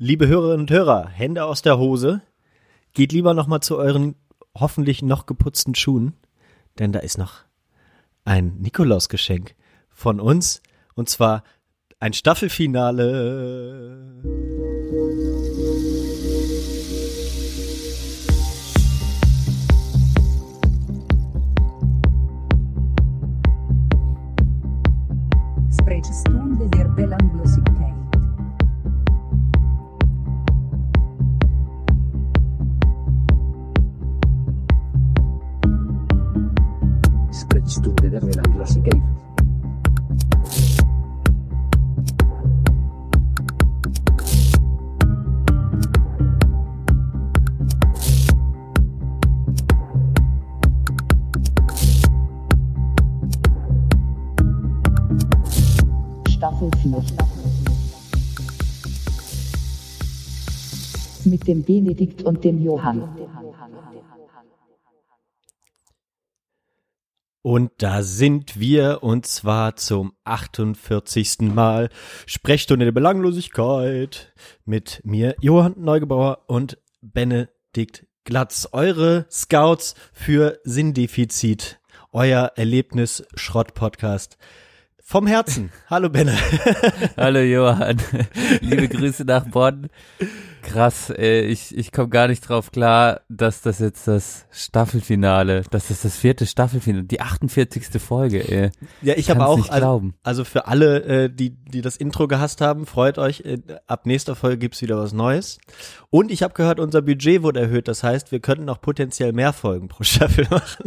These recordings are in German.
Liebe Hörerinnen und Hörer, Hände aus der Hose. Geht lieber noch mal zu euren hoffentlich noch geputzten Schuhen, denn da ist noch ein Nikolausgeschenk von uns und zwar ein Staffelfinale. Der Belanglosigkeit. Staffel 4. Mit dem Benedikt und dem Johann. Und da sind wir und zwar zum 48. Mal Sprechstunde der Belanglosigkeit mit mir Johann Neugebauer und Benedikt Glatz, eure Scouts für Sinndefizit, euer Erlebnis-Schrott-Podcast. Vom Herzen. Hallo Benne. Hallo Johann, liebe Grüße nach Bonn. Krass, ey, ich, ich komme gar nicht drauf klar, dass das jetzt das Staffelfinale, dass das das vierte Staffelfinale, die 48. Folge, ey. Ja, ich habe auch, also, also für alle, äh, die, die das Intro gehasst haben, freut euch, äh, ab nächster Folge gibt's wieder was Neues. Und ich habe gehört, unser Budget wurde erhöht, das heißt, wir könnten auch potenziell mehr Folgen pro Staffel machen.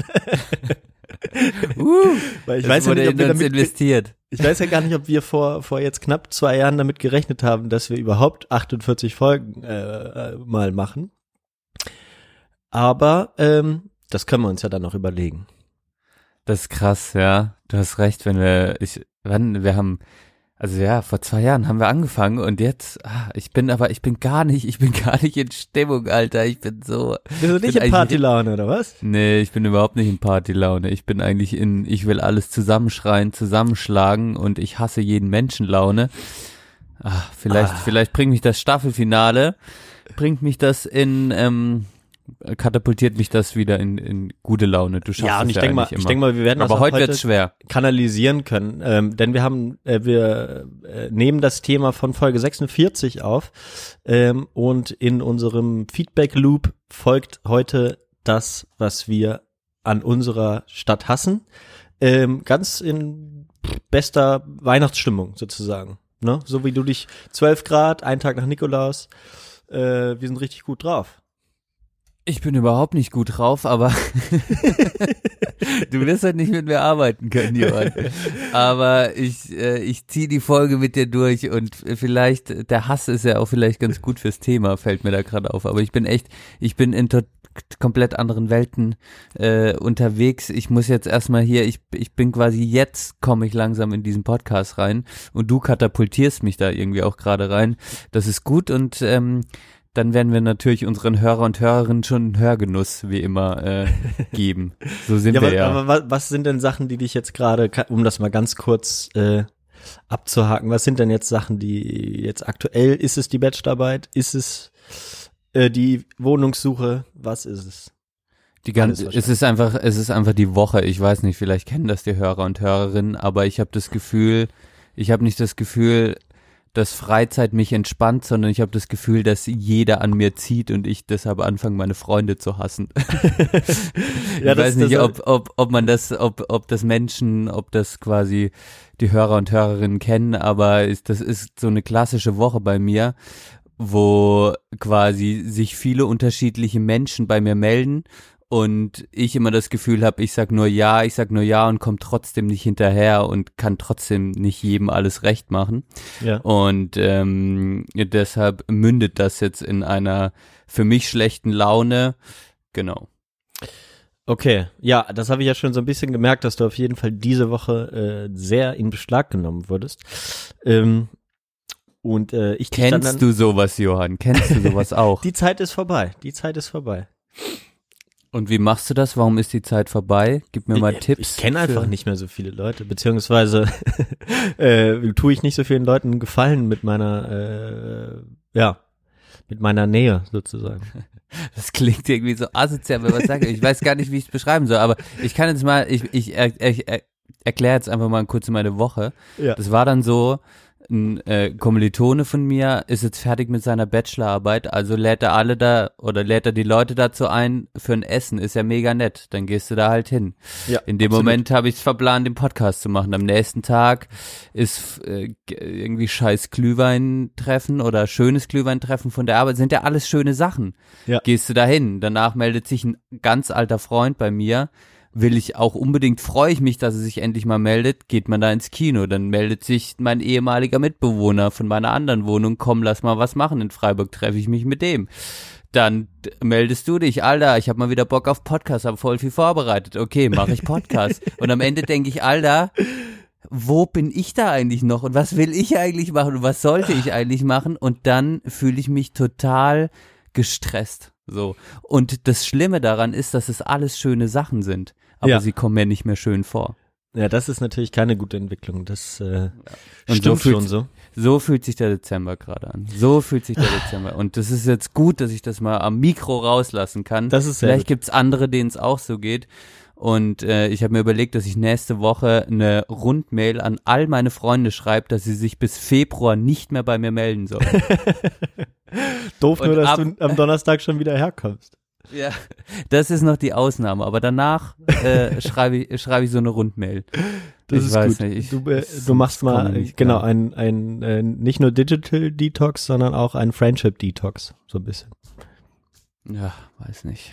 Uh, Weil ich weiß ja nicht, ob wir damit, investiert. ich weiß ja gar nicht, ob wir vor, vor jetzt knapp zwei Jahren damit gerechnet haben, dass wir überhaupt 48 Folgen äh, äh, mal machen. Aber ähm, das können wir uns ja dann noch überlegen. Das ist krass, ja. Du hast recht, wenn wir, ich, wann, wir haben, also ja, vor zwei Jahren haben wir angefangen und jetzt, ah, ich bin aber, ich bin gar nicht, ich bin gar nicht in Stimmung, Alter. Ich bin so. Bist du ich nicht in Partylaune, oder was? Nee, ich bin überhaupt nicht in Partylaune. Ich bin eigentlich in, ich will alles zusammenschreien, zusammenschlagen und ich hasse jeden Menschenlaune. Ah, vielleicht, Ah. vielleicht bringt mich das Staffelfinale, bringt mich das in, ähm, katapultiert mich das wieder in, in gute Laune. Du schaffst Ja, und es ich denke mal, eigentlich ich immer. denke mal, wir werden das Aber auch heute heute schwer. kanalisieren können, ähm, denn wir haben, äh, wir äh, nehmen das Thema von Folge 46 auf ähm, und in unserem Feedback Loop folgt heute das, was wir an unserer Stadt hassen, ähm, ganz in bester Weihnachtsstimmung sozusagen, ne? So wie du dich 12 Grad, ein Tag nach Nikolaus, äh, wir sind richtig gut drauf. Ich bin überhaupt nicht gut drauf, aber du wirst halt nicht mit mir arbeiten können, Johann. Aber ich, äh, ich ziehe die Folge mit dir durch und vielleicht, der Hass ist ja auch vielleicht ganz gut fürs Thema, fällt mir da gerade auf. Aber ich bin echt, ich bin in komplett anderen Welten äh, unterwegs. Ich muss jetzt erstmal hier, ich, ich bin quasi jetzt, komme ich langsam in diesen Podcast rein und du katapultierst mich da irgendwie auch gerade rein. Das ist gut und ähm, dann werden wir natürlich unseren Hörer und Hörerinnen schon einen Hörgenuss wie immer äh, geben. So sind Ja, wir aber, ja. aber wa- was sind denn Sachen, die dich jetzt gerade, um das mal ganz kurz äh, abzuhaken, was sind denn jetzt Sachen, die jetzt aktuell, ist es die Bachelorarbeit, ist es äh, die Wohnungssuche, was ist es? Die ganze, es ist einfach, es ist einfach die Woche. Ich weiß nicht, vielleicht kennen das die Hörer und Hörerinnen, aber ich habe das Gefühl, ich habe nicht das Gefühl, dass Freizeit mich entspannt, sondern ich habe das Gefühl, dass jeder an mir zieht und ich deshalb anfange, meine Freunde zu hassen. ich Ja, das- weiß nicht, ob, ob, ob man das, ob, ob das Menschen, ob das quasi die Hörer und Hörerinnen kennen, aber ist, das ist so eine klassische Woche bei mir, wo quasi sich viele unterschiedliche Menschen bei mir melden und ich immer das Gefühl habe, ich sag nur ja, ich sag nur ja und komme trotzdem nicht hinterher und kann trotzdem nicht jedem alles recht machen. Ja. Und ähm, deshalb mündet das jetzt in einer für mich schlechten Laune. Genau. Okay, ja, das habe ich ja schon so ein bisschen gemerkt, dass du auf jeden Fall diese Woche äh, sehr in Beschlag genommen wurdest. Ähm, und äh, ich dich dann, Kennst du sowas, Johann? Kennst du sowas auch? Die Zeit ist vorbei. Die Zeit ist vorbei. Und wie machst du das? Warum ist die Zeit vorbei? Gib mir mal ich, Tipps. Ich kenne einfach nicht mehr so viele Leute, beziehungsweise äh, tue ich nicht so vielen Leuten Gefallen mit meiner, äh, ja, mit meiner Nähe sozusagen. Das klingt irgendwie so asozial, wenn man sagt. Ich weiß gar nicht, wie ich es beschreiben soll, aber ich kann jetzt mal, ich, ich, er, er, erkläre jetzt einfach mal kurz meine Woche. Ja. Das war dann so, ein äh, Kommilitone von mir ist jetzt fertig mit seiner Bachelorarbeit, also lädt er alle da oder lädt er die Leute dazu ein für ein Essen, ist ja mega nett, dann gehst du da halt hin. Ja, In dem absolut. Moment habe ich es verplant, den Podcast zu machen. Am nächsten Tag ist äh, irgendwie scheiß Glühwein-Treffen oder schönes Glühwein-Treffen von der Arbeit, sind ja alles schöne Sachen. Ja. Gehst du da hin, danach meldet sich ein ganz alter Freund bei mir, will ich auch unbedingt, freue ich mich, dass er sich endlich mal meldet, geht man da ins Kino, dann meldet sich mein ehemaliger Mitbewohner von meiner anderen Wohnung, komm, lass mal was machen, in Freiburg treffe ich mich mit dem. Dann meldest du dich, Alter, ich habe mal wieder Bock auf Podcast, habe voll viel vorbereitet. Okay, mache ich Podcast. Und am Ende denke ich, Alter, wo bin ich da eigentlich noch und was will ich eigentlich machen und was sollte ich eigentlich machen? Und dann fühle ich mich total gestresst. So. Und das Schlimme daran ist, dass es alles schöne Sachen sind, aber Ja. sie kommen mir nicht mehr schön vor. Ja, das ist natürlich keine gute Entwicklung. Das äh, Und stimmt so fühlt's- schon so. So fühlt sich der Dezember gerade an. So fühlt sich der Dezember. Und das ist jetzt gut, dass ich das mal am Mikro rauslassen kann. Das ist Vielleicht gut. gibt's andere, denen es auch so geht. Und äh, ich habe mir überlegt, dass ich nächste Woche eine Rundmail an all meine Freunde schreibe, dass sie sich bis Februar nicht mehr bei mir melden sollen. Doof nur, dass ab- du am Donnerstag schon wieder herkommst. ja, das ist noch die Ausnahme. Aber danach äh, schreibe ich, schreibe ich so eine Rundmail. Das Ich ist weiß gut. nicht, ich- du, äh, du machst mal äh, genau ein ein äh, nicht nur Digital Detox, sondern auch ein Friendship Detox so ein bisschen. Ja, weiß nicht.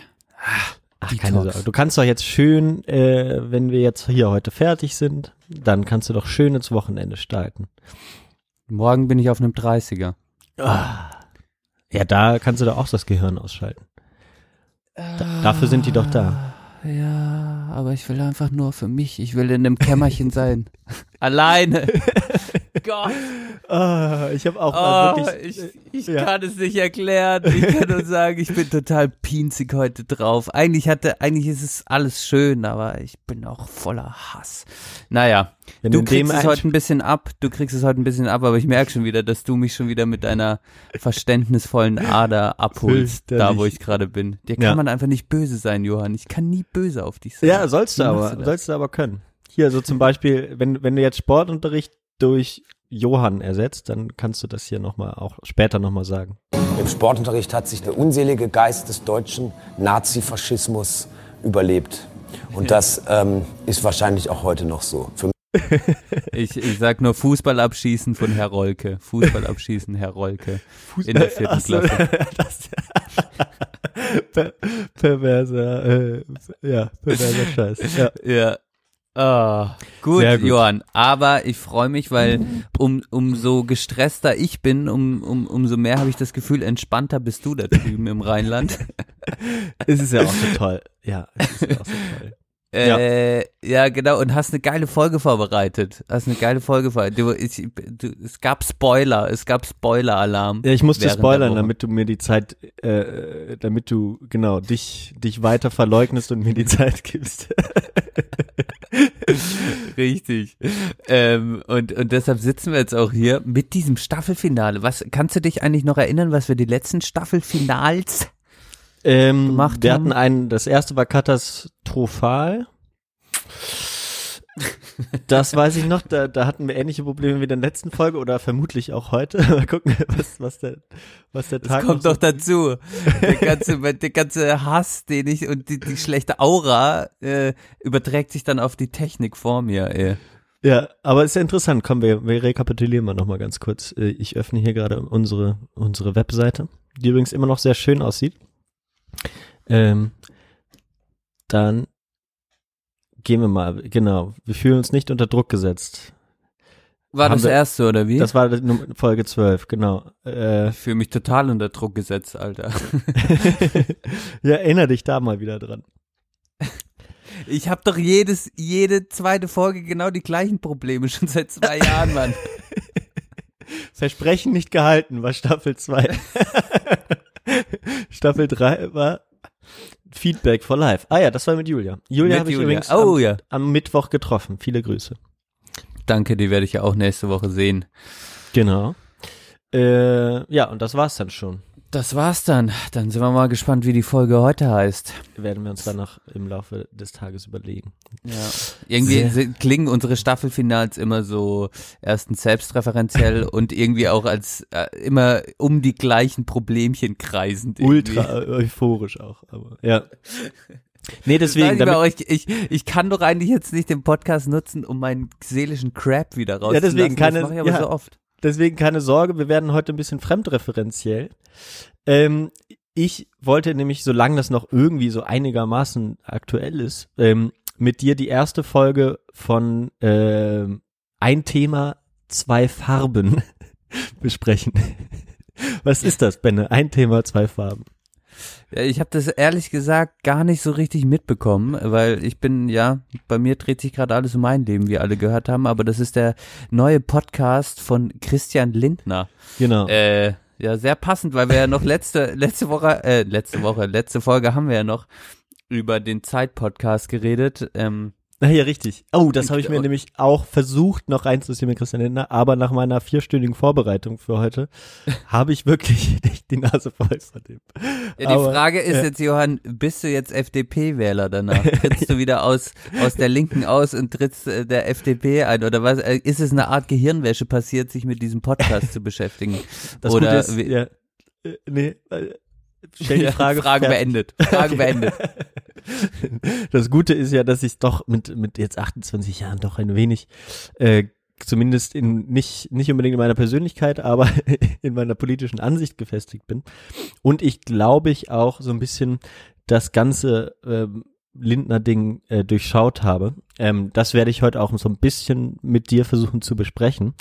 Ach, Detox. keine Sorge. Du kannst doch jetzt schön, äh, wenn wir jetzt hier heute fertig sind, dann kannst du doch schön ins Wochenende starten. Morgen bin ich auf einem 30er. Ah. Ja, da kannst du doch auch das Gehirn ausschalten. Da, dafür sind die doch da. Ja, aber ich will einfach nur für mich. Ich will in einem Kämmerchen sein. Alleine. Gott. Ah, ich habe auch mal Oh, wirklich. ich äh, ich ja. kann es nicht erklären. Ich kann nur sagen, ich bin total pinzig heute drauf. Eigentlich hatte, eigentlich ist es alles schön, aber ich bin auch voller Hass. Naja, wenn du kriegst es heute ein bisschen ab. Du kriegst es heute ein bisschen ab, aber ich merke schon wieder, dass du mich schon wieder mit deiner verständnisvollen Ader abholst, da wo ich gerade bin. Dir kann Ja. man einfach nicht böse sein, Johann. Ich kann nie böse auf dich sein. Ja, sollst du Wie aber, du sollst du aber können. Hier, so zum Beispiel, wenn, wenn du jetzt Sportunterricht durch Johann ersetzt, dann kannst du das hier nochmal, auch später nochmal sagen. Im Sportunterricht hat sich der unselige Geist des deutschen Nazifaschismus überlebt. Und das ähm, ist wahrscheinlich auch heute noch so. Für Ich, ich sag nur Fußball abschießen von Herr Rolke. Fußball abschießen, Herr Rolke. In der vierten Ach so, Klasse. das, per, perverser, äh, ja, perverser Scheiß. Ja. Ja. Ah, gut, gut. Johann. Aber ich freue mich, weil um, umso gestresster ich bin, um, um, umso mehr habe ich das Gefühl, entspannter bist du da drüben im Rheinland. Es ist ja auch so toll. Ja, es ist ja auch so toll. Äh, ja, genau, und hast eine geile Folge vorbereitet. Hast eine geile Folge vorbereitet. Du, ich, du, es gab Spoiler, es gab Spoiler-Alarm. Ja, ich musste spoilern, damit du mir die Zeit, äh, damit du, genau, dich, dich weiter verleugnest und mir die Zeit gibst. Richtig. Ähm, und, und deshalb sitzen wir jetzt auch hier mit diesem Staffelfinale. Was kannst du dich eigentlich noch erinnern, was wir die letzten Staffelfinals Ähm, gemacht wir haben? hatten einen, das erste war katastrophal. Das weiß ich noch, da, da hatten wir ähnliche Probleme wie in der letzten Folge oder vermutlich auch heute. Mal gucken, was, was der, was der Das Tag kommt noch doch dazu. Der ganze, der ganze Hass, den ich und die, die schlechte Aura äh, überträgt sich dann auf die Technik vor mir. Ey. Ja, aber ist ja interessant. Komm, wir, wir rekapitulieren mal nochmal ganz kurz. Äh, Ich öffne hier gerade unsere, unsere Webseite, die übrigens immer noch sehr schön aussieht. Ähm, dann gehen wir mal, genau. Wir fühlen uns nicht unter Druck gesetzt. War Haben das wir- erste oder wie? Das war Folge 12, genau. Äh, ich fühle mich total unter Druck gesetzt, Alter. ja, erinnere dich da mal wieder dran. Ich habe doch jedes, jede zweite Folge genau die gleichen Probleme schon seit zwei Jahren, Mann. Versprechen nicht gehalten war Staffel 2. Staffel 3 war Feedback for Life. Ah ja, das war mit Julia. Julia habe ich übrigens Oh am, ja. am Mittwoch getroffen. Viele Grüße. Danke, die werde ich ja auch nächste Woche sehen. Genau. Äh, ja, und das war's dann schon. Das war's dann. Dann sind wir mal gespannt, wie die Folge heute heißt. Werden wir uns dann noch im Laufe des Tages überlegen. Ja. Irgendwie Sehr. sind, klingen unsere Staffelfinals immer so erstens selbstreferenziell und irgendwie auch als äh, immer um die gleichen Problemchen kreisend. irgendwie. Ultra euphorisch auch, aber ja. Nee, deswegen, ich, mal, damit, ich, ich, ich kann doch eigentlich jetzt nicht den Podcast nutzen, um meinen seelischen Crap wieder rauszulassen. Ja, deswegen keine- das mache ich aber ja. so oft. Deswegen keine Sorge, wir werden heute ein bisschen fremdreferenziell. Ähm, ich wollte nämlich, solange das noch irgendwie so einigermaßen aktuell ist, ähm, mit dir die erste Folge von ähm, Ein Thema, zwei Farben besprechen. Was ist das, Benne? Ein Thema, zwei Farben. Ich habe das ehrlich gesagt gar nicht so richtig mitbekommen, weil ich bin, ja, bei mir dreht sich gerade alles um mein Leben, wie alle gehört haben, aber das ist der neue Podcast von Christian Lindner. Genau. Äh, ja, sehr passend, weil wir ja noch letzte, letzte Woche, äh, letzte Woche, letzte Folge haben wir ja noch über den Zeit-Podcast geredet. Ähm, Na ja, richtig. Oh, das habe ich mir nämlich auch versucht noch reinzuziehen mit Christian Lindner, aber nach meiner vierstündigen Vorbereitung für heute habe ich wirklich nicht die Nase voll von dem. ja, die Aber, Frage ist ja. jetzt, Johann, bist du jetzt FDP-Wähler danach? Trittst du wieder aus, aus der Linken aus und trittst äh, der FDP ein? Oder was? Äh, Ist es eine Art Gehirnwäsche passiert, sich mit diesem Podcast zu beschäftigen? Das Oder Gute ist, ja, äh, nee, stell die Frage. Frage beendet. Frage beendet. Das Gute ist ja, dass ich doch mit, mit jetzt 28 Jahren doch ein wenig, äh, zumindest in, nicht, nicht unbedingt in meiner Persönlichkeit, aber in meiner politischen Ansicht gefestigt bin. Und ich glaube ich auch so ein bisschen das ganze ähm, Lindner-Ding äh, durchschaut habe. Ähm, das werde ich heute auch so ein bisschen mit dir versuchen zu besprechen.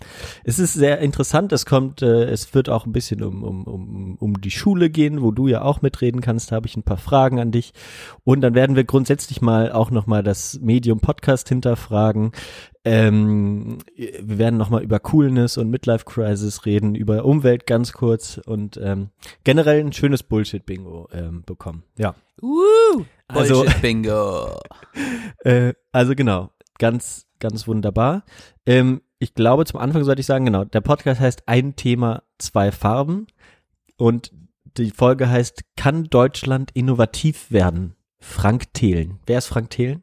Es ist sehr interessant, es kommt, äh, es wird auch ein bisschen um, um, um, um die Schule gehen, wo du ja auch mitreden kannst. Da habe ich ein paar Fragen an dich. Und dann werden wir grundsätzlich mal auch nochmal das Medium Podcast hinterfragen. Ähm, wir werden nochmal über Coolness und Midlife Crisis reden, über Umwelt ganz kurz und ähm, generell ein schönes Bullshit-Bingo ähm, bekommen. Ja. Woo! Also- Bingo. Äh, also genau, ganz, ganz wunderbar. Ähm, ich glaube, zum Anfang sollte ich sagen, genau, der Podcast heißt Ein Thema, zwei Farben. Und die Folge heißt Kann Deutschland innovativ werden? Frank Thelen. Wer ist Frank Thelen?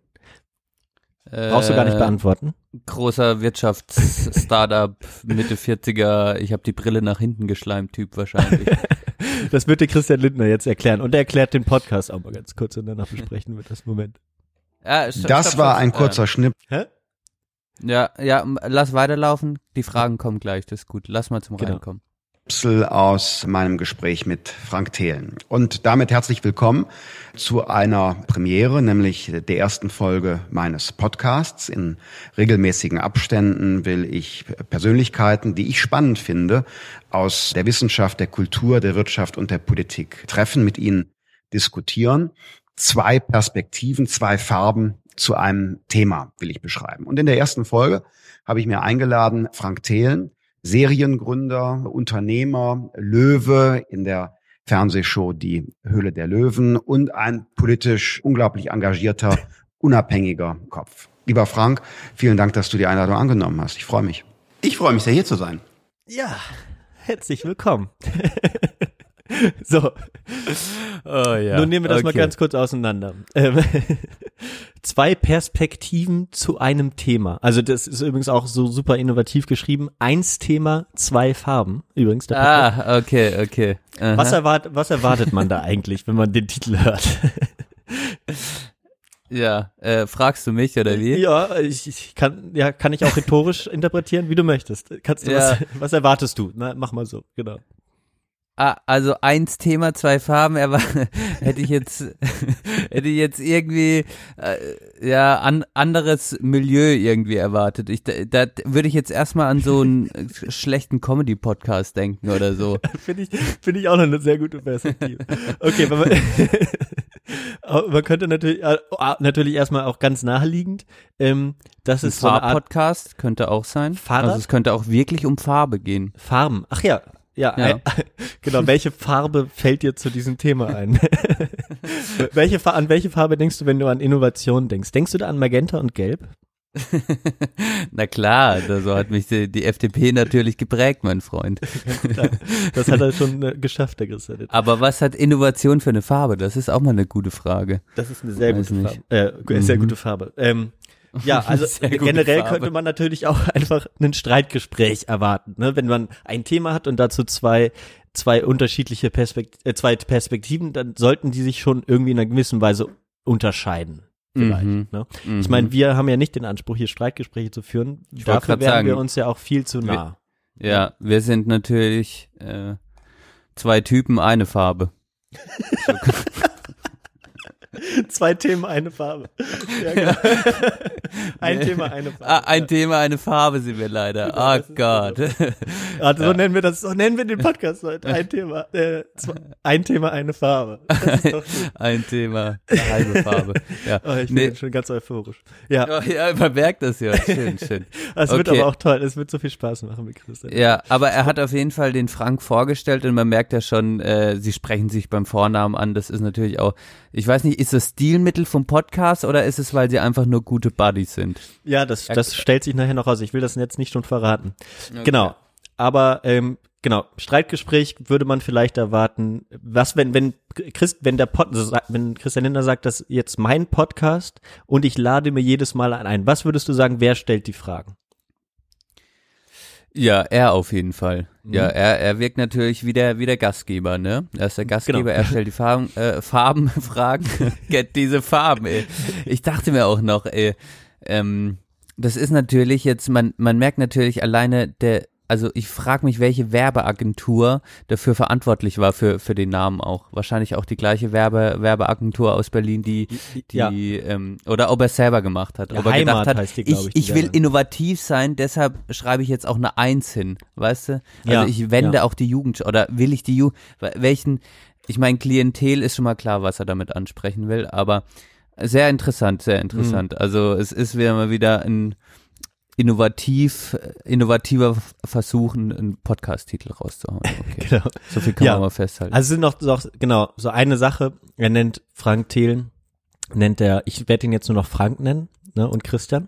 Brauchst du gar nicht Äh, beantworten. Großer Wirtschafts-Startup, Mitte 40er, ich habe die Brille nach hinten geschleimt, Typ wahrscheinlich. Das wird dir Christian Lindner jetzt erklären. Und er erklärt den Podcast auch mal ganz kurz und danach besprechen wir das Moment. Ja, stopp, Das stopp, war stopp. ein kurzer Schnipp. Hä? Ja, ja, lass weiterlaufen. Die Fragen kommen gleich, das ist gut. Lass mal zum Genau. Reinkommen. Aus meinem Gespräch mit Frank Thelen. Und damit herzlich willkommen zu einer Premiere, nämlich der ersten Folge meines Podcasts. In regelmäßigen Abständen will ich Persönlichkeiten, die ich spannend finde, aus der Wissenschaft, der Kultur, der Wirtschaft und der Politik treffen, mit ihnen diskutieren. Zwei Perspektiven, zwei Farben zu einem Thema will ich beschreiben. Und in der ersten Folge habe ich mir eingeladen Frank Thelen, Seriengründer, Unternehmer, Löwe in der Fernsehshow Die Höhle der Löwen und ein politisch unglaublich engagierter, unabhängiger Kopf. Lieber Frank, vielen Dank, dass du die Einladung angenommen hast. Ich freue mich. Ich freue mich sehr, hier zu sein. Ja, herzlich willkommen. so, Oh ja. nun nehmen wir das mal ganz kurz auseinander. Ähm, zwei Perspektiven zu einem Thema. Also das ist übrigens auch so super innovativ geschrieben. Eins Thema, zwei Farben. Übrigens. Ah, okay, okay. Aha. was, erwart was erwartet man da eigentlich, wenn man den Titel hört? Ja, äh, fragst du mich oder wie? ja, ich, ich kann, ja, kann ich auch rhetorisch interpretieren, wie du möchtest. Kannst du Ja. was, was erwartest du? Na, mach mal so, genau. Ah, also eins Thema, zwei Farben, er war, hätte ich jetzt, hätte ich jetzt irgendwie, äh, ja, an, anderes Milieu irgendwie erwartet. Ich, da, da würde ich jetzt erstmal an so einen schlechten Comedy-Podcast denken oder so. Finde ich, finde ich auch noch eine sehr gute Perspektive. Okay, aber man, man könnte natürlich, äh, ah, natürlich erstmal auch ganz naheliegend, ähm, das Ein ist so eine Art Farbpodcast könnte auch sein. Fahrrad? Also es könnte auch wirklich um Farbe gehen. Farben. Ach ja, ja, Ja. Ein, genau. Welche Farbe fällt dir zu diesem Thema ein? welche, an welche Farbe denkst du, wenn du an Innovation denkst? Denkst du da an Magenta und Gelb? Na klar, da- so hat mich die, die FDP natürlich geprägt, mein Freund. Das hat er schon äh, geschafft, der Christian. Aber was hat Innovation für eine Farbe? Das ist auch mal eine gute Frage. Das ist eine sehr Weiß gute nicht. Farbe. Äh, sehr Mhm. gute Farbe. Ähm, ja, also generell Farbe. könnte man natürlich auch einfach ein Streitgespräch erwarten, ne? wenn man ein Thema hat und dazu zwei zwei unterschiedliche Perspekt äh, zwei Perspektiven, dann sollten die sich schon irgendwie in einer gewissen Weise unterscheiden. Vielleicht. Mhm. Ne? Mhm. Ich meine, wir haben ja nicht den Anspruch, hier Streitgespräche zu führen. wollte Dafür wären sagen, wir uns ja auch viel zu nah. Ja, wir sind natürlich äh, zwei Typen, eine Farbe. Zwei Themen, eine Farbe. Ja, genau. ein Thema, eine Farbe. Ah, ein Thema, eine Farbe sind wir leider. Oh Gott. Also so nennen wir das, so nennen wir den Podcast heute. Ein Thema, äh, zwei, ein Thema, eine Farbe. Ein Thema, eine halbe Farbe. Ja, Oh, ich bin nee. jetzt schon ganz euphorisch. Ja, Oh, ja, man merkt das ja. Schön, schön. es wird okay. aber auch toll. Es wird so viel Spaß machen mit Christian. Ja, aber er hat auf jeden Fall den Frank vorgestellt und man merkt ja schon, äh, sie sprechen sich beim Vornamen an. Das ist natürlich auch, ich weiß nicht, ist das Stilmittel vom Podcast oder ist es, weil sie einfach nur gute Buddies sind? Ja, das, das stellt sich nachher noch raus. Ich will das jetzt nicht schon verraten. Genau. Aber ähm, genau, Streitgespräch würde man vielleicht erwarten. Was, wenn, wenn Christ, wenn der Pod, wenn Christian Lindner sagt, das ist jetzt mein Podcast und ich lade mir jedes Mal einen ein, was würdest du sagen, wer stellt die Fragen? Ja, er auf jeden Fall. Mhm. Ja, er, er wirkt natürlich wie der, wie der Gastgeber, ne? Er ist der Gastgeber, Genau. er stellt die Farben, äh, Farben, Fragen. Get diese Farben, ey. Ich dachte mir auch noch, ey, ähm, das ist natürlich jetzt, man, man merkt natürlich alleine der, also ich frage mich, welche Werbeagentur dafür verantwortlich war für, für den Namen auch. Wahrscheinlich auch die gleiche Werbe, Werbeagentur aus Berlin, die, die, Ja. ähm, oder ob er es selber gemacht hat. Ja, ob er Heimat gedacht hat, heißt die, ich, ich, die ich will innovativ sein, deshalb schreibe ich jetzt auch eine Eins hin, weißt du? Also Ja, ich wende auch die Jugend, oder will ich die Jugend, welchen, ich meine, Klientel ist schon mal klar, was er damit ansprechen will, aber sehr interessant, sehr interessant. Mhm. Also es ist wieder mal wieder ein innovativ, innovativer Versuch, einen- Podcast-Titel rauszuhauen. Okay. Genau. So viel kann Ja. man mal festhalten. Also es sind noch, noch genau so eine Sache. Er nennt Frank Thelen, nennt er. Ich werde ihn jetzt nur noch Frank nennen ne, und Christian.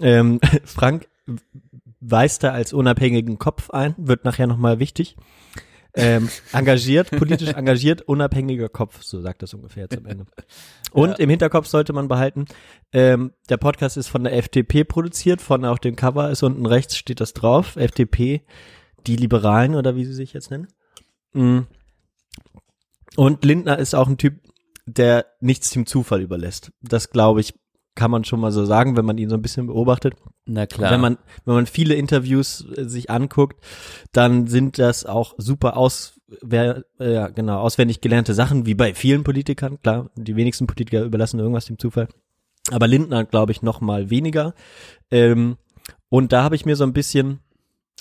Ähm, Frank weist er als unabhängigen Kopf ein, wird nachher nochmal wichtig. Ähm, engagiert, politisch engagiert, unabhängiger Kopf, so sagt das ungefähr jetzt am Ende. Und im Hinterkopf sollte man behalten, ähm, der Podcast ist von der FDP produziert, von auf dem Cover ist unten rechts steht das drauf, FDP, die Liberalen oder wie sie sich jetzt nennen. Mm. Und Lindner ist auch ein Typ, der nichts dem Zufall überlässt. Das glaube ich, kann man schon mal so sagen, wenn man ihn so ein bisschen beobachtet. Na klar. Wenn man, wenn man viele Interviews äh, sich anguckt, dann sind das auch super aus, wer, äh, ja, genau, auswendig gelernte Sachen, wie bei vielen Politikern. Klar, die wenigsten Politiker überlassen irgendwas dem Zufall. Aber Lindner, glaube ich, noch mal weniger. Ähm, und da habe ich mir so ein bisschen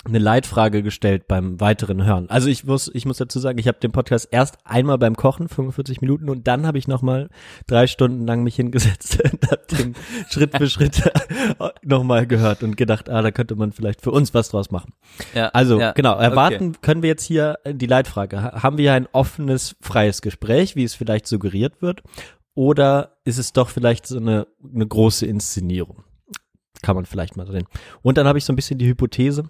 eine Leitfrage gestellt beim weiteren Hören. Also ich muss, ich muss dazu sagen, ich habe den Podcast erst einmal beim Kochen, 45 Minuten, und dann habe ich noch mal drei Stunden lang mich hingesetzt und habe den Schritt für Schritt noch mal gehört und gedacht, ah, da könnte man vielleicht für uns was draus machen. ja, Also ja, genau, okay. erwarten können wir jetzt hier äh, die Leitfrage. Ha- Haben wir ein offenes, freies Gespräch, wie es vielleicht suggeriert wird? Oder ist es doch vielleicht so eine, eine große Inszenierung? Kann man vielleicht mal sehen. Und dann habe ich so ein bisschen die Hypothese,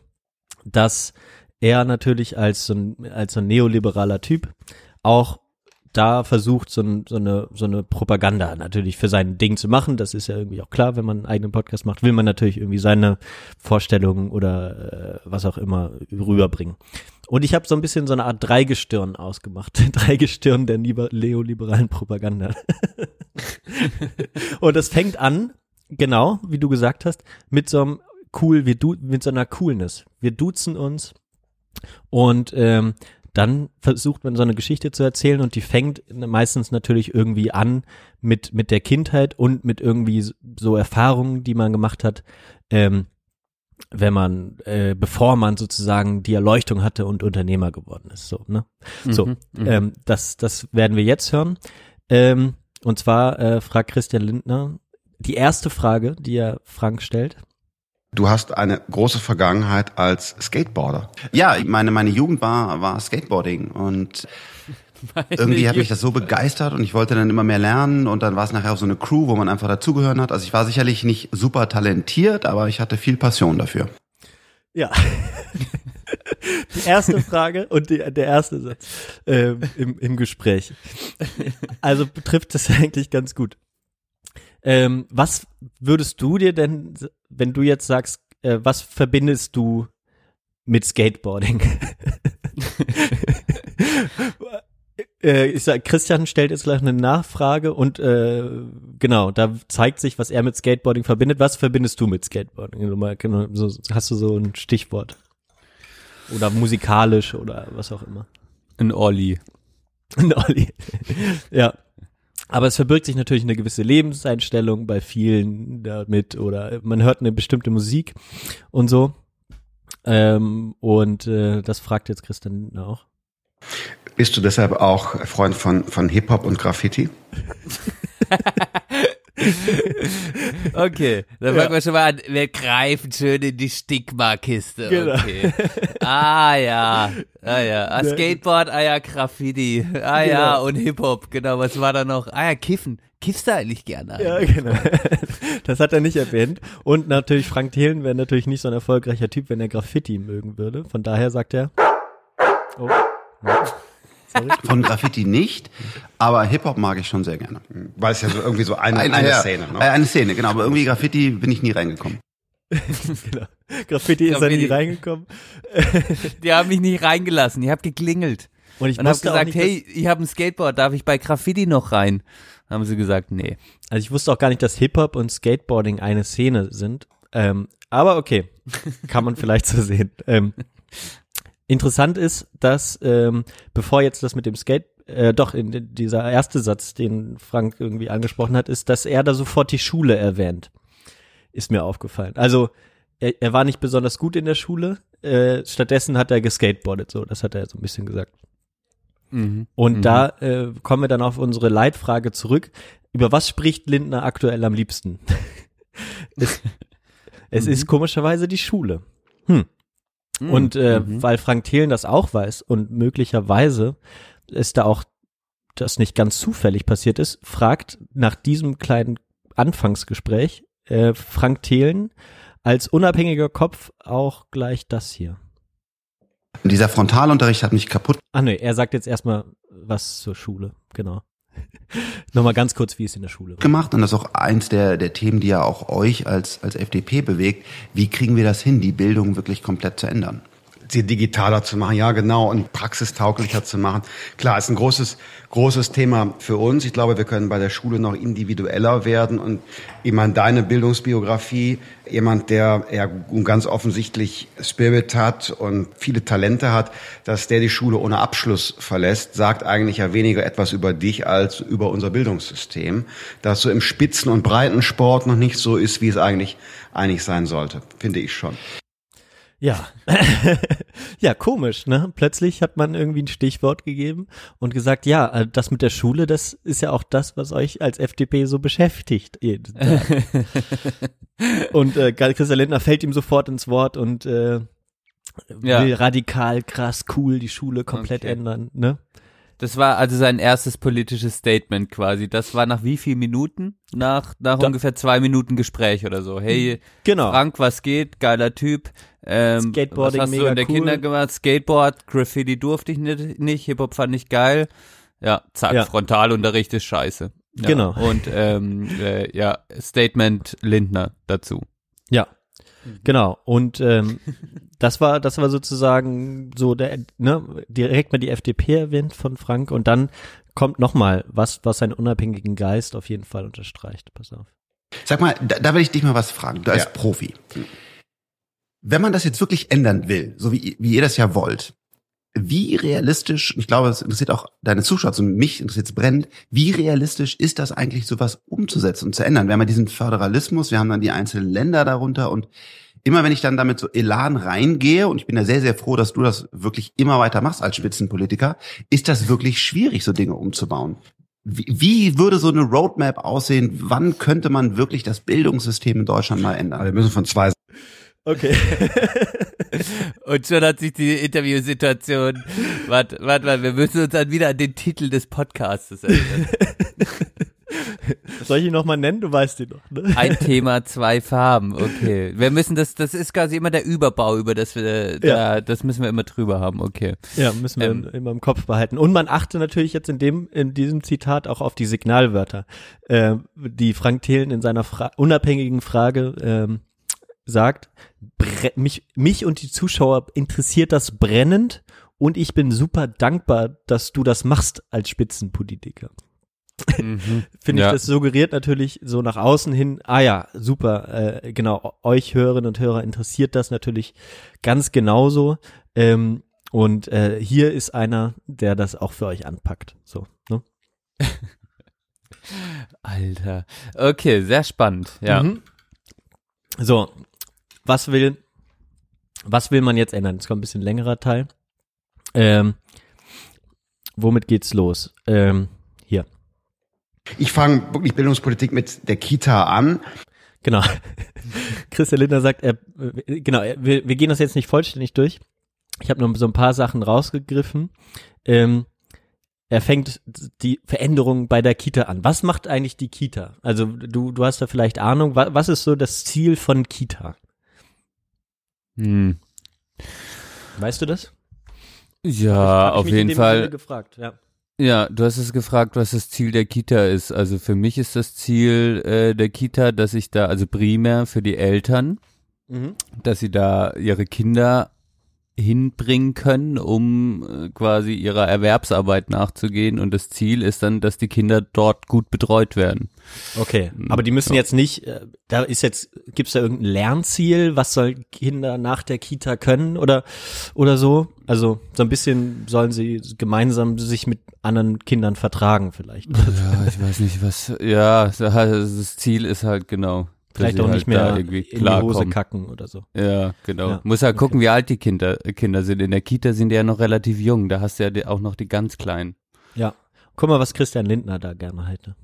dass er natürlich als so ein, als so ein neoliberaler Typ auch da versucht, so, ein, so, eine, so eine Propaganda natürlich für sein Ding zu machen. Das ist ja irgendwie auch klar, wenn man einen eigenen Podcast macht, will man natürlich irgendwie seine Vorstellungen oder äh, was auch immer rüberbringen. Und ich habe so ein bisschen so eine Art Dreigestirn ausgemacht. Dreigestirn der liber- neoliberalen Propaganda. Und das fängt an, genau, wie du gesagt hast, mit so einem cool, wir du, mit so einer Coolness. Wir duzen uns und ähm, dann versucht man so eine Geschichte zu erzählen und die fängt meistens natürlich irgendwie an mit mit der Kindheit und mit irgendwie so Erfahrungen, die man gemacht hat, ähm, wenn man äh, bevor man sozusagen die Erleuchtung hatte und Unternehmer geworden ist. So, ne? So, Mhm, mhm. ähm, das das werden wir jetzt hören. Ähm, und zwar äh, fragt Christian Lindner die erste Frage, die er Frank stellt, Du hast eine große Vergangenheit als Skateboarder. Ja, meine, meine Jugend war, war Skateboarding und irgendwie hat mich das so begeistert und ich wollte dann immer mehr lernen und dann war es nachher auch so eine Crew, wo man einfach dazugehören hat. Also ich war sicherlich nicht super talentiert, aber ich hatte viel Passion dafür. Ja. Die erste Frage und die, der erste Satz ähm, im, im Gespräch. Also betrifft das eigentlich ganz gut. Ähm, was würdest du dir denn, wenn du jetzt sagst, äh, was verbindest du mit Skateboarding? äh, ich sag, Christian stellt jetzt gleich eine Nachfrage und äh, genau, da zeigt sich, was er mit Skateboarding verbindet. Was verbindest du mit Skateboarding? Mal, genau, so, hast du so ein Stichwort? Oder musikalisch oder was auch immer. Ein Olli. Ein Olli. ja. Aber es verbirgt sich natürlich eine gewisse Lebenseinstellung bei vielen damit oder man hört eine bestimmte Musik und so. Ähm, und äh, das fragt jetzt Christian auch. Bist du deshalb auch Freund von, von Hip-Hop und Graffiti? Okay, dann fangen wir schon mal an. Wir greifen schön in die Stigma-Kiste. Genau. Okay. Ah ja, ah ja. Ah, Skateboard, ah ja, Graffiti. Ah ja, Genau. und Hip-Hop. Genau, was war da noch? Ah ja, Kiffen. Kiffst du eigentlich gerne? Ja, genau. Das hat er nicht erwähnt. Und natürlich Frank Thelen wäre natürlich nicht so ein erfolgreicher Typ, wenn er Graffiti mögen würde. Von daher sagt er. Oh. Von Graffiti nicht, aber Hip-Hop mag ich schon sehr gerne. Weil es ja so irgendwie so eine, Eine- eine. Szene. Ne? Eine Szene, genau. Aber irgendwie Graffiti bin ich nie reingekommen. genau. Graffiti ist Graffiti. nie reingekommen. Die haben mich nicht reingelassen. Ich habe geklingelt. Und ich Und hab gesagt, nicht, hey, ich habe ein Skateboard, darf ich bei Graffiti noch rein? Haben sie gesagt, nee. also ich wusste auch gar nicht, dass Hip-Hop und Skateboarding eine Szene sind. Ähm, aber okay, kann man vielleicht so sehen. Ähm, interessant ist, dass ähm, bevor jetzt das mit dem Skate, äh, doch in, dieser erste Satz, den Frank irgendwie angesprochen hat, ist, dass er da sofort die Schule erwähnt. Ist mir aufgefallen. Also er, er war nicht besonders gut in der Schule. Äh, stattdessen hat er geskateboardet, so das hat er so ein bisschen gesagt. Mhm. Und Mhm. da äh, kommen wir dann auf unsere Leitfrage zurück. Über was spricht Lindner aktuell am liebsten? es es Mhm. ist komischerweise die Schule. Hm. Mhm. Und äh, Mhm. weil Frank Thelen das auch weiß und möglicherweise ist da auch das nicht ganz zufällig passiert ist, fragt nach diesem kleinen Anfangsgespräch äh, Frank Thelen als unabhängiger Kopf auch gleich das hier. Dieser Frontalunterricht hat mich kaputt Ah nee, er sagt jetzt erstmal was zur Schule, genau. Nochmal ganz kurz, wie es in der Schule war. gemacht und das ist auch eins der, der Themen, die ja auch euch als, als FDP bewegt. Wie kriegen wir das hin, die Bildung wirklich komplett zu ändern? Sie digitaler zu machen, ja genau, und praxistauglicher zu machen. Klar, ist ein großes, großes Thema für uns. Ich glaube, wir können bei der Schule noch individueller werden und jemand deine Bildungsbiografie, jemand, der ja ganz offensichtlich Spirit hat und viele Talente hat, dass der die Schule ohne Abschluss verlässt, sagt eigentlich ja weniger etwas über dich als über unser Bildungssystem, das so im Spitzen- und Breitensport noch nicht so ist, wie es eigentlich, eigentlich sein sollte, finde ich schon. Ja. ja, komisch, ne? Plötzlich hat man irgendwie ein Stichwort gegeben und gesagt, ja, äh, das mit der Schule, das ist ja auch das, was euch als FDP so beschäftigt. und äh, Christian Lindner fällt ihm sofort ins Wort und äh, Ja. will radikal, krass, cool die Schule komplett Okay. ändern, ne? Das war also sein erstes politisches Statement quasi. Das war nach wie viel Minuten? Nach, nach Da- ungefähr zwei Minuten Gespräch oder so. Hey, Genau. Frank, was geht? Geiler Typ. Ähm, Skateboarding, was hast du mega in der cool. Kinder gemacht? Skateboard, Graffiti durfte ich nicht, nicht Hip-Hop fand ich geil. Ja, zack, Ja. Frontalunterricht ist scheiße. Ja, Genau. Und ähm, äh, ja, Statement Lindner dazu. Ja, genau. Und ähm, das war, das war sozusagen so der, ne, direkt mal die FDP erwähnt von Frank und dann kommt nochmal was, was seinen unabhängigen Geist auf jeden Fall unterstreicht. Pass auf. Sag mal, da, da will ich dich mal was fragen, du als Ja. Profi. Wenn man das jetzt wirklich ändern will, so wie, wie ihr das ja wollt, wie realistisch, ich glaube, es interessiert auch deine Zuschauer, also mich interessiert es brennend, wie realistisch ist das eigentlich, sowas umzusetzen und zu ändern? Wir haben ja diesen Föderalismus, wir haben dann die einzelnen Länder darunter und immer wenn ich dann damit so Elan reingehe, und ich bin ja sehr, sehr froh, dass du das wirklich immer weiter machst als Spitzenpolitiker, ist das wirklich schwierig, so Dinge umzubauen. Wie, würde so eine Roadmap aussehen? Wann könnte man wirklich das Bildungssystem in Deutschland mal ändern? Wir müssen von zwei Okay. Und schon hat sich die Interviewsituation, warte, warte, warte, wir müssen uns dann wieder an den Titel des Podcasts erinnern. Soll ich ihn nochmal nennen? Du weißt ihn noch, ne? Ein Thema, zwei Farben, okay. Wir müssen das, das ist quasi immer der Überbau, über das wir, da, das müssen wir immer drüber haben, okay. Ja, müssen wir Ähm. immer im Kopf behalten. Und man achte natürlich jetzt in dem, in diesem Zitat auch auf die Signalwörter, äh, die Frank Thelen in seiner Fra unabhängigen Frage ähm, sagt. Mich, mich und die Zuschauer interessiert das brennend und ich bin super dankbar, dass du das machst als Spitzenpolitiker. Mhm. Finde Ja. ich, das suggeriert natürlich so nach außen hin, ah ja, super, äh, genau, euch Hörerinnen und Hörer interessiert das natürlich ganz genauso. Ähm, und äh, hier ist einer, der das auch für euch anpackt. So, ne? Alter. Okay, sehr spannend, ja. Mhm. So, was will, was will man jetzt ändern? Jetzt kommt ein bisschen längerer Teil. Ähm, womit geht's los? Ähm, hier, Ich fange wirklich Bildungspolitik mit der Kita an. genau. Christian Lindner sagt, er, genau, er, wir, wir gehen das jetzt nicht vollständig durch. Ich habe nur so ein paar Sachen rausgegriffen. Ähm, er fängt die Veränderung bei der Kita an. Was macht eigentlich die Kita? Also du, du hast da vielleicht Ahnung. Was, was ist so das Ziel von Kita? Hm. Weißt du das? Ja, auf jeden Fall. Ja. Ja, du hast es gefragt, was das Ziel der Kita ist. Also für mich ist das Ziel äh, der Kita, dass ich da, also primär für die Eltern, Mhm. dass sie da ihre Kinder hinbringen können, um äh, quasi ihrer Erwerbsarbeit nachzugehen. Und das Ziel ist dann, dass die Kinder dort gut betreut werden. Okay, aber die müssen Ja. jetzt nicht, äh, da ist jetzt, gibt's da irgendein Lernziel, was sollen Kinder nach der Kita können oder, oder so? Also so ein bisschen sollen sie gemeinsam sich mit anderen Kindern vertragen vielleicht. Ja, ich weiß nicht, was, ja, das Ziel ist halt genau. Vielleicht auch halt nicht mehr in die Hose klarkommen. kacken oder so. Ja, genau. Ja, Muss halt okay. gucken, wie alt die Kinder, Kinder sind. In der Kita sind die ja noch relativ jung. Da hast du ja auch noch die ganz Kleinen. Ja. Guck mal, was Christian Lindner da gerne hätte.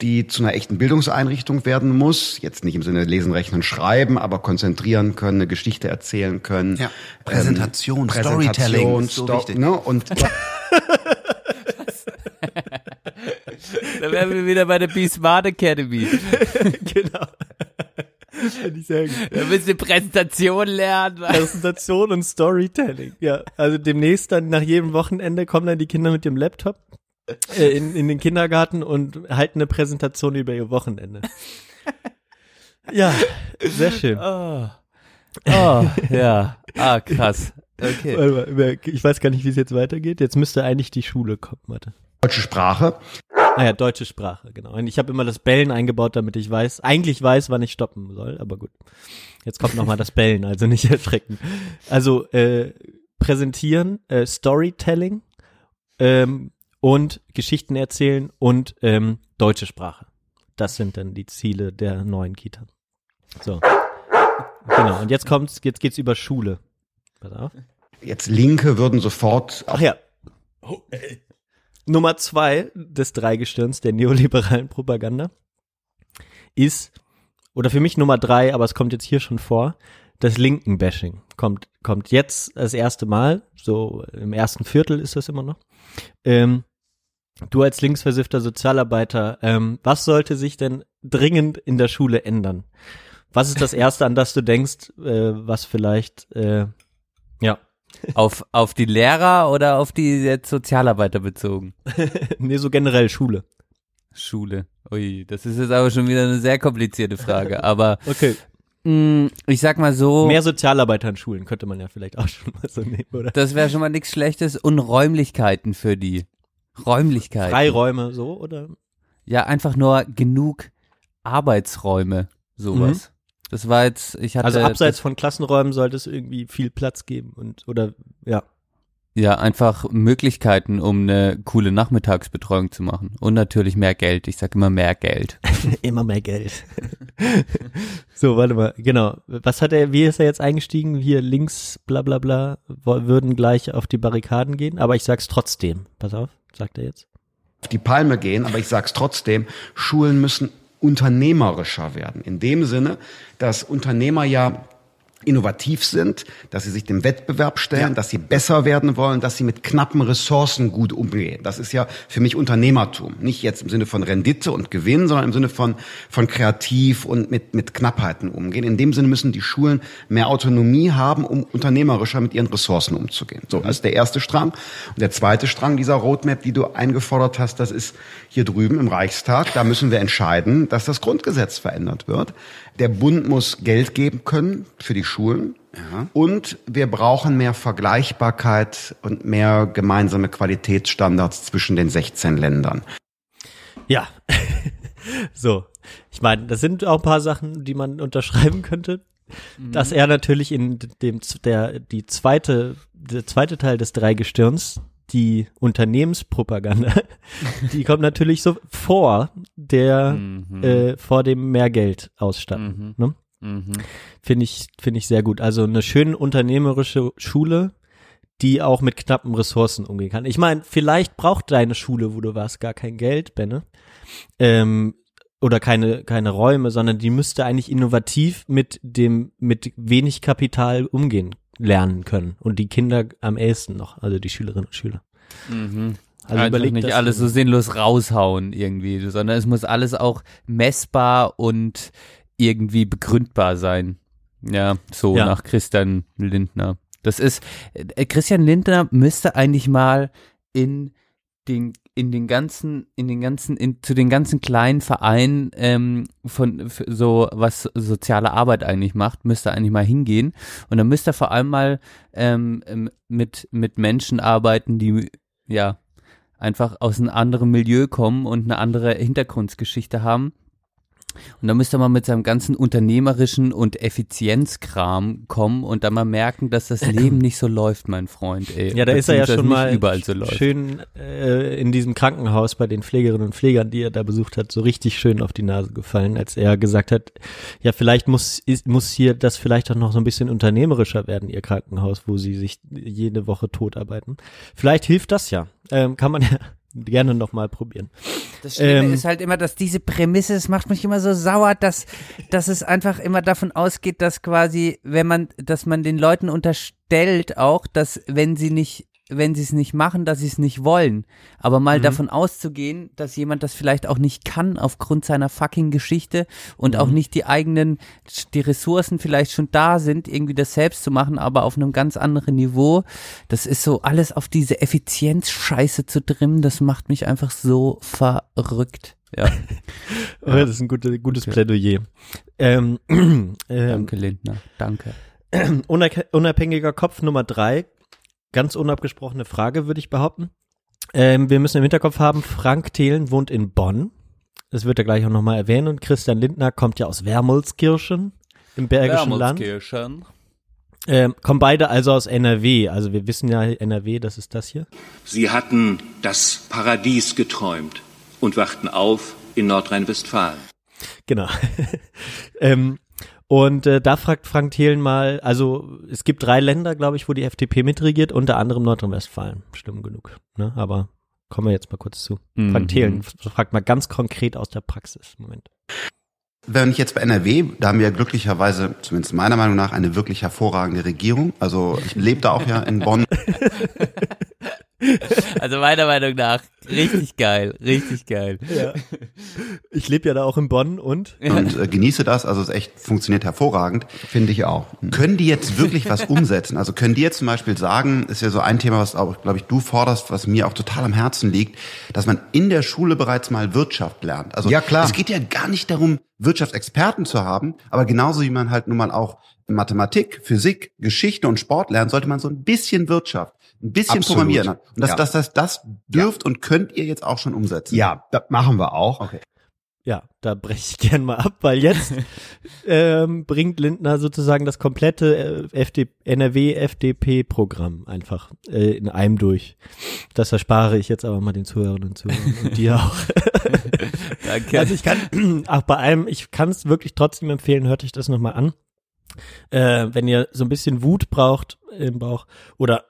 die zu einer echten Bildungseinrichtung werden muss. Jetzt nicht im Sinne lesen, rechnen, schreiben, aber konzentrieren können, eine Geschichte erzählen können. Ja, Präsentation, Ähm, Storytelling ist so Sto- wichtig. Ne? Und Da wären wir wieder bei der Be Smart Academy. genau. Finde ich sehr gut. Da müssen wir Präsentation lernen. Präsentation und Storytelling. Ja, also demnächst dann nach jedem Wochenende kommen dann die Kinder mit dem Laptop äh, in, in den Kindergarten und halten eine Präsentation über ihr Wochenende. Ja, sehr schön. Oh. oh, ja. Ah, krass. Okay. Mal, Ich weiß gar nicht, wie es jetzt weitergeht. Jetzt müsste eigentlich die Schule kommen, warte. deutsche Sprache. Ah ja, deutsche Sprache, genau. Und ich habe immer das Bellen eingebaut, damit ich weiß, eigentlich weiß, wann ich stoppen soll, aber gut. Jetzt kommt nochmal das Bellen, also nicht erschrecken. Also äh, präsentieren, äh, Storytelling ähm, und Geschichten erzählen und ähm, deutsche Sprache. Das sind dann die Ziele der neuen Kita. So. Genau, und jetzt kommt's, jetzt geht's über Schule. Pass auf. Jetzt Linke würden sofort Ach ja. Nummer zwei des Dreigestirns der neoliberalen Propaganda ist, oder für mich Nummer drei, aber es kommt jetzt hier schon vor, das Linken-Bashing. Kommt, kommt jetzt das erste Mal, so im ersten Viertel ist das immer noch. Ähm, du als linksversiffter Sozialarbeiter, ähm, was sollte sich denn dringend in der Schule ändern? Was ist das Erste, an das du denkst, äh, was vielleicht, äh, ja, Auf, auf die Lehrer oder auf die jetzt Sozialarbeiter bezogen? nee, so generell Schule. Schule. Ui, das ist jetzt aber schon wieder eine sehr komplizierte Frage. Aber Okay. mh, ich sag mal so, Mehr Sozialarbeiter an Schulen könnte man ja vielleicht auch schon mal so nehmen, oder? das wäre schon mal nichts Schlechtes. Und Räumlichkeiten für die. Räumlichkeiten. Freiräume, so, oder? Ja, einfach nur genug Arbeitsräume, sowas. Das war jetzt, ich hatte. Also abseits von Klassenräumen sollte es irgendwie viel Platz geben und, oder, ja. Ja, einfach Möglichkeiten, um eine coole Nachmittagsbetreuung zu machen. Und natürlich mehr Geld. Ich sag immer mehr Geld. Immer mehr Geld. so, warte mal, genau. Was hat er, wie ist er jetzt eingestiegen? Hier links, bla, bla, bla, würden gleich auf die Barrikaden gehen, aber ich sag's trotzdem. Pass auf, sagt er jetzt. auf die Palme gehen, aber ich sage es trotzdem, Schulen müssen unternehmerischer werden. In dem Sinne, dass Unternehmer ja innovativ sind, dass sie sich dem Wettbewerb stellen, dass sie besser werden wollen, dass sie mit knappen Ressourcen gut umgehen. Das ist ja für mich Unternehmertum. Nicht jetzt im Sinne von Rendite und Gewinn, sondern im Sinne von, von kreativ und mit, mit Knappheiten umgehen. In dem Sinne müssen die Schulen mehr Autonomie haben, um unternehmerischer mit ihren Ressourcen umzugehen. So, das ist der erste Strang. Und der zweite Strang dieser Roadmap, die du eingefordert hast, das ist hier drüben im Reichstag. Da müssen wir entscheiden, dass das Grundgesetz verändert wird. Der Bund muss Geld geben können für die Schulen. Und wir brauchen mehr Vergleichbarkeit und mehr gemeinsame Qualitätsstandards zwischen den 16 Ländern. Ja. so. Ich meine, das sind auch ein paar Sachen, die man unterschreiben könnte. Dass er natürlich in dem, der, die zweite, der zweite Teil des Dreigestirns, die Unternehmenspropaganda, die kommt natürlich so vor der, Mhm. äh, vor dem mehr Geld ausstatten. Ne? Mhm. Finde ich, finde ich sehr gut. Also eine schön unternehmerische Schule, die auch mit knappen Ressourcen umgehen kann. Ich meine, vielleicht braucht deine Schule, wo du warst, gar kein Geld, Benne. Ähm, oder keine, keine Räume, sondern die müsste eigentlich innovativ mit dem, mit wenig Kapital umgehen lernen können. Und die Kinder am ehesten noch, also die Schülerinnen und Schüler. Mhm. Also Einfach überleg nicht alles so sinnlos raushauen irgendwie, sondern es muss alles auch messbar und irgendwie begründbar sein. Ja, so Ja. nach Christian Lindner. Das ist, äh, Christian Lindner müsste eigentlich mal in den, in den ganzen, in den ganzen, in, zu den ganzen kleinen Vereinen ähm, von so was soziale Arbeit eigentlich macht, müsste eigentlich mal hingehen und dann müsste er vor allem mal ähm, ähm, mit mit Menschen arbeiten, die ja einfach aus einem anderen Milieu kommen und eine andere Hintergrundgeschichte haben. Und dann müsste man mit seinem ganzen unternehmerischen und Effizienzkram kommen und dann mal merken, dass das Leben nicht so läuft, mein Freund. Ey. Ja, da ist er ja schon mal überall so läuft. schön äh, in diesem Krankenhaus bei den Pflegerinnen und Pflegern, die er da besucht hat, so richtig schön auf die Nase gefallen, als er gesagt hat, ja, vielleicht muss, ist, muss hier das vielleicht auch noch so ein bisschen unternehmerischer werden, ihr Krankenhaus, wo sie sich jede Woche totarbeiten. Vielleicht hilft das ja. Ähm, kann man ja gerne noch mal probieren. Das Schlimme Ähm, ist halt immer, dass diese Prämisse, es macht mich immer so sauer, dass, dass es einfach immer davon ausgeht, dass quasi, wenn man, dass man den Leuten unterstellt auch, dass wenn sie nicht, wenn sie es nicht machen, dass sie es nicht wollen. Aber mal davon auszugehen, dass jemand das vielleicht auch nicht kann aufgrund seiner fucking Geschichte und auch nicht die eigenen, die Ressourcen vielleicht schon da sind, irgendwie das selbst zu machen, aber auf einem ganz anderen Niveau. Das ist so alles auf diese Effizienzscheiße zu trimmen, das macht mich einfach so verrückt. Ja, Oh, das ist ein gute, gutes Plädoyer. Ähm, ähm, danke Lindner, danke. Unabhängiger Kopf Nummer drei, ganz unabgesprochene Frage, würde ich behaupten. Ähm, wir müssen im Hinterkopf haben, Frank Thelen wohnt in Bonn. Das wird er gleich auch nochmal erwähnen. Und Christian Lindner kommt ja aus Wermolskirchen im Bergischen Land. Ähm, kommen beide also aus NRW. Also wir wissen ja, NRW, das ist das hier. Sie hatten das Paradies geträumt und wachten auf in Nordrhein-Westfalen. Genau. ähm, und äh, da fragt Frank Thelen mal, also es gibt drei Länder, glaube ich, wo die FDP mitregiert, unter anderem Nordrhein-Westfalen. Stimmt genug. Ne? Aber kommen wir jetzt mal kurz zu. Mhm. Frank Thelen fragt mal ganz konkret aus der Praxis. Moment. Wenn ich jetzt bei NRW, da haben wir glücklicherweise, zumindest meiner Meinung nach, eine wirklich hervorragende Regierung. Also ich lebe da auch ja in Bonn. Also meiner Meinung nach, richtig geil, richtig geil. Ja. Ich lebe ja da auch in Bonn und und äh, genieße das. Also es echt funktioniert hervorragend. Finde ich auch. Können die jetzt wirklich was umsetzen? Also können die jetzt zum Beispiel sagen, ist ja so ein Thema, was auch, glaube ich, du forderst, was mir auch total am Herzen liegt, dass man in der Schule bereits mal Wirtschaft lernt. Also Ja, klar. es geht ja gar nicht darum, Wirtschaftsexperten zu haben, aber genauso wie man halt nun mal auch Mathematik, Physik, Geschichte und Sport lernt, sollte man so ein bisschen Wirtschaft, ein bisschen Absolut. Programmieren. Und das, Ja. das, das, das dürft und könnt ihr jetzt auch schon umsetzen. Ja, das machen wir auch. Okay. ja, da breche ich gern mal ab, weil jetzt ähm, bringt Lindner sozusagen das komplette äh, FD NRW-FDP-Programm einfach äh, in einem durch. Das erspare ich jetzt aber mal den Zuhörerinnen und Zuhörern und dir auch. Danke. Also ich kann, auch bei allem, ich kann es wirklich trotzdem empfehlen, hört euch das nochmal an. Äh, wenn ihr so ein bisschen Wut braucht im Bauch oder,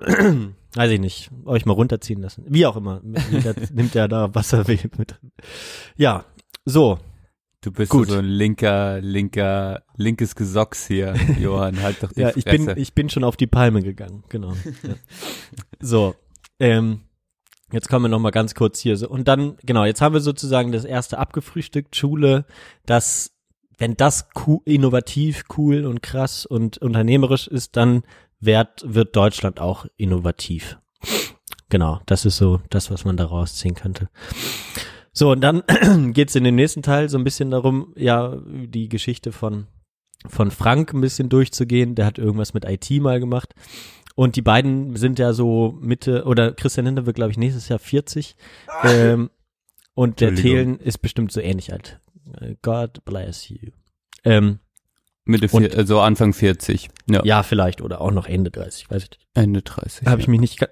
weiß ich nicht, euch mal runterziehen lassen. Wie auch immer. Nimmt ja da Wasser mit. Ja, so. Du bist Gut. so ein linker, linker, linkes Gesocks hier, Johann. Halt doch die Ja, Fresse. ich bin, ich bin schon auf die Palme gegangen, genau. Ja. So, ähm, jetzt kommen wir noch mal ganz kurz hier so. Und dann, genau, jetzt haben wir sozusagen das erste abgefrühstückt, Schule, das, wenn das cool, innovativ, cool und krass und unternehmerisch ist, dann wird, wird Deutschland auch innovativ. Genau, das ist so das, was man da rausziehen könnte. So, und dann geht's in dem nächsten Teil so ein bisschen darum, ja, die Geschichte von von Frank ein bisschen durchzugehen. Der hat irgendwas mit IT mal gemacht. Und die beiden sind ja so Mitte, oder Christian Hinter wird, glaube ich, nächstes Jahr 40. Ähm, und der. Thelen ist bestimmt so ähnlich alt. Äh, God bless you. Ähm, Mitte, Und- vier, also Anfang 40. Ja, ja, vielleicht, oder auch noch Ende 30, weiß ich nicht. Ende 30. Habe ich ja. mich nicht,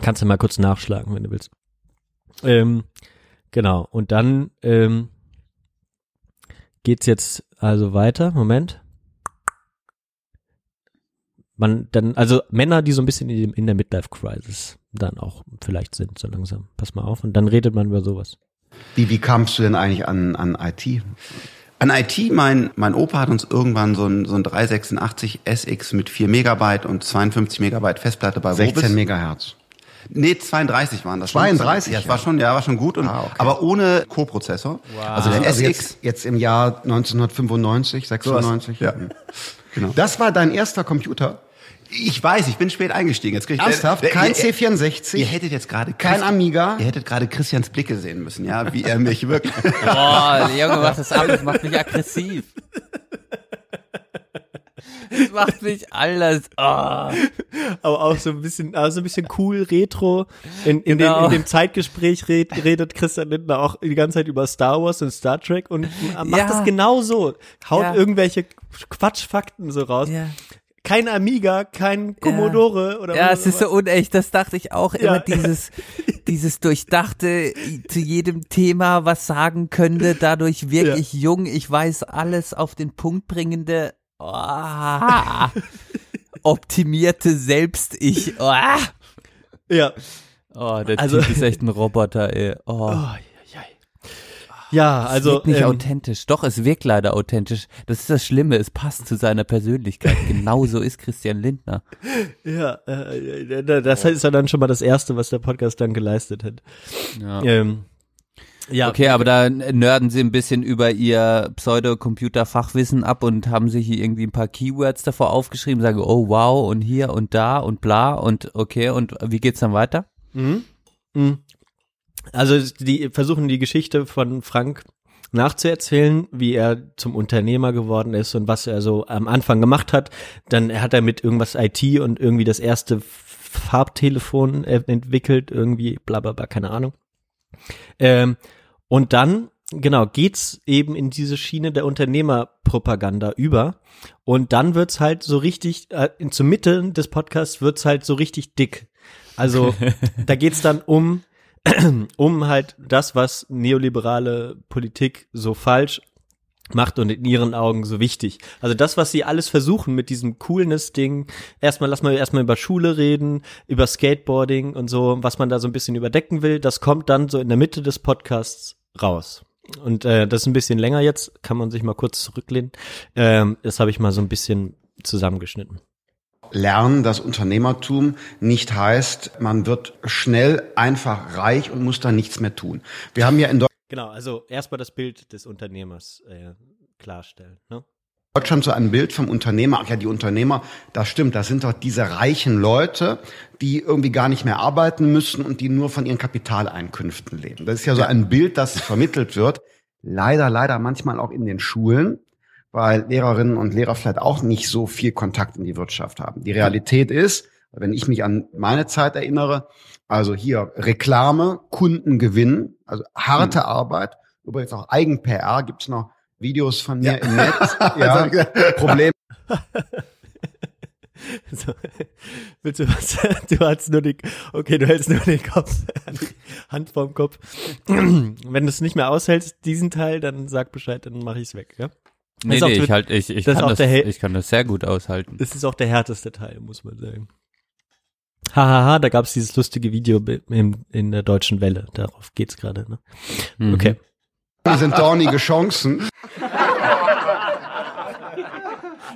kannst du mal kurz nachschlagen, wenn du willst. Ähm, genau, und dann ähm, geht's jetzt also weiter. Moment. Man dann, also Männer, die so ein bisschen in, dem- in der Midlife-Crisis dann auch vielleicht sind, so langsam. Pass mal auf. Und dann redet man über sowas. Wie, wie kamst du denn eigentlich an, an IT? An IT, mein, mein Opa hat uns irgendwann so ein, so ein 386 SX mit 4 Megabyte und 52 Megabyte Festplatte bei 16 Vobis. Megahertz. Nee, 32 waren das. 32, Ja, das ja. war schon, ja, war schon gut. Und, Ah, okay. Aber ohne Co-Prozessor. Also der Also SX. jetzt, jetzt im Jahr 1995, 96. Ja. Mhm. Genau. Das war dein erster Computer? Ich weiß, ich bin spät eingestiegen. Jetzt krieg ich, Ernsthaft? Der- der- Kein ihr- C64? Ihr hättet jetzt gerade Kein Christ- Amiga? Ihr hättet gerade Christians Blicke sehen müssen, ja, wie er mich wirklich. Boah, Junge, mach das ab, das macht mich aggressiv. Das macht mich alles. Oh. Aber auch so ein bisschen, also ein bisschen cool, retro. In, in, Genau. dem, in dem Zeitgespräch red, redet Christian Lindner auch die ganze Zeit über Star Wars und Star Trek und macht Ja. das genau so. Haut Ja. irgendwelche Quatschfakten so raus. Ja. Kein Amiga, kein Commodore oder Ja, es ist so unecht, das dachte ich auch Ja. immer, dieses, dieses durchdachte, zu jedem Thema was sagen könnte, dadurch wirklich jung, ich weiß alles auf den Punkt bringende, oh, optimierte Selbst-Ich, oh, Ja. oh der Also- Typ ist echt ein Roboter, ey, oh. Oh, ja. Ja, Es also wirkt nicht ähm, authentisch. Doch, es wirkt leider authentisch. Das ist das Schlimme. Es passt zu seiner Persönlichkeit. Genauso ist Christian Lindner. ja, äh, das ist ja dann schon mal das erste, was der Podcast dann geleistet hat. Ja. Ähm, ja, Okay, aber da nörden sie ein bisschen über ihr Pseudo-Computer-Fachwissen ab und haben sich hier irgendwie ein paar Keywords davor aufgeschrieben, sagen, oh wow, und hier und da und bla und okay, und wie geht's dann weiter? Mhm. Mhm. Also die versuchen die Geschichte von Frank nachzuerzählen, wie er zum Unternehmer geworden ist und was er so am Anfang gemacht hat. Dann hat er mit irgendwas IT und irgendwie das erste Farbtelefon äh, entwickelt, irgendwie bla bla bla, keine Ahnung. Ähm, und dann, genau, geht's eben in diese Schiene der Unternehmerpropaganda über. Und dann wird's halt so richtig, äh, zur Mitte des Podcasts wird's halt so richtig dick. Also da geht's dann um, um halt das, was neoliberale Politik so falsch macht und in ihren Augen so wichtig. Also das, was sie alles versuchen mit diesem Coolness-Ding, erstmal lass mal erstmal über Schule reden, über Skateboarding und so, was man da so ein bisschen überdecken will, das kommt dann so in der Mitte des Podcasts raus. Und äh, das ist ein bisschen länger jetzt, kann man sich mal kurz zurücklehnen. Ähm, das habe ich mal so ein bisschen zusammengeschnitten. Lernen, dass Unternehmertum nicht heißt, man wird schnell einfach reich und muss dann nichts mehr tun. Wir haben ja in Genau, also erstmal das Bild des Unternehmers äh, klarstellen. Ne? Deutschland so ein Bild vom Unternehmer. Ach ja, die Unternehmer, das stimmt, das sind doch diese reichen Leute, die irgendwie gar nicht mehr arbeiten müssen und die nur von ihren Kapitaleinkünften leben. Das ist ja so ein Bild, das vermittelt wird. Leider, leider manchmal auch in den Schulen, weil Lehrerinnen und Lehrer vielleicht auch nicht so viel Kontakt in die Wirtschaft haben. Die Realität ist, wenn ich mich an meine Zeit erinnere, also hier Reklame, Kundengewinn, also harte Arbeit, übrigens auch Eigen-PR, gibt's noch Videos von mir im Netz. Ja, Problem. So, willst du was? Du hast nur den, okay, du hältst nur den Kopf, Hand vorm Kopf. Wenn du es nicht mehr aushältst, diesen Teil, dann sag Bescheid, dann mache ich es weg, ja? Nee, nee, ich, halt, ich, ich, das kann das, ich kann das sehr gut aushalten. Das ist auch der härteste Teil, muss man sagen. Hahaha, da gab es dieses lustige Video in, in der deutschen Welle. Darauf geht's gerade, ne? Mhm. Okay. Die sind dornige Chancen.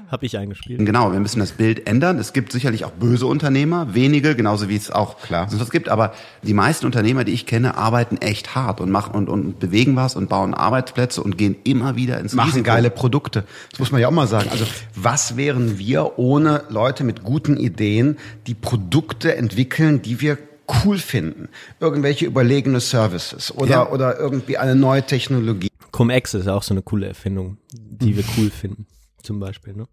Habe ich eingespielt. Genau, wir müssen das Bild ändern. Es gibt sicherlich auch böse Unternehmer, wenige, genauso wie es auch Klar. sonst was gibt. Aber die meisten Unternehmer, die ich kenne, arbeiten echt hart und machen und, und bewegen was und bauen Arbeitsplätze und gehen immer wieder ins machen Risiko. geile Produkte. Das muss man ja auch mal sagen. Also was wären wir ohne Leute mit guten Ideen, die Produkte entwickeln, die wir cool finden? Irgendwelche überlegene Services oder, Ja. oder irgendwie eine neue Technologie. Cum-Ex ist auch so eine coole Erfindung, die wir cool finden. Zum Beispiel, ne?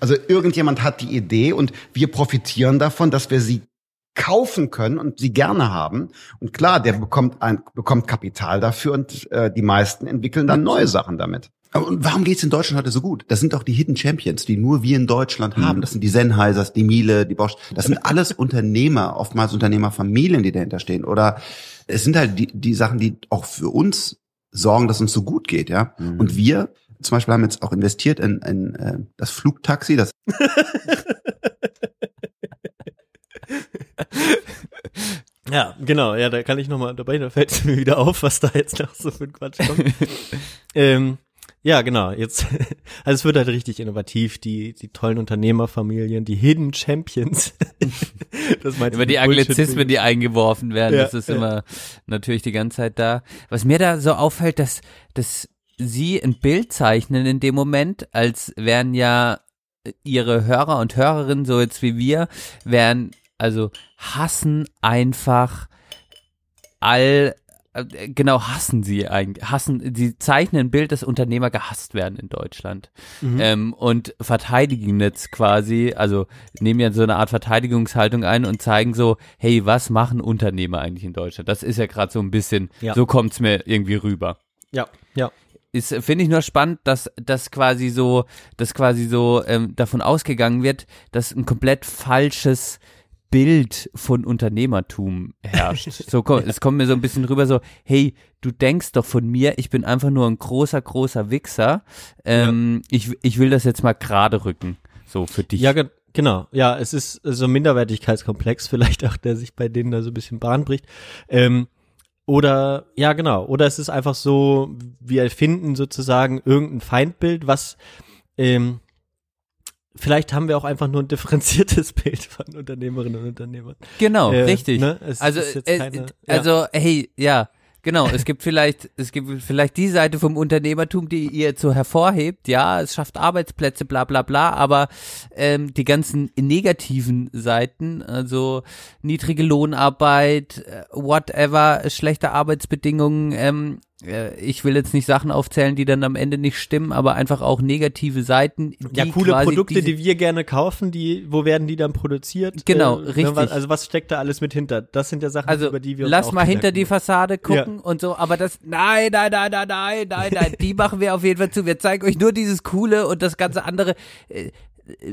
Also irgendjemand hat die Idee und wir profitieren davon, dass wir sie kaufen können und sie gerne haben. Und klar, der bekommt ein, bekommt Kapital dafür und äh, die meisten entwickeln dann neue Sachen damit. Und warum geht's in Deutschland heute so gut? Das sind doch die Hidden Champions, die nur wir in Deutschland haben. Das sind die Sennheisers, die Miele, die Bosch. Das sind alles Unternehmer, oftmals Unternehmerfamilien, die dahinter stehen. Oder es sind halt die, die Sachen, die auch für uns sorgen, dass uns so gut geht, ja. Und wir zum Beispiel haben jetzt auch investiert in, in äh, das Flugtaxi, das Ja, genau, ja, da kann ich nochmal dabei, da fällt es mir wieder auf, was da jetzt noch so für ein Quatsch kommt. ähm, ja, genau, jetzt, also es wird halt richtig innovativ, die, die tollen Unternehmerfamilien, die Hidden Champions. das meinst du Über die Anglizismen, die eingeworfen werden, Ja, das ist ja. immer natürlich die ganze Zeit da. Was mir da so auffällt, dass, dass sie ein Bild zeichnen in dem Moment, als wären ja ihre Hörer und Hörerinnen, so jetzt wie wir, wären, also hassen einfach all, äh, genau, hassen sie eigentlich, hassen, sie zeichnen ein Bild, dass Unternehmer gehasst werden in Deutschland. Ähm, und verteidigen jetzt quasi, also nehmen ja so eine Art Verteidigungshaltung ein und zeigen so, hey, was machen Unternehmer eigentlich in Deutschland? Das ist ja gerade so ein bisschen, Ja. so kommt's mir irgendwie rüber Ja, ja. Ist finde ich nur spannend, dass das quasi so, dass quasi so ähm, davon ausgegangen wird, dass ein komplett falsches Bild von Unternehmertum herrscht. So es kommt mir so ein bisschen rüber so, hey, du denkst doch von mir, ich bin einfach nur ein großer, großer Wichser. Ähm, ich, ich will das jetzt mal gerade rücken. So für dich. Ja, ge genau. Ja, es ist so ein Minderwertigkeitskomplex vielleicht auch, der sich bei denen da so ein bisschen Bahn bricht. Ähm, oder, ja, genau. Oder es ist einfach so, wir erfinden sozusagen irgendein Feindbild, was, ähm, vielleicht haben wir auch einfach nur ein differenziertes Bild von Unternehmerinnen und Unternehmern. Genau, Äh, richtig. ne? Also, äh, keine- also, hey, ja, genau. Es gibt vielleicht, es gibt vielleicht die Seite vom Unternehmertum, die ihr so hervorhebt. Ja, es schafft Arbeitsplätze, bla, bla, bla. Aber ähm, die ganzen negativen Seiten, also niedrige Lohnarbeit, äh, whatever, schlechte Arbeitsbedingungen. Ähm, äh, ich will jetzt nicht Sachen aufzählen, die dann am Ende nicht stimmen, aber einfach auch negative Seiten. Die Ja, coole Produkte, die wir gerne kaufen, die, wo werden die dann produziert? Genau, ne, richtig. was- Also was steckt da alles mit hinter? Das sind ja Sachen, Also über die wir uns lass mal hinter die. Fassade gucken und so, aber das nein, nein, nein, nein, nein, nein, nein, die machen wir auf jeden Fall zu. Wir zeigen euch nur dieses coole und das ganze andere äh,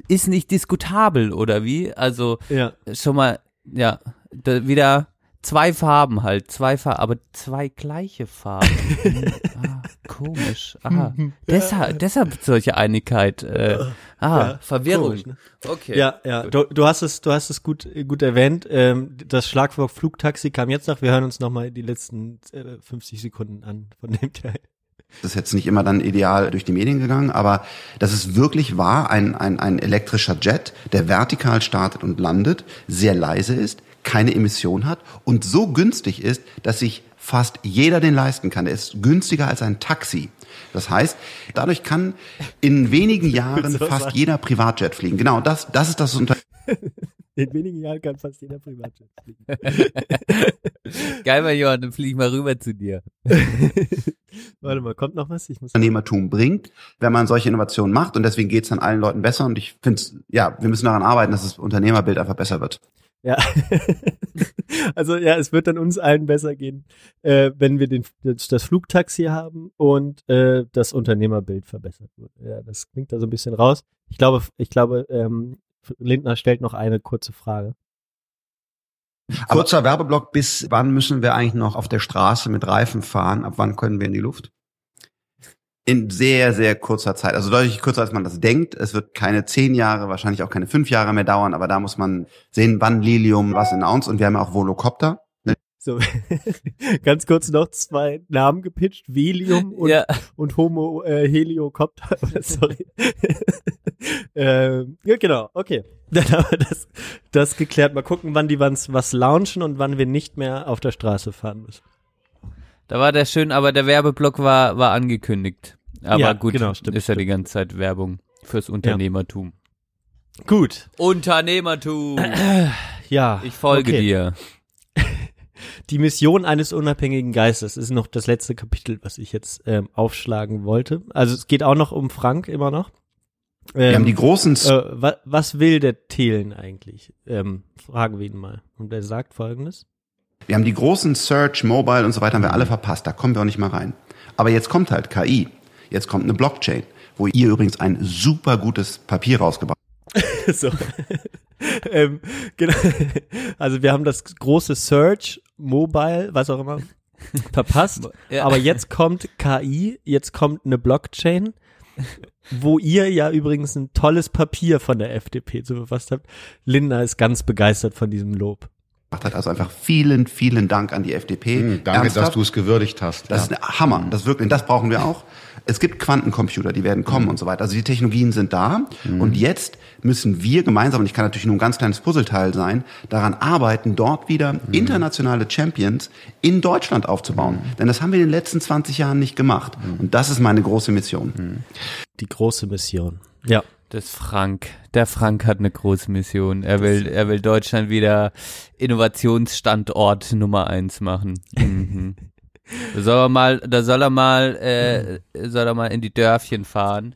ist nicht diskutabel oder wie? Also Ja. schon mal ja, da wieder zwei Farben halt, zwei Farben, aber zwei gleiche Farben. Ah, komisch. Ah, deshalb, deshalb solche Einigkeit. Äh, ah, Ja, Verwirrung. komisch, ne? Okay. Ja, ja. Du, du hast es, du hast es gut, gut erwähnt. Ähm, das Schlagwort Flugtaxi kam jetzt noch. Wir hören uns noch mal die letzten äh, 50 Sekunden an von dem Teil. Das ist jetzt nicht immer dann ideal durch die Medien gegangen, aber das ist wirklich wahr, ein, ein, ein elektrischer Jet, der vertikal startet und landet, sehr leise ist, keine Emission hat und so günstig ist, dass sich fast jeder den leisten kann. Er ist günstiger als ein Taxi. Das heißt, dadurch kann in wenigen Jahren so fast sagen. jeder Privatjet fliegen. Genau, das, das ist das Unter In wenigen Jahren kann fast jeder Privatjet fliegen. Geil, mein Johann, dann fliege ich mal rüber zu dir. Warte mal, kommt noch was? Ich muss. Unternehmertum bringt, wenn man solche Innovationen macht. Und deswegen geht es dann allen Leuten besser. Und ich finde, ja, wir müssen daran arbeiten, dass das Unternehmerbild einfach besser wird. Ja. also ja, es wird dann uns allen besser gehen, äh, wenn wir den, das, Flugtaxi haben und äh, das Unternehmerbild verbessert wird. Ja, das klingt da so ein bisschen raus. Ich glaube, ich glaube, ähm, Lindner stellt noch eine kurze Frage. Kurzer Werbeblock, bis wann müssen wir eigentlich noch auf der Straße mit Reifen fahren? Ab wann können wir in die Luft? In sehr, sehr kurzer Zeit. Also deutlich kürzer, als man das denkt. Es wird keine zehn Jahre, wahrscheinlich auch keine fünf Jahre mehr dauern, aber da muss man sehen, wann Lilium was announced. Und wir haben ja auch Volocopter. So, ganz kurz noch zwei Namen gepitcht, Velium und, Ja. und Homo äh, Heliocopter. Sorry. ähm, ja, genau, okay. Dann haben wir das, das geklärt. Mal gucken, wann die was, was launchen und wann wir nicht mehr auf der Straße fahren müssen. Da war der schön, aber der Werbeblock war, war angekündigt. Aber Ja, gut, genau, stimmt, ist ja die ganze Zeit Werbung fürs Unternehmertum. Gut. Unternehmertum! Ja. Ich folge okay. dir. Die Mission eines unabhängigen Geistes ist noch das letzte Kapitel, was ich jetzt ähm, aufschlagen wollte. Also es geht auch noch um Frank immer noch. Ähm, Wir haben die großen äh, wa was will der Thelen eigentlich? Ähm, fragen wir ihn mal. Und er sagt folgendes. Wir haben die großen Search, Mobile und so weiter haben wir alle verpasst. Da kommen wir auch nicht mal rein. Aber jetzt kommt halt KI. Jetzt kommt eine Blockchain, wo ihr übrigens ein super gutes Papier rausgebracht so. ähm, genau. Also wir haben das große Search, Mobile, was auch immer, verpasst. Ja. Aber jetzt kommt KI, jetzt kommt eine Blockchain, wo ihr ja übrigens ein tolles Papier von der FDP zu verfasst habt. Linda ist ganz begeistert von diesem Lob. Hat. Also einfach vielen, vielen Dank an die FDP. Hm, danke, Ernsthaft. dass du es gewürdigt hast. Das ist ein Hammer. Das wirklich, das brauchen wir auch. Es gibt Quantencomputer, die werden kommen und so weiter. Also die Technologien sind da. Und jetzt müssen wir gemeinsam, und ich kann natürlich nur ein ganz kleines Puzzleteil sein, daran arbeiten, dort wieder internationale Champions in Deutschland aufzubauen. Denn das haben wir in den letzten 20 Jahren nicht gemacht. Und das ist meine große Mission. Die große Mission. Ja. Das Frank. Der Frank hat eine große Mission. Er will, er will Deutschland wieder Innovationsstandort Nummer eins machen. Mhm. Da soll er mal, da soll er mal, äh, soll er mal in die Dörfchen fahren.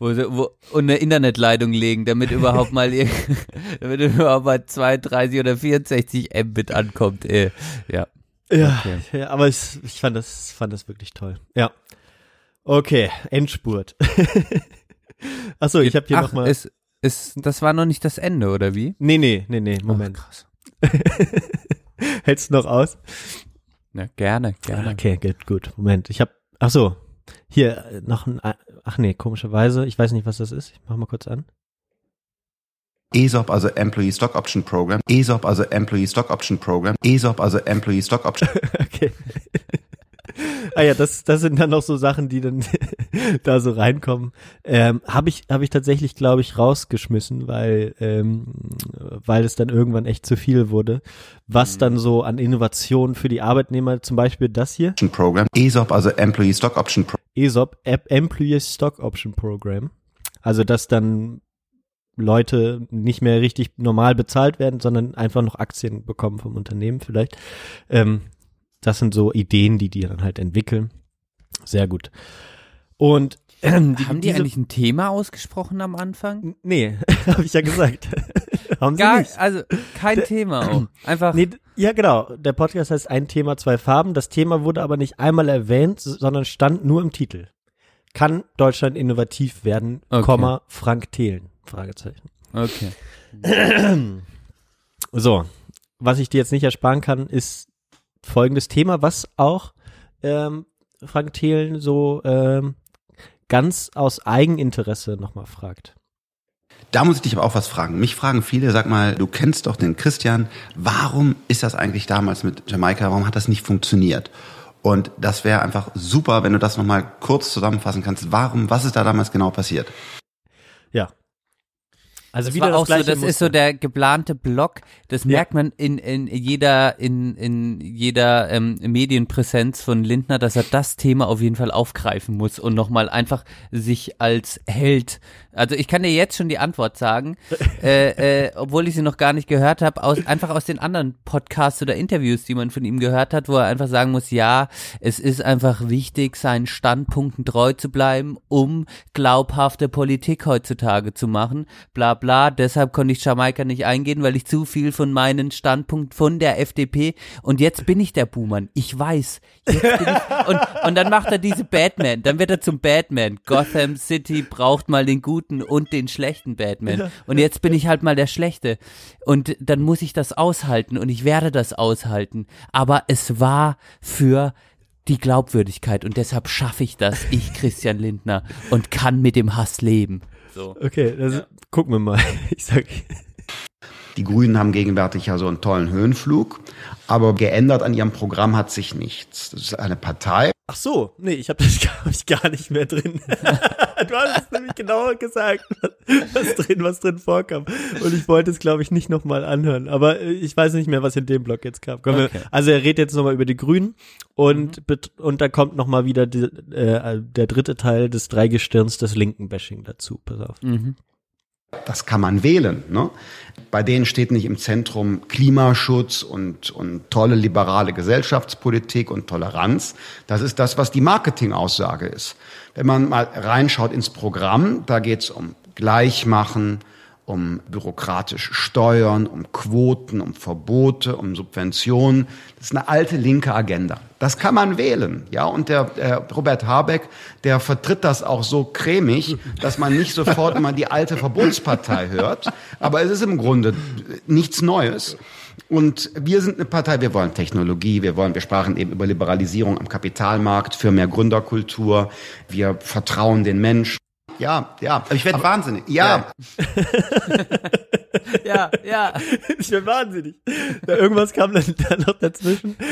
Wo, wo, und eine Internetleitung legen, damit überhaupt mal, damit überhaupt mal 32 oder 64 Mbit ankommt. Äh, ja. Ja, Okay. ja aber ich, ich fand das, fand das wirklich toll. Ja. Okay, Endspurt. Achso, ich habe hier Ach, nochmal. ist, ist, das war noch nicht das Ende, oder wie? Nee, nee, nee, nee, Moment. Ach, krass. Hältst du noch aus? Na, gerne, gerne. Okay, gut, gut. Moment, ich habe Ach so. Hier äh, noch ein Ach nee, komischerweise, ich weiß nicht, was das ist. Ich mach mal kurz an. ESOP, also Employee Stock Option Program. ESOP, also Employee Stock Option Program. ESOP, also Employee Stock Option. Okay. Ah ja, das, das sind dann noch so Sachen, die dann da so reinkommen. Ähm, habe ich, habe ich tatsächlich, glaube ich, rausgeschmissen, weil, ähm, weil es dann irgendwann echt zu viel wurde. Was dann so an Innovationen für die Arbeitnehmer, zum Beispiel das hier, Program. ESOP, also Employee Stock Option Program. ESOP, Employee Stock Option Program. Also, dass dann Leute nicht mehr richtig normal bezahlt werden, sondern einfach noch Aktien bekommen vom Unternehmen vielleicht. Ähm, das sind so Ideen, die die dann halt entwickeln. Sehr gut. Und ähm, die, Haben die diese, eigentlich ein Thema ausgesprochen am Anfang? Nee, habe ich ja gesagt. Haben sie Gar, nicht. also kein Thema auch. Einfach Nee, ja, genau. Der Podcast heißt ein Thema, zwei Farben. Das Thema wurde aber nicht einmal erwähnt, sondern stand nur im Titel. Kann Deutschland innovativ werden, Okay. Komma, Frank Thelen? Fragezeichen. okay. So, was ich dir jetzt nicht ersparen kann, ist folgendes Thema, was auch ähm, Frank Thelen so ähm, ganz aus Eigeninteresse nochmal fragt. Da muss ich dich aber auch was fragen. Mich fragen viele, sag mal, du kennst doch den Christian. Warum ist das eigentlich damals mit Jamaika? Warum hat das nicht funktioniert? Und das wäre einfach super, wenn du das nochmal kurz zusammenfassen kannst. Warum, was ist da damals genau passiert? Also Das wieder das auch so, gleiche das ist so der geplante Block. Das Ja. merkt man in, in jeder in, in jeder ähm, Medienpräsenz von Lindner, dass er das Thema auf jeden Fall aufgreifen muss und nochmal einfach sich als Held. Also ich kann dir jetzt schon die Antwort sagen, äh, äh, obwohl ich sie noch gar nicht gehört habe, aus, einfach aus den anderen Podcasts oder Interviews, die man von ihm gehört hat, wo er einfach sagen muss, ja, es ist einfach wichtig, seinen Standpunkten treu zu bleiben, um glaubhafte Politik heutzutage zu machen, bla bla. Deshalb konnte ich Jamaika nicht eingehen, weil ich zu viel von meinen Standpunkt von der FDP und jetzt bin ich der Buhmann. Ich weiß. Jetzt bin ich, und, und dann macht er diese Batman, dann wird er zum Batman. Gotham City braucht mal den guten und den schlechten Batman. Und jetzt bin ich halt mal der Schlechte. Und dann muss ich das aushalten und ich werde das aushalten. Aber es war für die Glaubwürdigkeit und deshalb schaffe ich das, ich Christian Lindner, und kann mit dem Hass leben. So. Okay, das gucken wir mal. Ich sag, Die Grünen haben gegenwärtig ja so einen tollen Höhenflug, aber geändert an ihrem Programm hat sich nichts. Das ist eine Partei. Ach so, nee, ich habe das glaub ich gar nicht mehr drin. du hast es nämlich genauer gesagt, was drin, was drin vorkam. Und ich wollte es, glaube ich, nicht nochmal anhören. Aber äh, ich weiß nicht mehr, was in dem Blog jetzt kam. Okay. wir, also er redet jetzt nochmal über die Grünen und, bet- und da kommt nochmal wieder die, äh, der dritte Teil des Dreigestirns des linken Bashing dazu. Pass auf. Das kann man wählen. Ne? Bei denen steht nicht im Zentrum Klimaschutz und, und tolle liberale Gesellschaftspolitik und Toleranz. Das ist das, was die Marketingaussage ist. Wenn man mal reinschaut ins Programm, da geht es um Gleichmachen, um bürokratisch Steuern, um Quoten, um Verbote, um Subventionen. Das ist eine alte linke Agenda. Das kann man wählen, ja. Und der, der Robert Habeck, der vertritt das auch so cremig, dass man nicht sofort immer die alte Verbotspartei hört. Aber es ist im Grunde nichts Neues. Und wir sind eine Partei, wir wollen Technologie, wir wollen, wir sprachen eben über Liberalisierung am Kapitalmarkt, für mehr Gründerkultur, wir vertrauen den Menschen. Ja, ja. Aber ich werde wahnsinnig. Ja, Ja, ja. ich bin wahnsinnig. Da irgendwas kam dann, dann noch dazwischen.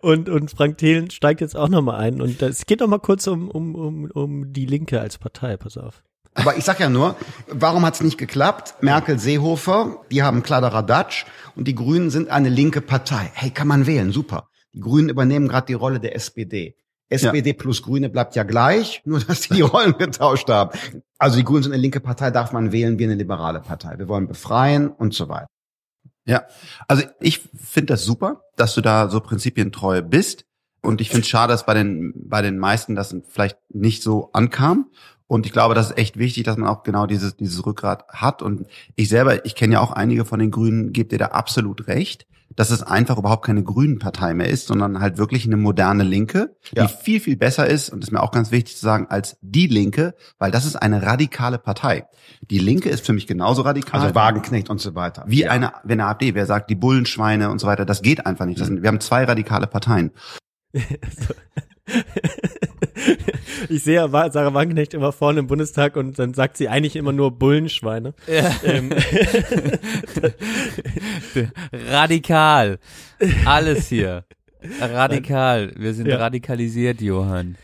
Und, und Frank Thelen steigt jetzt auch nochmal ein. Und es geht noch mal kurz um, um, um, um die Linke als Partei, pass auf. Aber ich sag ja nur, warum hat's nicht geklappt? Merkel, Seehofer, die haben Kladderadatsch und die Grünen sind eine linke Partei. Hey, kann man wählen, super. Die Grünen übernehmen gerade die Rolle der SPD. SPD plus Grüne bleibt ja gleich, nur dass die die Rollen getauscht haben. Also die Grünen sind eine linke Partei, darf man wählen wie eine liberale Partei. Wir wollen befreien und so weiter. Ja, also ich finde das super, dass du da so prinzipientreu bist. Und ich finde es schade, dass bei den, bei den meisten das vielleicht nicht so ankam. Und ich glaube, das ist echt wichtig, dass man auch genau dieses, dieses Rückgrat hat. Und ich selber, ich kenne ja auch einige von den Grünen, gebt ihr da absolut recht, dass es einfach überhaupt keine Grünen-Partei mehr ist, sondern halt wirklich eine moderne Linke, Ja. die viel, viel besser ist, und das ist mir auch ganz wichtig zu sagen, als die Linke, weil das ist eine radikale Partei. Die Linke ist für mich genauso radikal. Also Wagenknecht und so weiter. Wie Ja. eine, wenn eine AfD, wer sagt, die Bullenschweine und so weiter, das geht einfach nicht. Das sind, wir haben zwei radikale Parteien. Ich sehe Sarah Wagenknecht immer vorne im Bundestag und dann sagt sie eigentlich immer nur Bullenschweine. Ähm, Radikal. Alles hier. Radikal. Wir sind Ja. radikalisiert, Johann.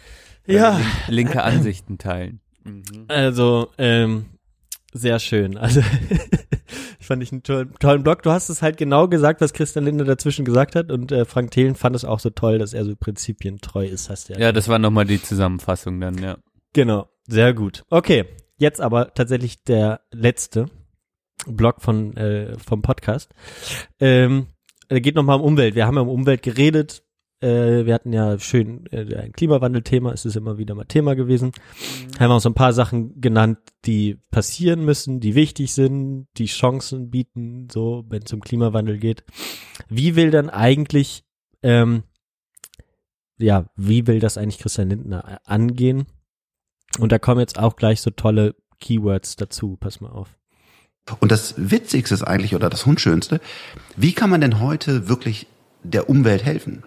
Ja. link- Linke Ansichten teilen. Also, ähm, sehr schön. Also, ich fand ich einen tollen, tollen Blog. Du hast es halt genau gesagt, was Christian Linde dazwischen gesagt hat und äh, Frank Thelen fand es auch so toll, dass er so prinzipientreu ist, hast du ja. Ja, das war nochmal die Zusammenfassung dann, ja. Genau, sehr gut. Okay, jetzt aber tatsächlich der letzte Blog von äh, vom Podcast. Ähm, er geht nochmal um Umwelt. Wir haben ja um Umwelt geredet. Äh, wir hatten ja schön äh, ein Klimawandelthema. Es ist immer wieder mal Thema gewesen. Haben wir auch so ein paar Sachen genannt, die passieren müssen, die wichtig sind, die Chancen bieten, so wenn es um Klimawandel geht. Wie will dann eigentlich ähm, ja, wie will das eigentlich Christian Lindner angehen? Und da kommen jetzt auch gleich so tolle Keywords dazu. Pass mal auf. Und das Witzigste ist eigentlich, oder das Unschönste, wie kann man denn heute wirklich der Umwelt helfen?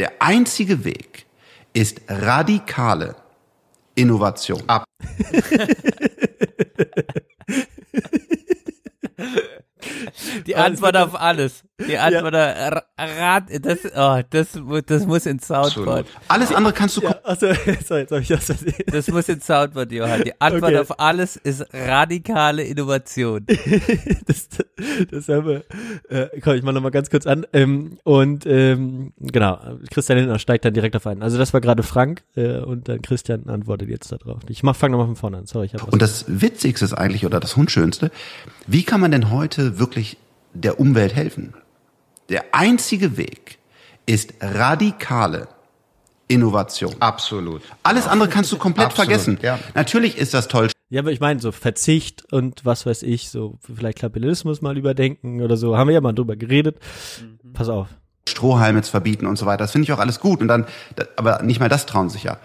Der einzige Weg ist radikale Innovation. Ab. Die Antwort auf alles. Die Antwort auf Rat, das, oh, das, das muss ins Soundboard. Alles andere kannst du Ja, achso, so, jetzt habe ich das versehen. Das muss ins Soundboard, Johann. Die Antwort Okay. auf alles ist radikale Innovation. Das, das haben wir, äh, komm, ich mach noch mal ganz kurz an. Ähm, und ähm, genau, Christian Lindner steigt dann direkt auf einen. Also das war gerade Frank äh, und dann Christian antwortet jetzt darauf. Ich mach, fang nochmal von vorne an. Sorry, ich habe was. Und das Witzigste ist eigentlich, oder das Unschönste, wie kann man denn heute wirklich der Umwelt helfen? Der einzige Weg ist radikale Innovation. Absolut. Alles andere kannst du komplett Absolut, vergessen. ja. Natürlich ist das toll, Ja, aber ich meine, so Verzicht und was weiß ich, so vielleicht Kapitalismus mal überdenken oder so, haben wir ja mal drüber geredet. Pass auf. Strohhalme zu verbieten und so weiter. Das finde ich auch alles gut. Und dann, da- aber nicht mal das trauen sich ja.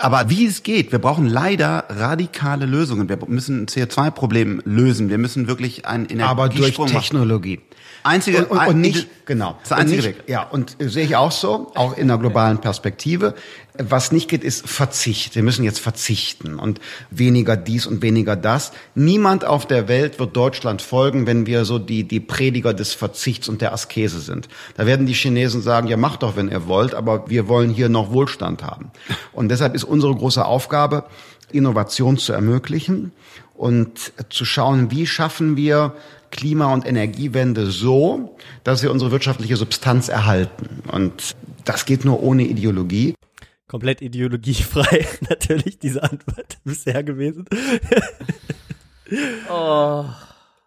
Aber wie es geht, wir brauchen leider radikale Lösungen. Wir müssen ein CO2-Problem lösen. Wir müssen wirklich einen Aber durch Energiesprung machen. Einzige, und, und, und nicht, genau. Das einzige nicht, Weg. Ja, und äh, sehe ich auch so, auch in der globalen Perspektive. Was nicht geht, ist Verzicht. Wir müssen jetzt verzichten und weniger dies und weniger das. Niemand auf der Welt wird Deutschland folgen, wenn wir so die, die Prediger des Verzichts und der Askese sind. Da werden die Chinesen sagen, ja macht doch, wenn ihr wollt, aber wir wollen hier noch Wohlstand haben. Und deshalb ist unsere große Aufgabe, Innovation zu ermöglichen und zu schauen, wie schaffen wir Klima- und Energiewende so, dass wir unsere wirtschaftliche Substanz erhalten. Und das geht nur ohne Ideologie. Komplett ideologiefrei, natürlich, diese Antwort bisher gewesen. Oh.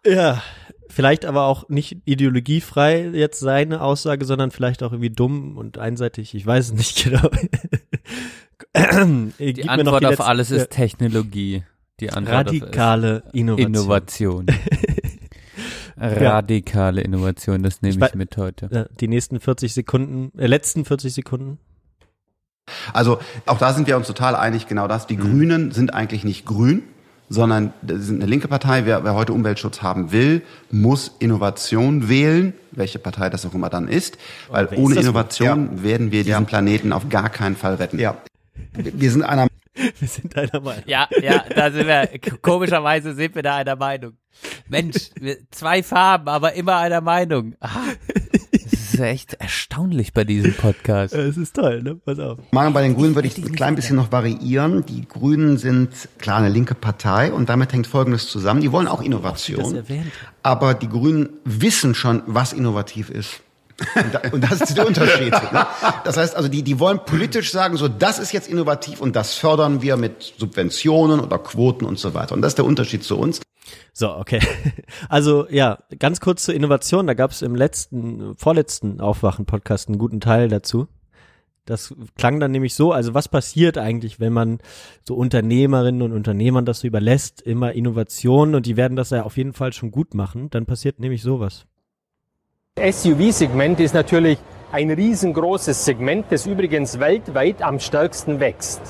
Ja, vielleicht aber auch nicht ideologiefrei jetzt seine Aussage, sondern vielleicht auch irgendwie dumm und einseitig. Ich weiß es nicht genau. Die Antwort auf alles ist Technologie. Die Antwort radikale auf Innovation. Innovation. Radikale Innovation, das nehme ich, Ich mit heute. Ja, Die nächsten 40 Sekunden, äh, letzten 40 Sekunden. Also auch da sind wir uns total einig, genau das. Die Grünen sind eigentlich nicht grün, sondern sie sind eine linke Partei. Wer, wer heute Umweltschutz haben will, muss Innovation wählen, welche Partei das auch immer dann ist. Weil ist ohne das? Innovation werden wir diesen Planeten auf gar keinen Fall retten. Ja. Wir sind einer Wir sind einer Meinung. Ja, ja, da sind wir, komischerweise sind wir da einer Meinung. Mensch, zwei Farben, aber immer einer Meinung. Ah, das ist echt erstaunlich bei diesem Podcast. Es ist toll, ne? Pass auf. Meinung bei den Grünen würde ich ein klein bisschen noch variieren. Die Grünen sind klar eine linke Partei und damit hängt Folgendes zusammen. Die wollen auch Innovation. Aber die Grünen wissen schon, was innovativ ist. Und, da, und das ist der Unterschied. Ne? Das heißt also, die, die wollen politisch sagen, so das ist jetzt innovativ und das fördern wir mit Subventionen oder Quoten und so weiter. Und das ist der Unterschied zu uns. So, okay. Also ja, ganz kurz zur Innovation. Da gab es im letzten, vorletzten Aufwachen-Podcast einen guten Teil dazu. Das klang dann nämlich so, also was passiert eigentlich, wenn man so Unternehmerinnen und Unternehmern das so überlässt, immer Innovationen und die werden das ja auf jeden Fall schon gut machen, dann passiert nämlich sowas. SUV-Segment ist natürlich ein riesengroßes Segment, das übrigens weltweit am stärksten wächst.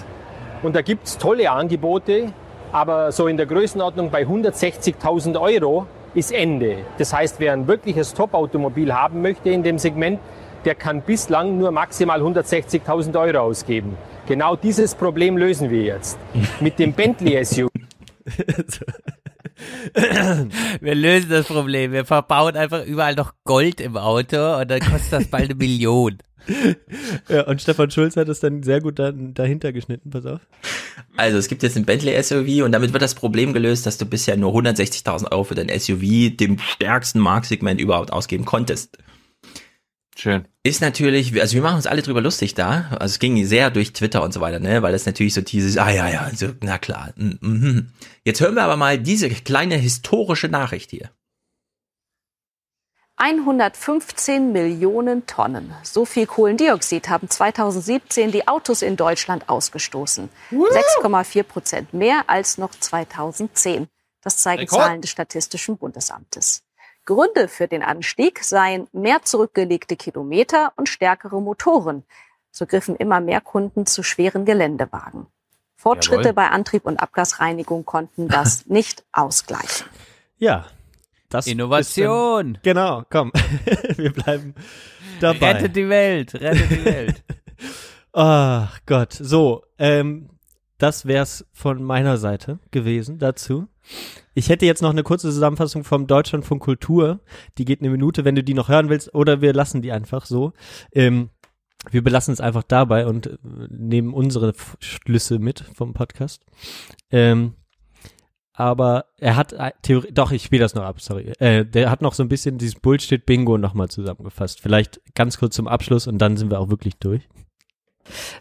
Und da gibt's tolle Angebote, aber so in der Größenordnung bei 160.000 Euro ist Ende. Das heißt, wer ein wirkliches Top-Automobil haben möchte in dem Segment, der kann bislang nur maximal 160.000 Euro ausgeben. Genau dieses Problem lösen wir jetzt. Mit dem Bentley SUV Wir lösen das Problem. Wir verbauen einfach überall noch Gold im Auto und dann kostet das bald eine Million. Ja, und Stefan Schulz hat es dann sehr gut dann dahinter geschnitten, pass auf. Also es gibt jetzt ein Bentley SUV und damit wird das Problem gelöst, dass du bisher nur 160.000 Euro für dein SUV, dem stärksten Marktsegment überhaupt ausgeben konntest. Schön. Ist natürlich, also wir machen uns alle drüber lustig da. Also es ging sehr durch Twitter und so weiter, ne, weil das natürlich so dieses, ah ja, ja, so, na klar. mm, mhm. Jetzt hören wir aber mal diese kleine historische Nachricht hier. 115 Millionen Tonnen. So viel Kohlendioxid haben 2017 die Autos in Deutschland ausgestoßen. 6,4 Prozent mehr als noch 2010. Das zeigen. Zahlen des Statistischen Bundesamtes. Gründe für den Anstieg seien mehr zurückgelegte Kilometer und stärkere Motoren. So griffen immer mehr Kunden zu schweren Geländewagen. Fortschritte Jawohl. bei Antrieb und Abgasreinigung konnten das nicht ausgleichen. Ja. Das Innovation. Ist dann, genau, komm. wir bleiben dabei. Rettet die Welt, rettet die Welt. Ach Gott, so, ähm, das wär's von meiner Seite gewesen dazu. Ich hätte jetzt noch eine kurze Zusammenfassung vom Deutschlandfunk Kultur. Die geht eine Minute, wenn du die noch hören willst, oder wir lassen die einfach so. Ähm, wir belassen es einfach dabei und äh, nehmen unsere Schlüsse mit vom Podcast. Ähm, aber er hat äh, Theorie, doch, ich spiele das noch ab, sorry. Äh, der hat noch so ein bisschen dieses Bullshit-Bingo nochmal zusammengefasst. Vielleicht ganz kurz zum Abschluss und dann sind wir auch wirklich durch.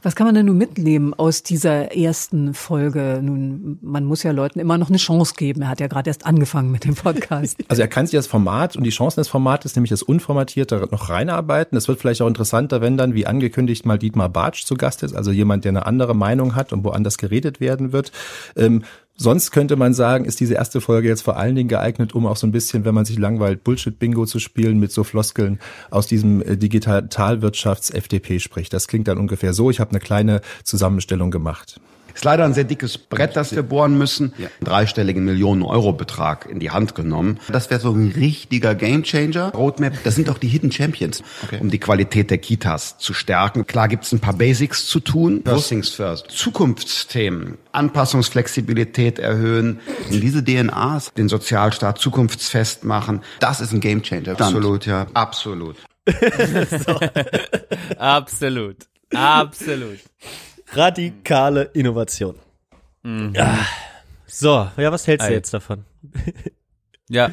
Was kann man denn nun mitnehmen aus dieser ersten Folge? Nun, man muss ja Leuten immer noch eine Chance geben. Er hat ja gerade erst angefangen mit dem Podcast. Also er kann sich das Format und die Chancen des Formates, nämlich das Unformatierte, noch reinarbeiten. Es wird vielleicht auch interessanter, wenn dann, wie angekündigt, mal Dietmar Bartsch zu Gast ist, also jemand, der eine andere Meinung hat und woanders geredet werden wird. Ähm, Sonst könnte man sagen, ist diese erste Folge jetzt vor allen Dingen geeignet, um auch so ein bisschen, wenn man sich langweilt, Bullshit-Bingo zu spielen mit so Floskeln aus diesem äh, Digitalwirtschafts-FDP spricht. Das klingt dann ungefähr so. Ich habe eine kleine Zusammenstellung gemacht. Ist leider ein sehr dickes Brett, das wir bohren müssen. Ja. Einen dreistelligen Millionen-Euro-Betrag in die Hand genommen. Das wäre so ein richtiger Gamechanger. Roadmap, das sind doch die Hidden Champions. um die Qualität der Kitas zu stärken. Klar gibt es ein paar Basics zu tun. First things first. Zukunftsthemen, Anpassungsflexibilität erhöhen, Und diese DNAs, den Sozialstaat zukunftsfest machen. das ist ein Gamechanger. Absolut, ja. Absolut. Absolut. Absolut. Radikale Innovation. Ah. So, ja, was hältst du Ei. jetzt davon? Ja,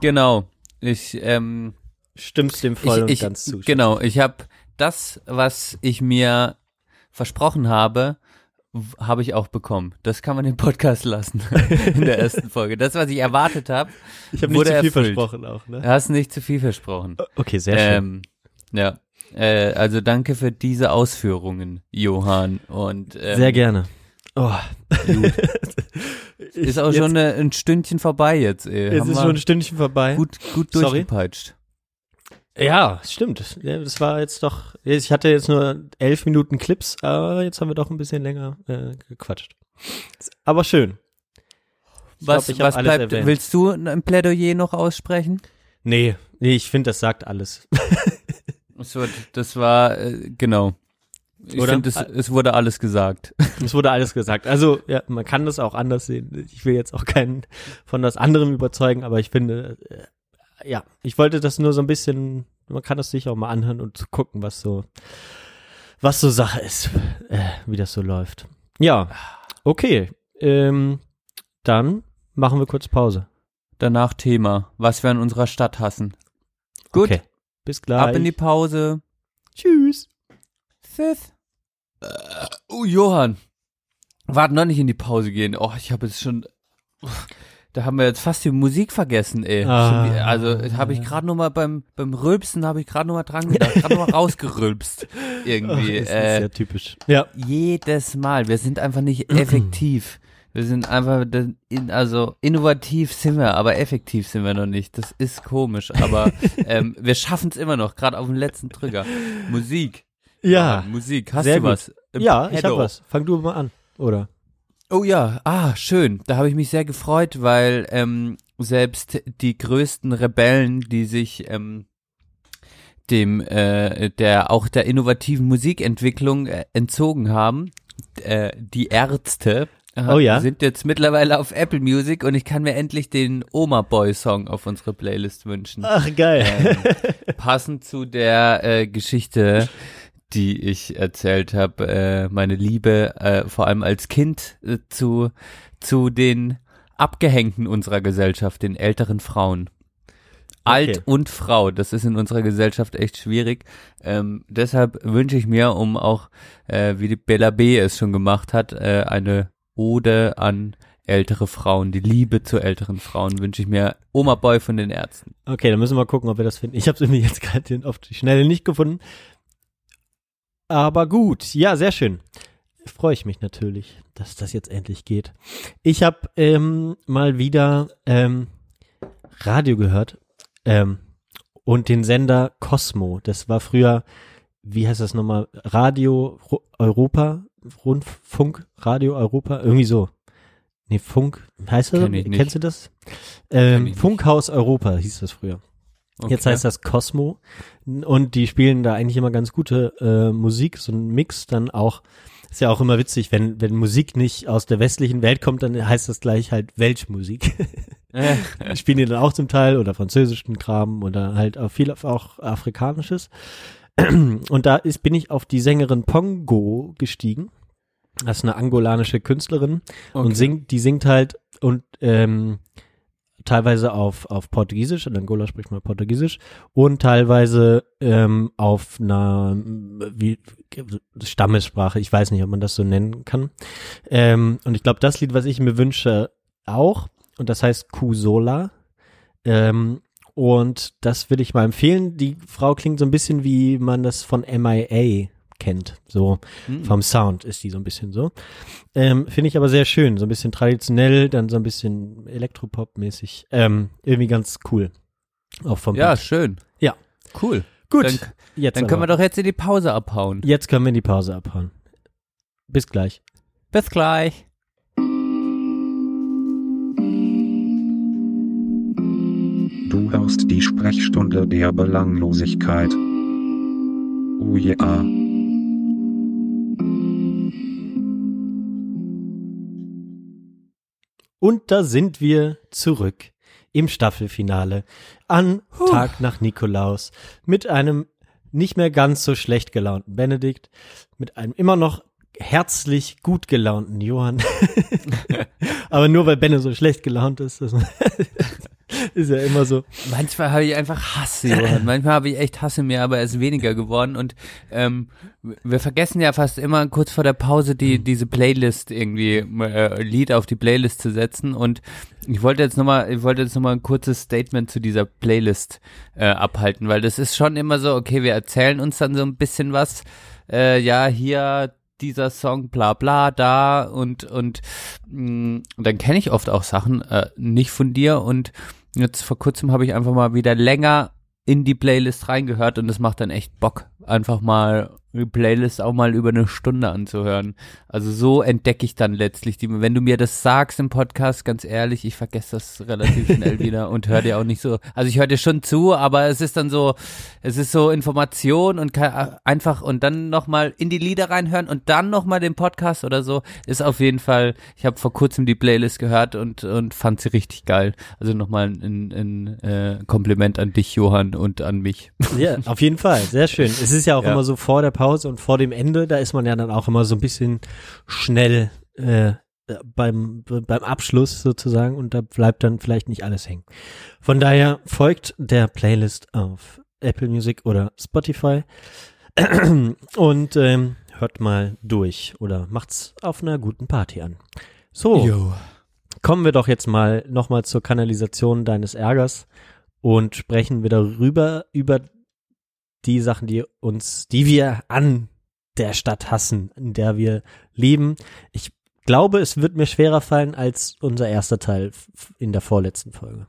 genau. Ich, ähm, Stimmst dem voll ich, und ich, ganz zu. Genau, ich habe das, was ich mir versprochen habe, habe ich auch bekommen. Das kann man im Podcast lassen in der ersten Folge. Das, was ich erwartet habe, Ich habe nicht zu viel erfüllt. versprochen auch, ne? Du hast nicht zu viel versprochen. Okay, sehr schön. Ähm, ja. Äh, also danke für diese Ausführungen, Johann. Und ähm, sehr gerne. Oh. Ist auch jetzt, schon eine, ein Stündchen vorbei jetzt. Ey. Jetzt Haben ist schon ein Stündchen vorbei. gut, gut Sorry. durchgepeitscht. Ja, stimmt. Ja, das war jetzt doch. Ich hatte jetzt nur elf Minuten Clips, aber jetzt haben wir doch ein bisschen länger äh, gequatscht. Aber schön. Ich Was, glaub, ich was bleibt? erwähnt. Willst du ein Plädoyer noch aussprechen? Nee, nee, ich finde, das sagt alles. Das war, das war äh, genau. Ich finde, es, es wurde alles gesagt. Es wurde alles gesagt. Also, ja, man kann das auch anders sehen. Ich will jetzt auch keinen von das anderem überzeugen, aber ich finde, äh, ja, ich wollte das nur so ein bisschen, man kann das sich auch mal anhören und zu gucken, was so, was so Sache ist, äh, wie das so läuft. Ja, okay. Ähm, dann machen wir kurz Pause. Danach Thema, was wir an unserer Stadt hassen. Gut, Okay. Bis gleich. ab in die Pause. Tschüss. Tschüss. Äh, oh, Johann. Warte, noch nicht in die Pause gehen. Oh, ich habe jetzt schon. Da haben wir jetzt fast die Musik vergessen, ey. Ah. Also habe ich gerade noch mal beim beim Rülpsen habe ich gerade noch mal dran gedacht, gerade noch mal rausgerülpst irgendwie. das ist äh, sehr typisch. Ja. jedes Mal. Wir sind einfach nicht effektiv. Wir sind einfach, also innovativ sind wir, aber effektiv sind wir noch nicht. Das ist komisch, aber ähm, wir schaffen es immer noch, gerade auf dem letzten Trigger. Musik. Ja. Ah, Musik. Hast du was? Im Ja, ich Petto? habe was. Fang du mal an, oder? Oh ja, ah, schön. Da habe ich mich sehr gefreut, weil ähm, selbst die größten Rebellen, die sich ähm, dem äh, der auch der innovativen Musikentwicklung äh, entzogen haben, äh, die Ärzte äh, Oh ja? sind jetzt mittlerweile auf Apple Music und ich kann mir endlich den Oma Boy Song auf unsere Playlist wünschen. Ach, geil. Ähm, passend zu der äh, Geschichte, die ich erzählt habe, äh, meine Liebe äh, vor allem als Kind äh, zu zu den Abgehängten unserer Gesellschaft, den älteren Frauen. Alt Okay. und Frau, das ist in unserer Gesellschaft echt schwierig. Ähm, deshalb wünsche ich mir, um auch, äh, wie die Bella B. es schon gemacht hat, äh, eine Ode an ältere Frauen, die Liebe zu älteren Frauen, wünsche ich mir Oma Boy von den Ärzten. Okay, dann müssen wir mal gucken, ob wir das finden. Ich habe es irgendwie jetzt gerade auf die Schnelle nicht gefunden. Aber gut, ja, sehr schön. Freue ich mich natürlich, dass das jetzt endlich geht. Ich habe ähm, mal wieder ähm, Radio gehört ähm, und den Sender Cosmo. Das war früher, wie heißt das nochmal? Radio Europa, Rundfunk, Radio Europa, irgendwie so. Nee, Funk, heißt das? Kenn ich nicht. Kennst du das? Ähm, ich nicht. Funkhaus Europa hieß das früher. Jetzt Okay. heißt das Cosmo und die spielen da eigentlich immer ganz gute äh, Musik, so ein Mix dann auch. Ist ja auch immer witzig, wenn wenn Musik nicht aus der westlichen Welt kommt, dann heißt das gleich halt Weltmusik. Spielen die dann auch zum Teil oder französischen Kram oder halt auch viel auch afrikanisches. Und da ist bin ich auf die Sängerin Pongo gestiegen. Das ist eine angolanische Künstlerin Okay. und singt, die singt halt und ähm, teilweise auf, auf Portugiesisch, in Angola spricht man Portugiesisch, und teilweise ähm, auf einer wie, Stammessprache, ich weiß nicht, ob man das so nennen kann. Ähm, und ich glaube, das Lied, was ich mir wünsche, auch, und das heißt Kusola. Ähm, und das will ich mal empfehlen. Die Frau klingt so ein bisschen wie man das von MIA kennt. So Hm. vom Sound ist die so ein bisschen so. Ähm, Finde ich aber sehr schön. So ein bisschen traditionell, dann so ein bisschen Elektropop-mäßig. Ähm, irgendwie ganz cool. Auch vom ja, Beat. schön. Ja. Cool. Gut. Dann, jetzt dann können wir doch jetzt in die Pause abhauen. Jetzt können wir in die Pause abhauen. Bis gleich. Bis gleich. Du hörst die Sprechstunde der Belanglosigkeit. Oh ja. Und da sind wir zurück im Staffelfinale an Tag nach Nikolaus mit einem nicht mehr ganz so schlecht gelaunten Benedikt, mit einem immer noch herzlich gut gelaunten Johann. Aber nur weil Benne so schlecht gelaunt ist. Ist ja immer so. Manchmal habe ich einfach Hass, Johann. Manchmal habe ich echt Hass in mir, aber er ist weniger geworden. Und ähm, wir vergessen ja fast immer kurz vor der Pause die diese Playlist irgendwie äh, Lied auf die Playlist zu setzen. Und ich wollte jetzt nochmal, ich wollte jetzt noch mal ein kurzes Statement zu dieser Playlist äh, abhalten, weil das ist schon immer so, okay, wir erzählen uns dann so ein bisschen was. Äh, ja, hier dieser Song, bla bla, da und und mh, dann kenne ich oft auch Sachen äh, nicht von dir und jetzt vor kurzem habe ich einfach mal wieder länger in die Playlist reingehört und es macht dann echt Bock, einfach mal Playlist auch mal über eine Stunde anzuhören. Also so entdecke ich dann letztlich die, wenn du mir das sagst im Podcast, ganz ehrlich, ich vergesse das relativ schnell wieder und höre dir auch nicht so, also ich höre dir schon zu, aber es ist dann so, es ist so Information und kann einfach und dann nochmal in die Lieder reinhören und dann nochmal den Podcast oder so, ist auf jeden Fall, ich habe vor kurzem die Playlist gehört und, und fand sie richtig geil. Also nochmal ein, ein, ein äh, Kompliment an dich, Johann, und an mich. Ja, auf jeden Fall, sehr schön. Es ist ja auch Ja. immer so vor der Pause und vor dem Ende, da ist man ja dann auch immer so ein bisschen schnell äh, beim, beim Abschluss sozusagen und da bleibt dann vielleicht nicht alles hängen. Von daher folgt der Playlist auf Apple Music oder Spotify und ähm, hört mal durch oder macht's auf einer guten Party an. So, Jo. kommen wir doch jetzt mal nochmal zur Kanalisation deines Ärgers und sprechen wir darüber, über die Sachen, die uns, die wir an der Stadt hassen, in der wir leben. Ich glaube, es wird mir schwerer fallen als unser erster Teil in der vorletzten Folge.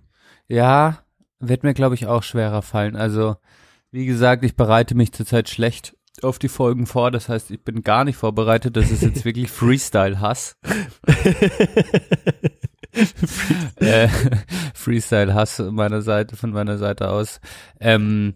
Ja, wird mir, glaube ich, auch schwerer fallen. Also, wie gesagt, ich bereite mich zurzeit schlecht auf die Folgen vor. Das heißt, ich bin gar nicht vorbereitet. Das ist jetzt wirklich Freestyle-Hass. äh, Freestyle-Hass meiner Seite, von meiner Seite aus. Ähm,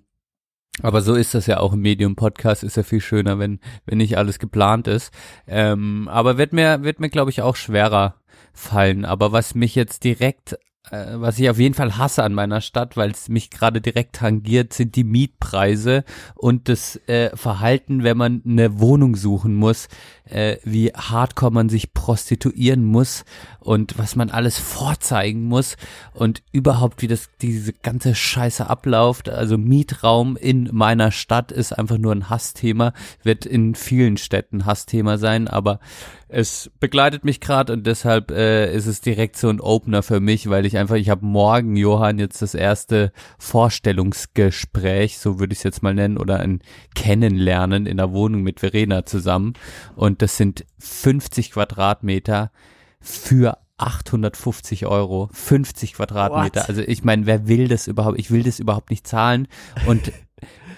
aber so ist das ja auch im Medium-Podcast, ist ja viel schöner, wenn, wenn nicht alles geplant ist. Ähm, aber wird mir, wird mir, glaube ich, auch schwerer fallen. Aber was mich jetzt direkt, äh, was ich auf jeden Fall hasse an meiner Stadt, weil es mich gerade direkt tangiert, sind die Mietpreise und das äh, Verhalten, wenn man eine Wohnung suchen muss, äh, wie hardcore man sich prostituieren muss und was man alles vorzeigen muss und überhaupt wie das diese ganze Scheiße abläuft. Also Mietraum in meiner Stadt ist einfach nur ein Hassthema, wird in vielen Städten Hassthema sein, aber es begleitet mich gerade und deshalb äh, ist es direkt so ein Opener für mich, weil ich einfach, ich habe morgen, Johann, jetzt das erste Vorstellungsgespräch, so würde ich es jetzt mal nennen, oder ein Kennenlernen in der Wohnung mit Verena zusammen. Und das sind 50 Quadratmeter für 850 Euro, 50 Quadratmeter. What? Also ich meine, wer will das überhaupt? Ich will das überhaupt nicht zahlen. Und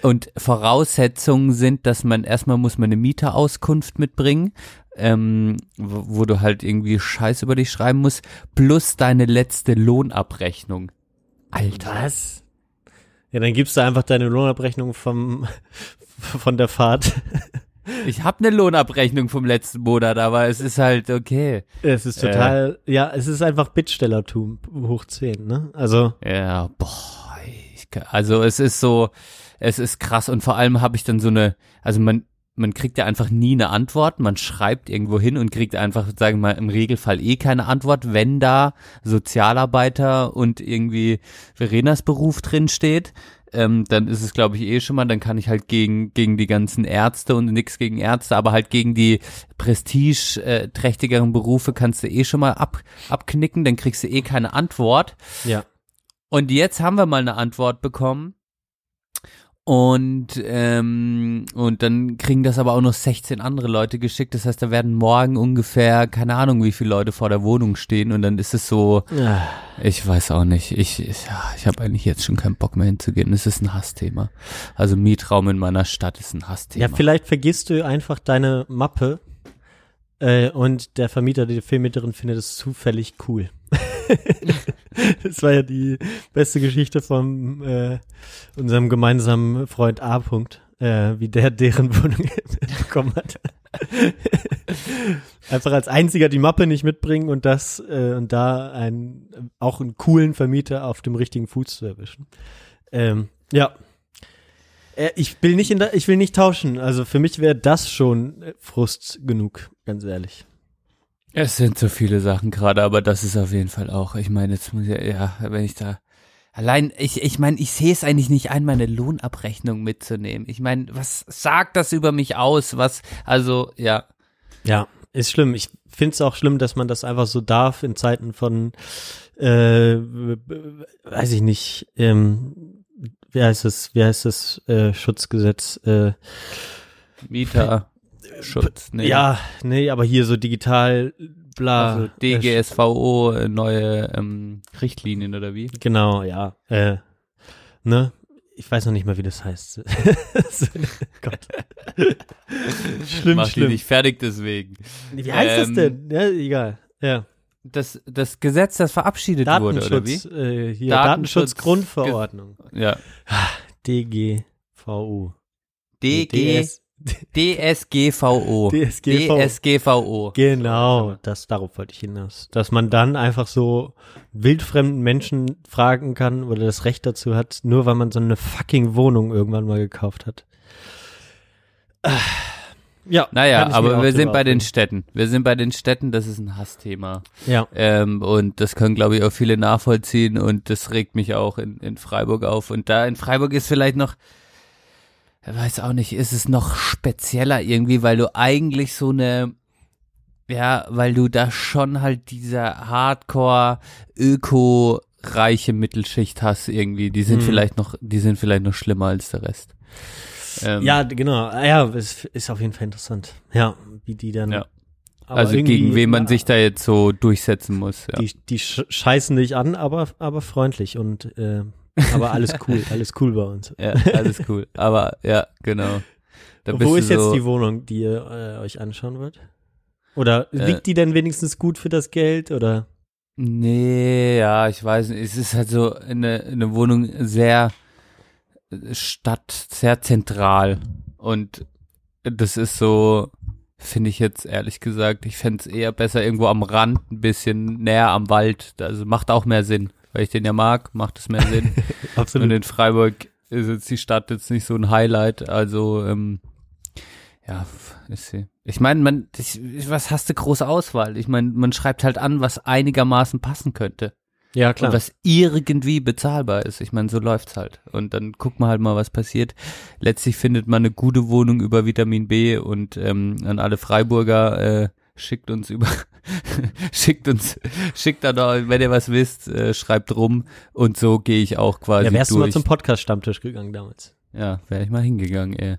und Voraussetzungen sind, dass man erstmal muss man eine Mieterauskunft mitbringen, ähm, wo, wo du halt irgendwie Scheiß über dich schreiben musst, plus deine letzte Lohnabrechnung. Alter. Was? Ja, dann gibst du einfach deine Lohnabrechnung vom, von der Fahrt. Ich habe eine Lohnabrechnung vom letzten Monat, aber es ist halt okay. Es ist total, ja, es ist einfach Bittstellertum hoch 10, ne? Also, Ja, boah, ich, also es ist so, es ist krass und vor allem habe ich dann so eine, also man, man kriegt ja einfach nie eine Antwort, man schreibt irgendwo hin und kriegt einfach, sagen wir mal, im Regelfall eh keine Antwort, wenn da Sozialarbeiter und irgendwie Verenas Beruf drin steht. Ähm, dann ist es, glaube ich, eh schon mal, dann kann ich halt gegen, gegen die ganzen Ärzte und nix gegen Ärzte, aber halt gegen die prestigeträchtigeren Berufe kannst du eh schon mal ab, abknicken, dann kriegst du eh keine Antwort. ja. Und jetzt haben wir mal eine Antwort bekommen. Und, ähm, und dann kriegen das aber auch noch 16 andere Leute geschickt. Das heißt, da werden morgen ungefähr, keine Ahnung, wie viele Leute vor der Wohnung stehen. Und dann ist es so, Ah, ich weiß auch nicht. Ich, ich, ja, ich habe eigentlich jetzt schon keinen Bock mehr hinzugehen. Es ist ein Hassthema. Also Mietraum in meiner Stadt ist ein Hassthema. Ja, vielleicht vergisst du einfach deine Mappe Äh, und der Vermieter, die Vermieterin findet es zufällig cool. das war ja die beste Geschichte von äh, unserem gemeinsamen Freund A. -Punkt, äh, wie der deren Wohnung bekommen hat. Einfach als einziger die Mappe nicht mitbringen und das äh, und da einen auch einen coolen Vermieter auf dem richtigen Fuß zu erwischen. Ähm, ja. Äh, ich will nicht in der, ich will nicht tauschen. Also für mich wäre das schon äh, Frust genug, ganz ehrlich. Es sind so viele Sachen gerade, aber das ist auf jeden Fall auch. Ich meine, jetzt muss ich, ja, wenn ich da allein, ich, ich meine, ich sehe es eigentlich nicht ein, meine Lohnabrechnung mitzunehmen. Ich meine, was sagt das über mich aus? Was, also, ja. Ja, ist schlimm. Ich finde es auch schlimm, dass man das einfach so darf in Zeiten von, äh, weiß ich nicht, ähm, wie heißt es, wie heißt das äh, Schutzgesetz? Äh, Mieterschutz, nee. Ja, nee, aber hier so digital, bla. Also DGSVO, äh, neue ähm, Richtlinien oder wie? Genau, ja. Äh, ne? Ich weiß noch nicht mal, wie das heißt. Gott. schlimm, Mach schlimm. nicht fertig deswegen. Wie heißt das Ähm, denn? Ja, egal. Ja. Das, das Gesetz, das verabschiedet wurde, oder wie? Datenschutz, äh, hier, Datenschutz- Datenschutzgrundverordnung. Ja. DGVU. DG. DSGVO. DSGVO. DSGVO. Genau, das darauf wollte ich hinaus. Dass man dann einfach so wildfremden Menschen fragen kann oder das Recht dazu hat, nur weil man so eine fucking Wohnung irgendwann mal gekauft hat. Ja, Naja, aber wir sind bei den. Städten. Wir sind bei den Städten, das ist ein Hassthema. Ja. Ähm, und das können, glaube ich, auch viele nachvollziehen und das regt mich auch in, in Freiburg auf. Und da in Freiburg ist vielleicht noch, weiß auch nicht, ist es noch spezieller irgendwie, weil du eigentlich so eine, ja, weil du da schon halt diese Hardcore Öko reiche Mittelschicht hast irgendwie. Die sind Mhm. vielleicht noch, die sind vielleicht noch schlimmer als der Rest. Ähm, Ja, genau. Ja, es ist auf jeden Fall interessant. Ja, wie die dann. Ja. Also gegen wen man sich da jetzt so durchsetzen muss. Ja. Die, die sch scheißen dich an, aber, aber freundlich und äh, aber alles cool, alles cool bei uns. Ja, alles cool. Aber ja, genau. Da Wo ist jetzt so- die Wohnung, die ihr äh, euch anschauen wollt? Oder Äh, liegt die denn wenigstens gut für das Geld? Oder? Nee, ja, ich weiß nicht. Es ist halt so eine, eine Wohnung sehr Stadt, sehr zentral. Und das ist so, finde ich jetzt ehrlich gesagt, ich fände es eher besser irgendwo am Rand, ein bisschen näher am Wald. Also macht auch mehr Sinn. Weil ich den ja mag, macht es mehr Sinn. Absolut. Und in Freiburg ist jetzt die Stadt jetzt nicht so ein Highlight. Also, ähm, ja, ist sie. Ich meine, man, ich, was hast du große Auswahl? Ich meine, man schreibt halt an, was einigermaßen passen könnte. Ja, klar. Und was irgendwie bezahlbar ist. Ich meine, so läuft's halt. Und dann guckt man halt mal, was passiert. Letztlich findet man eine gute Wohnung über Vitamin B und ähm, an alle Freiburger äh, schickt uns über schickt uns schickt dann auch, wenn ihr was wisst, äh, schreibt rum und so gehe ich auch quasi ja, wärst du mal durch. zum Podcast-Stammtisch gegangen damals? Ja, wäre ich mal hingegangen, ey.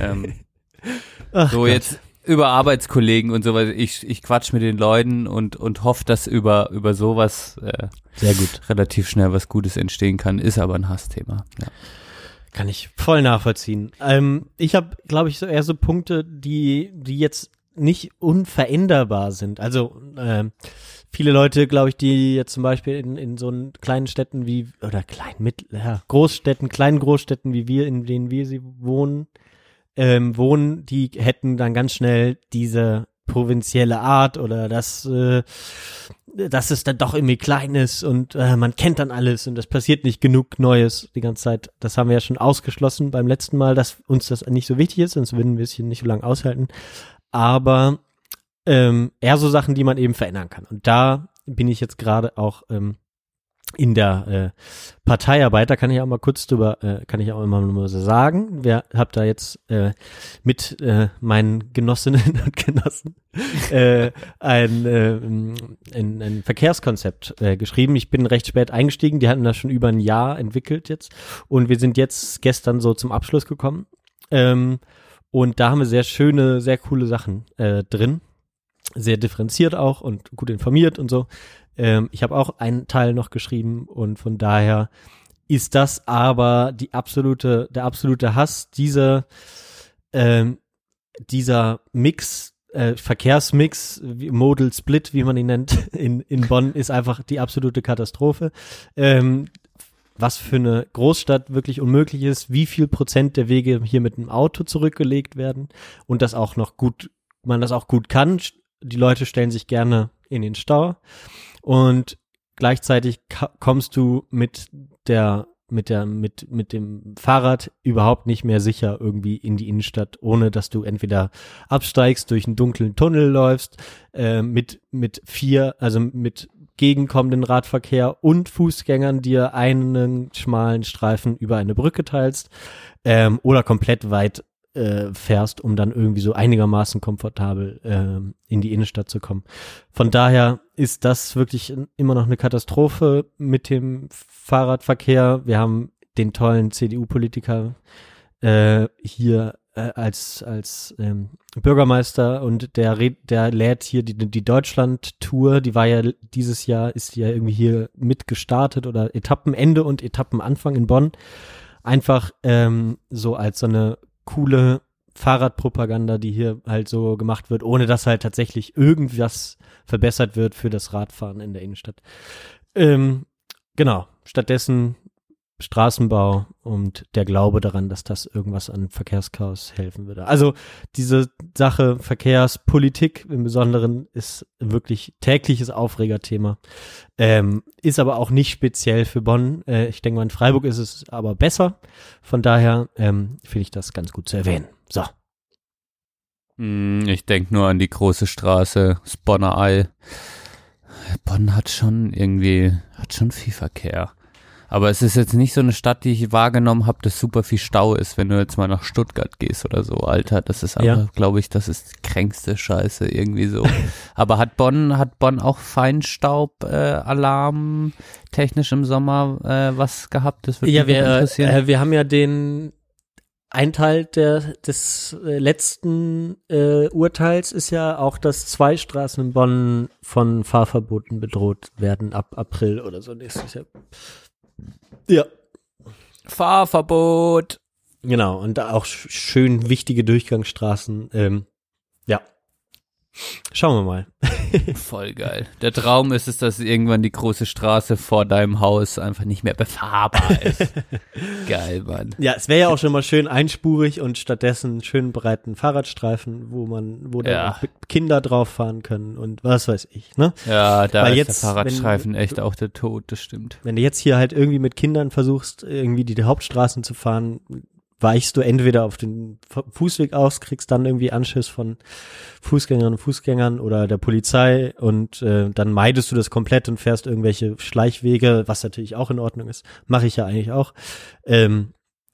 Ähm, so Gott. jetzt über Arbeitskollegen und sowas. Ich, ich quatsch mit den Leuten und, und hoffe, dass über, über sowas äh, Sehr gut. relativ schnell was Gutes entstehen kann. Ist aber ein Hassthema. Ja. Kann ich voll nachvollziehen. Ähm, ich habe, glaube ich, so eher so Punkte, die, die jetzt nicht unveränderbar sind. Also ähm, viele Leute, glaube ich, die jetzt zum Beispiel in, in so einen kleinen Städten wie, oder kleinen, mit, ja, Großstädten, kleinen Großstädten wie wir, in denen wir sie wohnen, ähm, wohnen, die hätten dann ganz schnell diese provinzielle Art oder das, äh, dass es dann doch irgendwie klein ist und äh, man kennt dann alles und es passiert nicht genug Neues die ganze Zeit. Das haben wir ja schon ausgeschlossen beim letzten Mal, dass uns das nicht so wichtig ist, sonst würden wir es hier nicht so lange aushalten. Aber ähm, eher so Sachen, die man eben verändern kann. Und da bin ich jetzt gerade auch ähm, in der äh, Parteiarbeit, da kann ich auch mal kurz drüber, äh, kann ich auch immer nur so sagen. Wer habt da jetzt äh, mit äh, meinen Genossinnen und Genossen äh, ein, äh, ein, ein Verkehrskonzept äh, geschrieben. Ich bin recht spät eingestiegen, die hatten das schon über ein Jahr entwickelt jetzt und wir sind jetzt gestern so zum Abschluss gekommen. Ähm, und da haben wir sehr schöne, sehr coole Sachen äh, drin. Sehr differenziert auch und gut informiert und so. Ähm, ich habe auch einen Teil noch geschrieben und von daher ist das aber die absolute, der absolute Hass, diese, ähm, dieser Mix äh, Verkehrsmix, Modal Split, wie man ihn nennt, in, in Bonn ist einfach die absolute Katastrophe. Ähm, was für eine Großstadt wirklich unmöglich ist, wie viel Prozent der Wege hier mit dem Auto zurückgelegt werden und das auch noch gut, man das auch gut kann. Die Leute stellen sich gerne in den Stau und gleichzeitig kommst du mit der mit der mit mit dem Fahrrad überhaupt nicht mehr sicher irgendwie in die Innenstadt, ohne dass du entweder absteigst, durch einen dunklen Tunnel läufst, äh, mit mit vier, also mit gegenkommenden Radverkehr und Fußgängern dir einen schmalen Streifen über eine Brücke teilst ähm, oder komplett weit äh, fährst, um dann irgendwie so einigermaßen komfortabel ähm, in die Innenstadt zu kommen. Von daher ist das wirklich immer noch eine Katastrophe mit dem Fahrradverkehr. Wir haben den tollen CDU-Politiker äh, hier äh, als als ähm, Bürgermeister und der der lädt hier die die Deutschland-Tour, die war ja dieses Jahr ist ja irgendwie hier mit gestartet oder Etappenende und Etappenanfang in Bonn einfach ähm, so als so eine coole Fahrradpropaganda, die hier halt so gemacht wird, ohne dass halt tatsächlich irgendwas verbessert wird für das Radfahren in der Innenstadt. Ähm, genau. Stattdessen Straßenbau und der Glaube daran, dass das irgendwas an Verkehrschaos helfen würde. Also diese Sache Verkehrspolitik im Besonderen ist wirklich tägliches Aufregerthema. Ähm, ist aber auch nicht speziell für Bonn. Äh, ich denke mal, in Freiburg ist es aber besser. Von daher ähm, finde ich das ganz gut zu erwähnen. So. Hm, Ich denke nur an die große Straße, das Bonner Ei. Bonn hat schon irgendwie, hat schon viel Verkehr. Aber es ist jetzt nicht so eine Stadt, die ich wahrgenommen habe, dass super viel Stau ist, wenn du jetzt mal nach Stuttgart gehst oder so. Alter, das ist Ja. einfach, glaube ich, das ist die kränkste Scheiße irgendwie so. Aber hat Bonn, hat Bonn auch Feinstaub-Alarm äh, Alarm technisch im Sommer äh, was gehabt? Das würde Ja, mich wir, interessieren. äh, wir haben ja den ein Teil der, des äh, letzten äh, Urteils ist ja auch, dass zwei Straßen in Bonn von Fahrverboten bedroht werden ab April oder so nächstes Jahr. Ja. Fahrverbot. Genau, und auch sch- schön wichtige Durchgangsstraßen. Ähm, ja. Schauen wir mal. Voll geil. Der Traum ist es, dass irgendwann die große Straße vor deinem Haus einfach nicht mehr befahrbar ist. geil, Mann. Ja, es wäre ja auch schon mal schön einspurig und stattdessen einen schönen breiten Fahrradstreifen, wo man, wo dann Ja. auch Kinder drauf fahren können und was weiß ich, ne? Ja, da Weil ist jetzt, der Fahrradstreifen wenn- echt auch der Tod, das stimmt. Wenn du jetzt hier halt irgendwie mit Kindern versuchst, irgendwie die Hauptstraßen zu fahren, weichst du entweder auf den Fu- Fußweg aus, kriegst dann irgendwie Anschiss von Fußgängerinnen und Fußgängern oder der Polizei und äh, dann meidest du das komplett und fährst irgendwelche Schleichwege, was natürlich auch in Ordnung ist. Mache ich ja eigentlich auch. Ähm,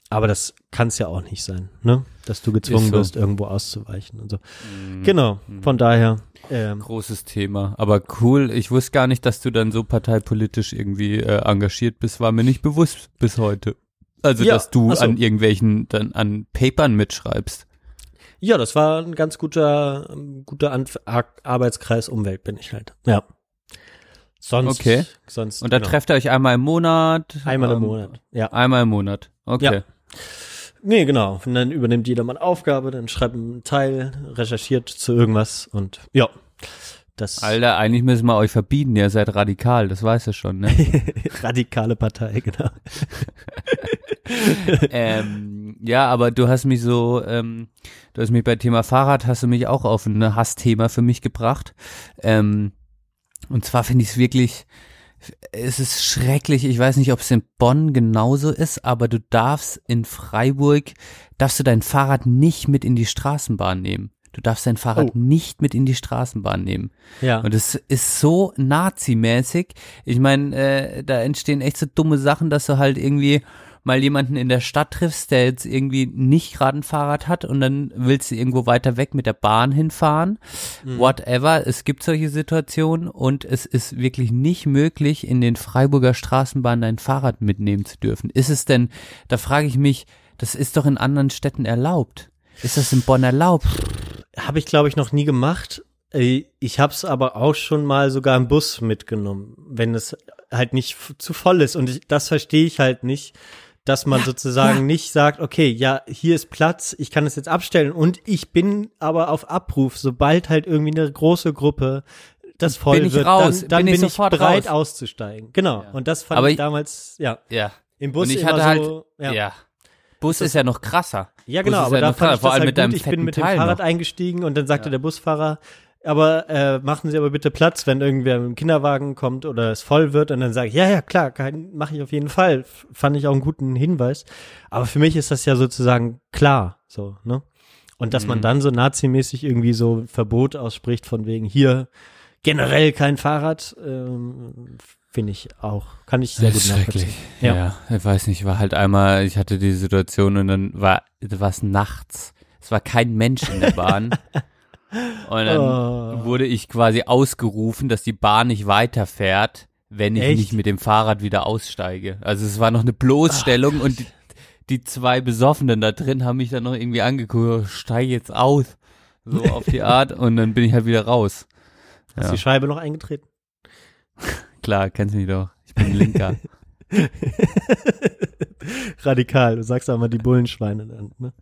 aber das kann es ja auch nicht sein, ne? Dass du gezwungen so. wirst, irgendwo auszuweichen und so. Mhm. Genau, von daher. Ähm, Großes Thema. Aber cool, ich wusste gar nicht, dass du dann so parteipolitisch irgendwie äh, engagiert bist, war mir nicht bewusst bis heute. Also, Ja, dass du so. an irgendwelchen, dann an Papern mitschreibst. Ja, das war ein ganz guter, ähm, guter Anf Arbeitskreis Umwelt bin ich halt. Ja. Sonst, Okay. sonst. Und da genau. trefft ihr euch einmal im Monat? Einmal im Ähm, Monat. Ja. Einmal im Monat. Okay. Ja. Nee, genau. Und dann übernimmt jeder mal eine Aufgabe, dann schreibt einen Teil, recherchiert zu irgendwas und ja. Das Alter, eigentlich müssen wir euch verbieten, ihr seid radikal, das weißt du schon, ne? radikale Partei, genau. ähm, ja, aber du hast mich so, ähm, du hast mich bei Thema Fahrrad, hast du mich auch auf ein Hassthema für mich gebracht. Ähm, und zwar finde ich es wirklich, es ist schrecklich. Ich weiß nicht, ob es in Bonn genauso ist, aber du darfst in Freiburg, darfst du dein Fahrrad nicht mit in die Straßenbahn nehmen. Du darfst dein Fahrrad Oh. nicht mit in die Straßenbahn nehmen. Ja. Und es ist so nazimäßig. Ich meine, äh, da entstehen echt so dumme Sachen, dass du halt irgendwie mal jemanden in der Stadt triffst, der jetzt irgendwie nicht gerade ein Fahrrad hat und dann willst du irgendwo weiter weg mit der Bahn hinfahren. Mhm. Whatever. Es gibt solche Situationen und es ist wirklich nicht möglich, in den Freiburger Straßenbahnen dein Fahrrad mitnehmen zu dürfen. Ist es denn, da frage ich mich, das ist doch in anderen Städten erlaubt. Ist das in Bonn erlaubt? Habe ich, glaube ich, noch nie gemacht. Äh, Ich habe es aber auch schon mal sogar im Bus mitgenommen, wenn es halt nicht zu voll ist. Und ich, das verstehe ich halt nicht, dass man sozusagen nicht sagt, okay, ja, hier ist Platz, ich kann es jetzt abstellen und ich bin aber auf Abruf, sobald halt irgendwie eine große Gruppe das voll Bin ich wird, raus, dann, dann bin bin, ich ich, sofort bereit raus. auszusteigen. Genau. Und das fand Aber ich ich- damals, ja. Ja. Im Bus und ich immer hatte halt, so, ja. ja. Bus ist ja noch krasser. Ja, Bus genau, ist aber ja da fand ich vor das allem halt mit deinem gut. Ich bin mit dem Teil Fahrrad noch. eingestiegen und dann sagte der Busfahrer, aber äh, machen Sie aber bitte Platz, wenn irgendwer mit dem Kinderwagen kommt oder es voll wird und dann sage ich, ja, ja, klar, mache ich auf jeden Fall. F- Fand ich auch einen guten Hinweis. Aber für mich ist das ja sozusagen klar, so, ne? Und dass man Mhm. dann so nazimäßig irgendwie so Verbot ausspricht von wegen hier generell kein Fahrrad, ähm, finde ich auch, kann ich sehr Das gut ist schrecklich. nachvollziehen. Ja. ich weiß nicht, war halt einmal, ich hatte die Situation und dann war, es nachts. Es war kein Mensch in der Bahn. und dann Oh. wurde ich quasi ausgerufen, dass die Bahn nicht weiterfährt, wenn ich Echt? nicht mit dem Fahrrad wieder aussteige. Also es war noch eine Bloßstellung und die, die zwei Besoffenen da drin haben mich dann noch irgendwie angeguckt, steig jetzt aus. So auf die Art und dann bin ich halt wieder raus. Hast Ja. die Scheibe noch eingetreten? Klar, kennst mich doch. Ich bin Linker. Radikal, du sagst auch mal die Bullenschweine dann, ne?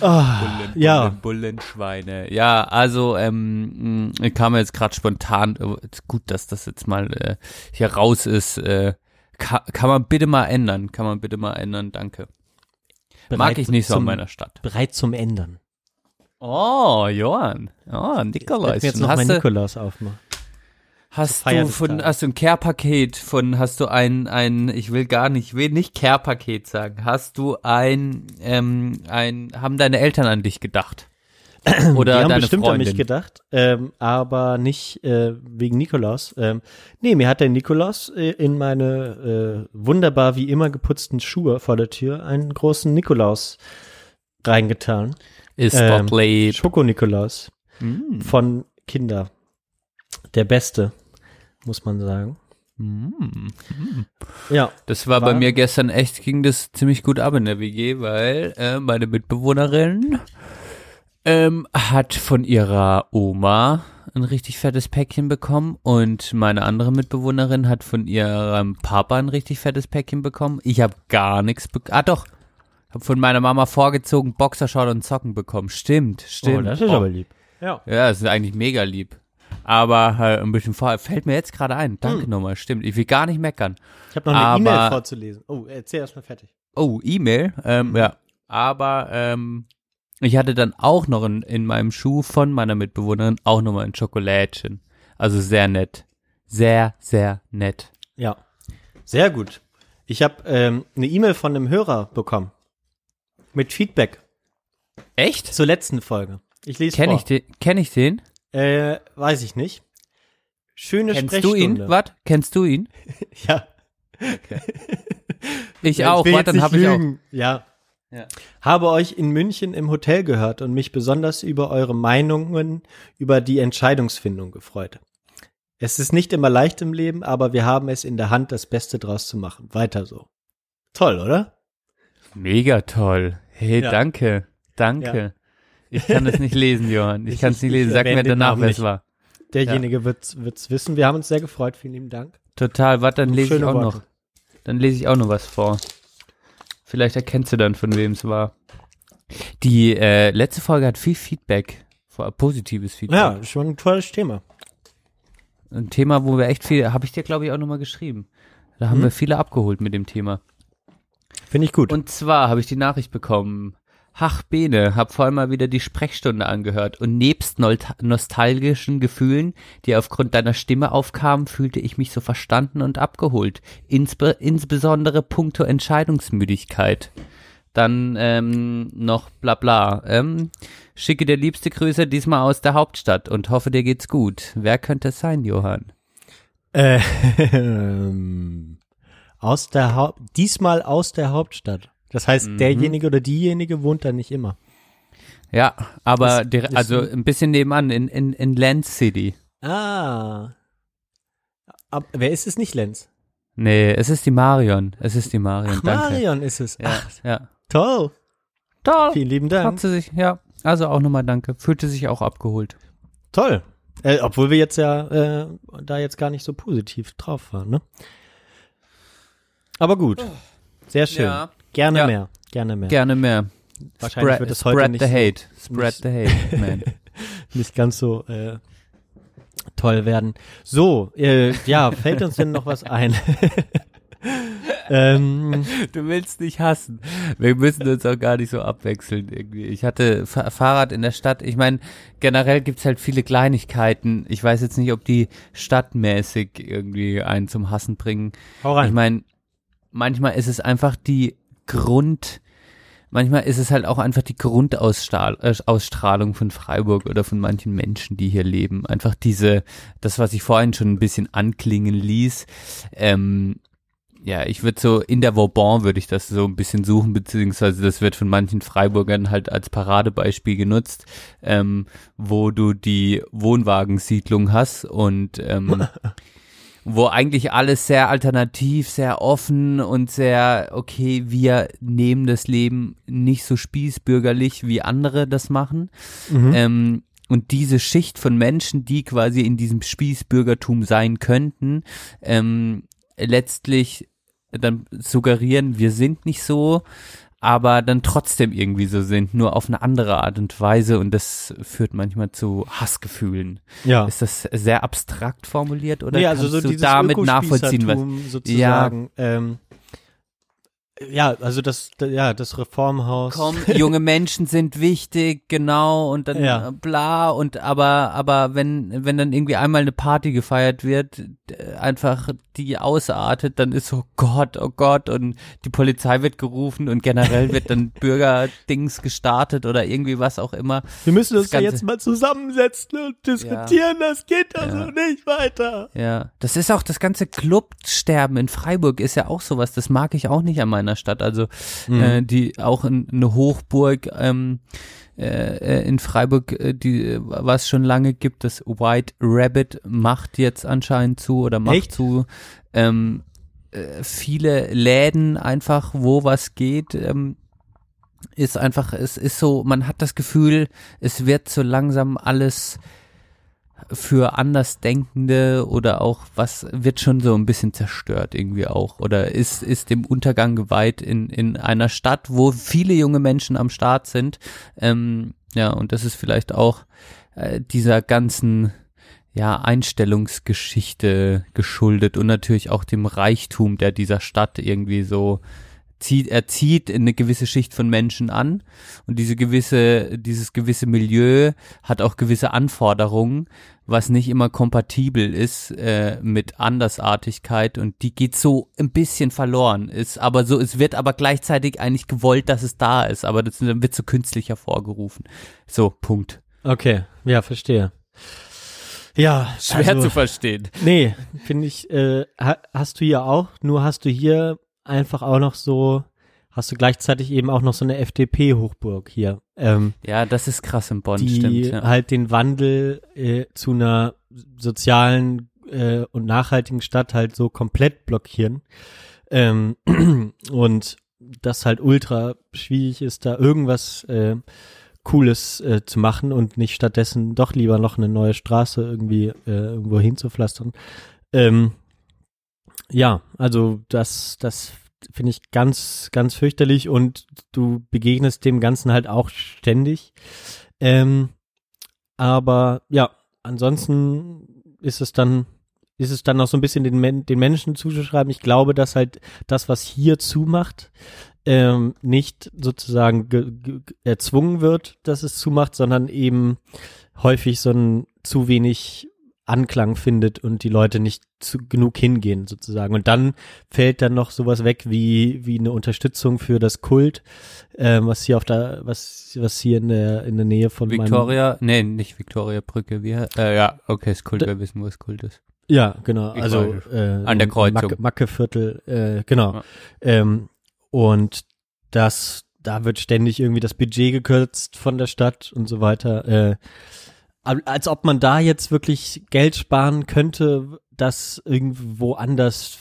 Ah, Bullen, ja. Bullen, Bullenschweine. Ja, also ähm, kam jetzt gerade spontan, äh, gut, dass das jetzt mal äh, hier raus ist. Äh, kann, kann man bitte mal ändern, kann man bitte mal ändern, danke. Mag Bereit ich nicht so in meiner Stadt. Bereit zum Ändern. Oh, Johann. Oh, Nikolaus. Ich jetzt noch mein Nikolaus aufmachen. Hast du von, hast du ein Care-Paket von, hast du ein, ein, ich will gar nicht, ich will nicht Care-Paket sagen. Hast du ein, ähm, ein, haben deine Eltern an dich gedacht? Oder die haben bestimmt Freundin? an mich gedacht, ähm, aber nicht äh, wegen Nikolaus. Ähm, nee, mir hat der Nikolaus äh, in meine äh, wunderbar wie immer geputzten Schuhe vor der Tür einen großen Nikolaus reingetan. Ist ähm. Schoko-Nikolaus Mm. von Kinder. Der beste, muss man sagen. Mm. Ja. Das war, bei mir gestern echt, ging das ziemlich gut ab in der WG, weil äh, meine Mitbewohnerin ähm, hat von ihrer Oma ein richtig fettes Päckchen bekommen und meine andere Mitbewohnerin hat von ihrem Papa ein richtig fettes Päckchen bekommen. Ich habe gar nichts bekommen. Ah doch, habe von meiner Mama vorgezogen Boxershort und Socken bekommen. Stimmt, stimmt. Oh, das ist aber lieb. Ja. Ja, das ist eigentlich mega lieb. Aber äh, ein bisschen vor, fällt mir jetzt gerade ein. Danke Hm. nochmal, stimmt. Ich will gar nicht meckern. Ich habe noch eine E-Mail vorzulesen. Oh, erzähl erst mal fertig. Oh, E-Mail, ähm, Mhm. ja. Aber ähm, ich hatte dann auch noch in, in meinem Schuh von meiner Mitbewohnerin auch nochmal ein Schokolädchen. Also sehr nett. Sehr, sehr nett. Ja, sehr gut. Ich habe ähm, eine E-Mail von einem Hörer bekommen mit Feedback Echt? zur letzten Folge. Ich lese Kenn vor. ich den? Kenn ich den? Äh, weiß ich nicht. Schöne Kennst du Sprechstunde. ihn? Was? Kennst du ihn? Ja. Ich Ja, auch. jetzt dann habe ich auch. Ja. Ja. Habe euch in München im Hotel gehört und mich besonders über eure Meinungen über die Entscheidungsfindung gefreut. Es ist nicht immer leicht im Leben, aber wir haben es in der Hand, das Beste draus zu machen. Weiter so. Toll, oder? Mega toll. Hey, Ja. danke. Danke. Ich kann es nicht lesen, Johann. Ich, kann es nicht ich lesen. Sag mir danach, wer es war. Derjenige wird's, wird's wissen. Wir haben uns sehr gefreut. Vielen lieben Dank. Total. Warte, dann lese ich auch Worte. noch. Dann lese ich auch noch was vor. Vielleicht erkennst du dann, von wem es war. Die äh, letzte Folge hat viel Feedback, positives Feedback. Ja, schon ein tolles Thema. Ein Thema, wo wir echt viel, habe ich dir glaube ich auch nochmal geschrieben. Da haben Hm. wir viele abgeholt mit dem Thema. Finde ich gut. Und zwar habe ich die Nachricht bekommen. Hach Bene, hab vorhin mal wieder die Sprechstunde angehört und nebst nostalgischen Gefühlen, die aufgrund deiner Stimme aufkamen, fühlte ich mich so verstanden und abgeholt. Insbe insbesondere puncto Entscheidungsmüdigkeit. Dann ähm, noch bla bla. Ähm, schicke dir liebste Grüße diesmal aus der Hauptstadt und hoffe dir geht's gut. Wer könnte es sein, Johann? Äh, ähm, aus der Haupt, diesmal aus der Hauptstadt. Das heißt, Mhm. derjenige oder diejenige wohnt da nicht immer. Ja, aber Ist- der, also ein- bisschen nebenan in, in, in Land City. Ah. Ab, wer ist es nicht, Lenz? Nee, es ist die Marion. Es ist die Marion. Ach, danke. Marion ist es. Ja, Ach, ja. toll. Toll. Vielen lieben Dank. Hat sie sich, ja. Also auch nochmal danke. Fühlte sich auch abgeholt. Toll. Äh, obwohl wir jetzt ja äh, da jetzt gar nicht so positiv drauf waren, ne? Aber gut. Sehr schön. Ja. Gerne Ja. mehr. Gerne mehr. Gerne mehr. Wahrscheinlich Spread- wird es heute spread nicht the hate. Spread nicht- the hate, man. nicht ganz so äh, toll werden. So, äh, ja, fällt uns denn noch was ein? ähm, Du willst nicht hassen. Wir müssen uns auch gar nicht so abwechseln irgendwie. Ich hatte Fa Fahrrad in der Stadt. Ich meine, generell gibt's halt viele Kleinigkeiten. Ich weiß jetzt nicht, ob die stadtmäßig irgendwie einen zum Hassen bringen. Ich meine, manchmal ist es einfach die Grund, manchmal ist es halt auch einfach die Grundausstrahlung äh, von Freiburg oder von manchen Menschen, die hier leben. Einfach diese, das, was ich vorhin schon ein bisschen anklingen ließ. Ähm, ja, ich würde so in der Vauban würde ich das so ein bisschen suchen, beziehungsweise das wird von manchen Freiburgern halt als Paradebeispiel genutzt, ähm, wo du die Wohnwagensiedlung hast und ähm, wo eigentlich alles sehr alternativ, sehr offen und sehr, okay, wir nehmen das Leben nicht so spießbürgerlich, wie andere das machen. Mhm. Ähm, und diese Schicht von Menschen, die quasi in diesem Spießbürgertum sein könnten, ähm, letztlich dann suggerieren, wir sind nicht so, aber dann trotzdem irgendwie so sind, nur auf eine andere Art und Weise und das führt manchmal zu Hassgefühlen. Ja. Ist das sehr abstrakt formuliert oder nee, also kannst so du damit nachvollziehen, was sozusagen. Ähm, ja, also das, ja, das Reformhaus. Komm, junge Menschen sind wichtig, genau, und dann Ja. äh, bla, und aber, aber wenn, wenn dann irgendwie einmal eine Party gefeiert wird, einfach die ausartet, dann ist so Gott, oh Gott, und die Polizei wird gerufen und generell wird dann Bürgerdings gestartet oder irgendwie was auch immer. Wir müssen Das uns Ganze- jetzt mal zusammensetzen und diskutieren, das geht also Ja. nicht weiter. Ja, das ist auch das ganze Clubsterben in Freiburg ist ja auch sowas, das mag ich auch nicht an meiner Stadt. Also Mhm. äh, die auch in, eine Hochburg ähm, äh, äh, in Freiburg, äh, die äh, was schon lange gibt, das White Rabbit macht jetzt anscheinend zu oder macht Echt? zu. Ähm, äh, viele Läden einfach, wo was geht. Ähm, ist einfach, es ist so, man hat das Gefühl, es wird so langsam alles für Andersdenkende oder auch was wird schon so ein bisschen zerstört irgendwie auch oder ist ist dem Untergang geweiht in in einer Stadt, wo viele junge Menschen am Start sind. Ähm, ja und das ist vielleicht auch äh, dieser ganzen ja Einstellungsgeschichte geschuldet und natürlich auch dem Reichtum, der dieser Stadt irgendwie so zieht, er zieht eine gewisse Schicht von Menschen an und diese gewisse, dieses gewisse Milieu hat auch gewisse Anforderungen, was nicht immer kompatibel ist äh, mit Andersartigkeit und die geht so ein bisschen verloren. Ist aber so, es wird aber gleichzeitig eigentlich gewollt, dass es da ist, aber das wird so künstlich hervorgerufen. So, Punkt. Okay, ja, verstehe. Ja, Schwer also, zu verstehen. Nee, finde ich, äh, ha, hast du hier auch, nur hast du hier einfach auch noch so, hast du gleichzeitig eben auch noch so eine FDP-Hochburg hier. Ähm, Ja, das ist krass in Bonn, die stimmt. Ja. halt den Wandel äh, zu einer sozialen äh, und nachhaltigen Stadt halt so komplett blockieren. Ähm, und das halt ultra schwierig ist, da irgendwas äh, Cooles äh, zu machen und nicht stattdessen doch lieber noch eine neue Straße irgendwie äh, irgendwo hinzupflastern. Ähm, ja, also das, das finde ich ganz, ganz fürchterlich und du begegnest dem Ganzen halt auch ständig. Ähm, aber ja, ansonsten ist es dann, ist es dann noch so ein bisschen den, den Menschen zuzuschreiben. Ich glaube, dass halt das, was hier zumacht, ähm, nicht sozusagen ge ge erzwungen wird, dass es zumacht, sondern eben häufig so ein zu wenig Anklang findet und die Leute nicht zu genug hingehen sozusagen. Und dann fällt dann noch sowas weg wie wie eine Unterstützung für das Kult, ähm, was hier auf der was was hier in der in der Nähe von Victoria, nee, nicht Victoria Brücke, wie, äh, ja, okay, ist Kult, D- wir wissen, wo es Kult ist. ja genau Ich also äh, An der Kreuzung. Macke, Mackeviertel äh, genau Ja. ähm, und das da wird ständig irgendwie das Budget gekürzt von der Stadt und so weiter. Äh, als ob man da jetzt wirklich Geld sparen könnte, das irgendwo anders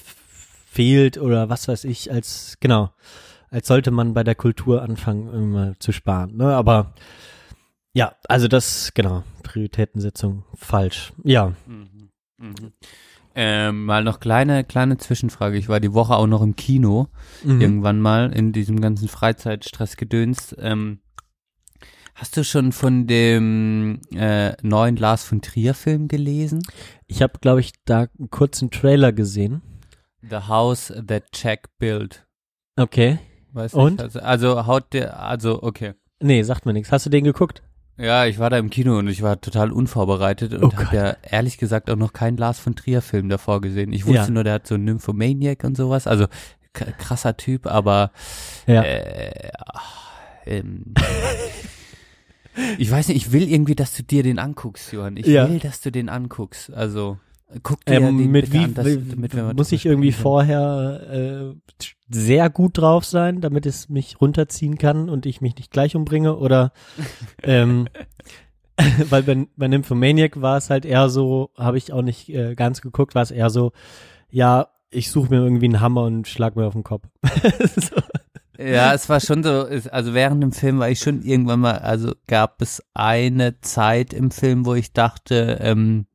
fehlt oder was weiß ich, als genau, als sollte man bei der Kultur anfangen, mal zu sparen. Ne? Aber ja, also das, genau, Prioritätensetzung falsch. Ja. Mhm. Mhm. Ähm, mal noch kleine, kleine Zwischenfrage. Ich war die Woche auch noch im Kino, Mhm. irgendwann mal in diesem ganzen Freizeitstressgedöns. Ähm, hast du schon von dem äh, neuen Lars von Trier Film gelesen? Ich habe, glaube ich, da einen kurzen Trailer gesehen. The House That Jack Built. Okay. Weiß Und? Nicht, also, also haut der, also okay. Nee, sagt mir nichts. Hast du den geguckt? Ja, ich war da im Kino und ich war total unvorbereitet und Oh hab Gott. ja ehrlich gesagt auch noch keinen Lars von Trier Film davor gesehen. Ich wusste Ja. nur, der hat so einen Nymphomaniac und sowas, also krasser Typ, aber Ja. äh, ach, ähm, ich weiß nicht, ich will irgendwie, dass du dir den anguckst, Johann. Ich Ja. will, dass du den anguckst. Also guck dir Ähm, den mit wie, an, dass, damit wir muss ich irgendwie können. vorher äh, sehr gut drauf sein, damit es mich runterziehen kann und ich mich nicht gleich umbringe? Oder ähm, weil bei, bei Nymphomaniac war es halt eher so, habe ich auch nicht äh, ganz geguckt, war es eher so, ja, ich suche mir irgendwie einen Hammer und schlag mir auf den Kopf. so. Ja, es war schon so, es- also während dem Film war ich schon irgendwann mal, also gab es eine Zeit im Film, wo ich dachte, ähm,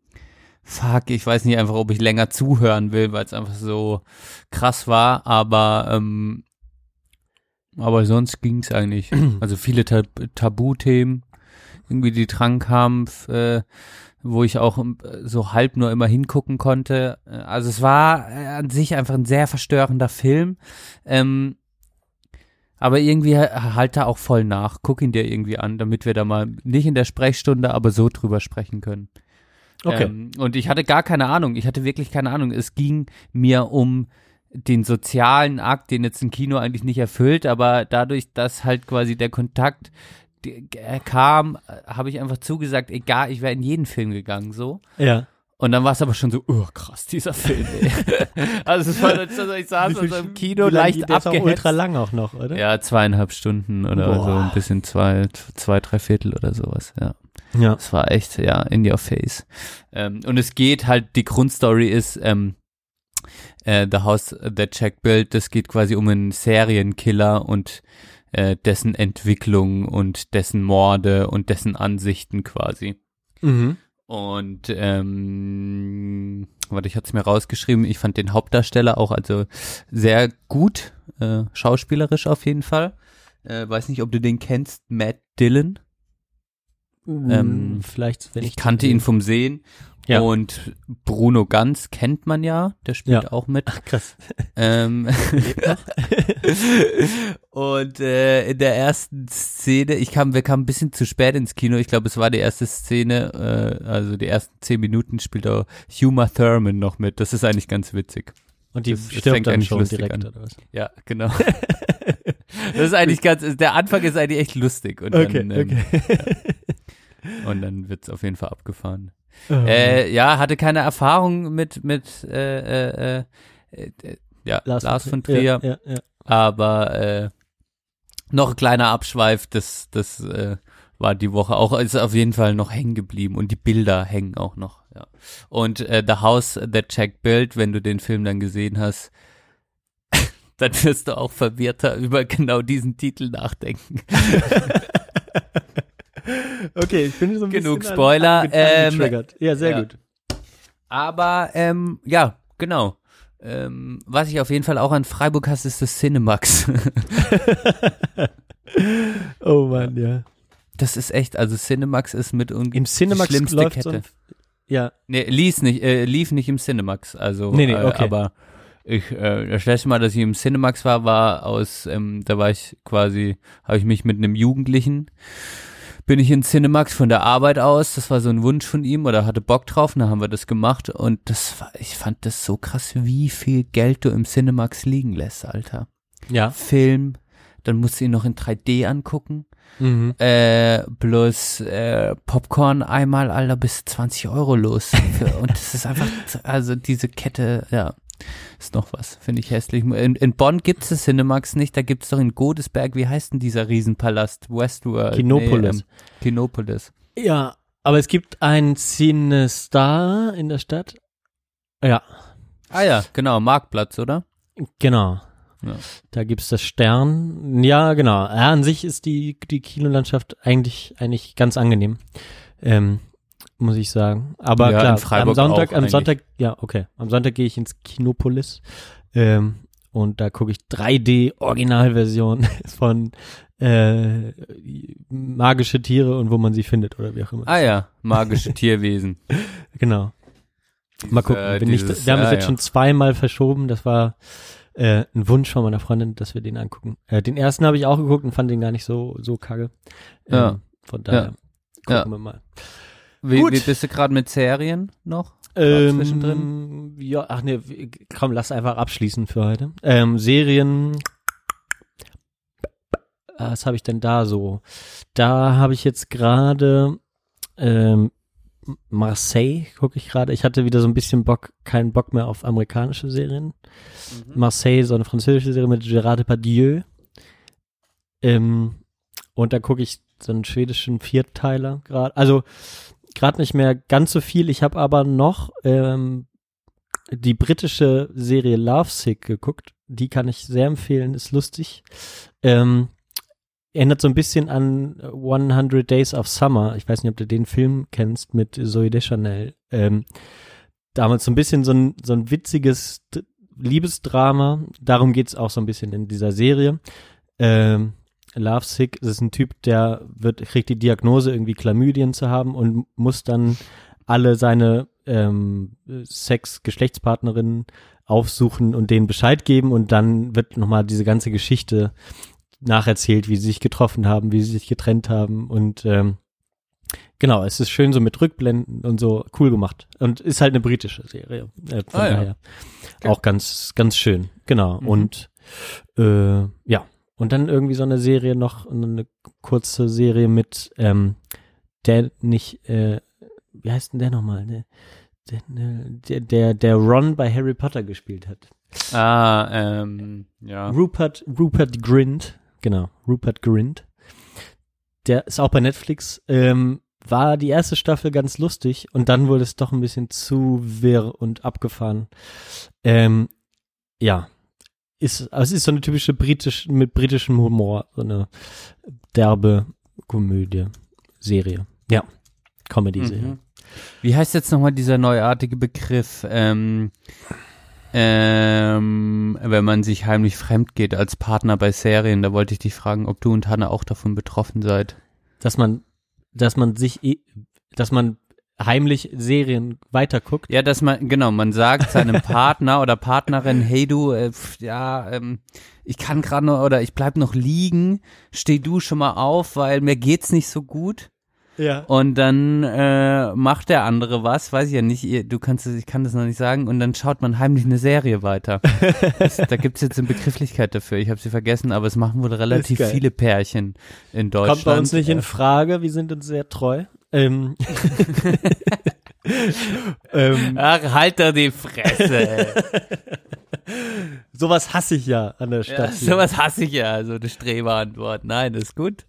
fuck, ich weiß nicht einfach, ob ich länger zuhören will, weil es einfach so krass war, aber ähm, aber sonst ging's eigentlich. Also viele Tab Tabuthemen, irgendwie die drankamen, äh, wo ich auch ähm, so halb nur immer hingucken konnte. Äh, Also es war äh, an sich einfach ein sehr verstörender Film. Ähm, aber irgendwie ha- halt da auch voll nach. Guck ihn dir irgendwie an, damit wir da mal nicht in der Sprechstunde, aber so drüber sprechen können. Okay. Ähm, und ich hatte gar keine Ahnung. Ich hatte wirklich keine Ahnung. Es ging mir um den sozialen Akt, den jetzt ein Kino eigentlich nicht erfüllt, aber dadurch, dass halt quasi der Kontakt äh, kam, äh, habe ich einfach zugesagt, egal, ich wäre in jeden Film gegangen, so. Ja. Und dann war es aber schon so, oh krass, dieser Film. Ey. also es war dann so, ich saß viel- also im Kino leicht der ist auch abgehetzt. ultra lang auch noch, oder? Ja, zweieinhalb Stunden oder Boah. so, ein bisschen zwei, zwei, drei Viertel oder sowas, ja. Ja. Es war echt, ja, in your face. Ähm, und es geht halt, die Grundstory ist, ähm, äh, The House That Jack Built, das geht quasi um einen Serienkiller und äh, dessen Entwicklung und dessen Morde und dessen Ansichten quasi. Mhm. Und ähm, warte, ich hatte es mir rausgeschrieben, ich fand den Hauptdarsteller auch also sehr gut, äh, schauspielerisch auf jeden Fall. Äh, weiß nicht, ob du den kennst, Matt Dillon. Ähm, Vielleicht, wenn ich ich kannte ihn vom Sehen. Ja. Und Bruno Ganz kennt man ja, der spielt Ja. auch mit. Ach, krass. Ähm, und äh, in der ersten Szene, ich kam, wir kamen ein bisschen zu spät ins Kino. Ich glaube, es war die erste Szene, äh, also die ersten zehn Minuten spielt auch Huma Thurman noch mit. Das ist eigentlich ganz witzig. Und die Das- das stirbt fängt dann schon direkt, an. oder was? Ja, genau. das ist eigentlich ganz, der Anfang ist eigentlich echt lustig. Und Okay, dann, ähm, okay. ja. Und dann wird's auf jeden Fall abgefahren. Oh. Äh, ja, hatte keine Erfahrung mit, mit äh, äh, äh, äh, ja, Lars Lars, von Trier, ja, ja. Aber äh, noch ein kleiner Abschweif, das, das war die Woche auch, ist auf jeden Fall noch hängen geblieben und die Bilder hängen auch noch, ja. Und The House That Jack Built, wenn du den Film dann gesehen hast, dann wirst du auch verwirrter über genau diesen Titel nachdenken. Okay, ich bin so ein Genug bisschen Spoiler. ähm, ja, sehr ja. gut. Aber ähm, ja, genau. Ähm, was ich auf jeden Fall auch an Freiburg hast, ist das Cinemax. Oh Mann, ja. Das ist echt, also Cinemax ist mit und Im Cinemax die schlimmste läuft Kette. so ein, ja, Nee, lief nicht, äh, lief nicht im Cinemax, also Nee, nee, äh, okay. aber ich, äh, das letzte Mal, dass ich im Cinemax war, war aus, ähm, da war ich quasi, habe ich mich mit einem Jugendlichen, bin ich in Cinemax von der Arbeit aus, das war so ein Wunsch von ihm oder hatte Bock drauf, und dann haben wir das gemacht und das war, ich fand das so krass, wie viel Geld du im Cinemax liegen lässt, Alter. ja. Film, dann musst du ihn noch in 3D angucken. Mhm. Äh, plus äh, Popcorn einmal, Alter, bis 20 Euro los. Und das ist einfach, also diese Kette, ja, ist noch was, finde ich hässlich. In, in Bonn gibt es das Cinemax nicht, da gibt es doch in Godesberg, wie heißt denn dieser Riesenpalast? Westworld? Kinopolis. Nee, ähm, Kinopolis. Ja, aber es gibt ein Cinestar in der Stadt. Ja, Ah ja, genau, Marktplatz, oder? genau. Ja. Da gibt's das Stern. Ja, genau. Ja, an sich ist die, die Kinolandschaft eigentlich, eigentlich ganz angenehm. Ähm, muss ich sagen. Aber Ja, klar, am Sonntag, am. Sonntag, ja, okay. Am Sonntag gehe ich ins Kinopolis ähm, und da gucke ich 3D-Originalversion von äh, magische Tiere und wo man sie findet oder wie auch immer. Ah ja, magische Tierwesen. Genau. Mal gucken. äh, Bin nicht, dieses- wir haben es ah, jetzt ja. schon zweimal verschoben. Das war äh, ein Wunsch von meiner Freundin, dass wir den angucken. Äh, den ersten habe ich auch geguckt und fand den gar nicht so so kacke. Ähm, Ja. Von daher Ja. gucken wir mal. Wie, Gut. wie bist du gerade mit Serien noch? Grad zwischendrin? Ähm, ja, ach nee, w- komm, lass einfach abschließen für heute. Ähm, Serien. Was habe ich denn da so? Da habe ich jetzt gerade ähm, Marseille gucke ich gerade. Ich hatte wieder so ein bisschen Bock, keinen Bock mehr auf amerikanische Serien. Marseille, so eine französische Serie mit Gerard Depardieu. Ähm, und da gucke ich so einen schwedischen Vierteiler gerade. Also gerade nicht mehr ganz so viel. Ich habe aber noch ähm, die britische Serie Lovesick geguckt. Die kann ich sehr empfehlen, ist lustig. Ähm, erinnert so ein bisschen an 100 Days of Summer. Ich weiß nicht, ob du den Film kennst mit Zoe Deschanel. Ähm, damals so ein bisschen so ein, so ein witziges Liebesdrama. Darum geht's auch so ein bisschen in dieser Serie. Ähm, Lovesick das ist ein Typ, der wird, kriegt die Diagnose, irgendwie Chlamydien zu haben und muss dann alle seine ähm, Sex-Geschlechtspartnerinnen aufsuchen und denen Bescheid geben und dann wird nochmal diese ganze Geschichte nacherzählt, wie sie sich getroffen haben, wie sie sich getrennt haben und ähm, genau, es ist schön so mit Rückblenden und so cool gemacht und ist halt eine britische Serie, äh, von Ah, ja. daher auch ganz, ganz schön, genau Mhm. und äh, ja, und dann irgendwie so eine Serie noch, eine kurze Serie mit, ähm, der nicht, äh, wie heißt denn der nochmal, ne? Der, der, der Ron bei Harry Potter gespielt hat. Ah, ähm, ja. Rupert, Rupert Grint, genau, Rupert Grint. Der ist auch bei Netflix. Ähm, war die erste Staffel ganz lustig und dann wurde es doch ein bisschen zu wirr und abgefahren. Ähm, ja, ist, also es ist so eine typische britisch, mit britischem Humor, so eine derbe Komödie, Serie. Ja, Comedy-Serie. Mhm. Wie heißt jetzt nochmal dieser neuartige Begriff, ähm, ähm, wenn man sich heimlich fremd geht als Partner bei Serien? Da wollte ich dich fragen, ob du und Hanna auch davon betroffen seid. Dass man, dass man sich, eh- dass man heimlich Serien weiterguckt. Ja, dass man, genau, man sagt seinem Partner oder Partnerin, hey du, äh, pf, ja, ähm, ich kann gerade noch oder ich bleib noch liegen, steh du schon mal auf, weil mir geht's nicht so gut. Ja. Und dann äh, macht der andere was, weiß ich ja nicht, ihr, du kannst es, ich kann das noch nicht sagen, und dann schaut man heimlich eine Serie weiter. das, da gibt's jetzt eine Begrifflichkeit dafür, ich habe sie vergessen, aber es machen wohl relativ viele Pärchen in Deutschland. Kommt bei uns nicht in Äh, Frage, wir sind uns sehr treu. Ähm, ähm, Ach, halt doch die Fresse. sowas hasse ich ja an der ja, Stadt. hier. sowas hasse ich ja, so eine Streberantwort. Nein, das ist gut.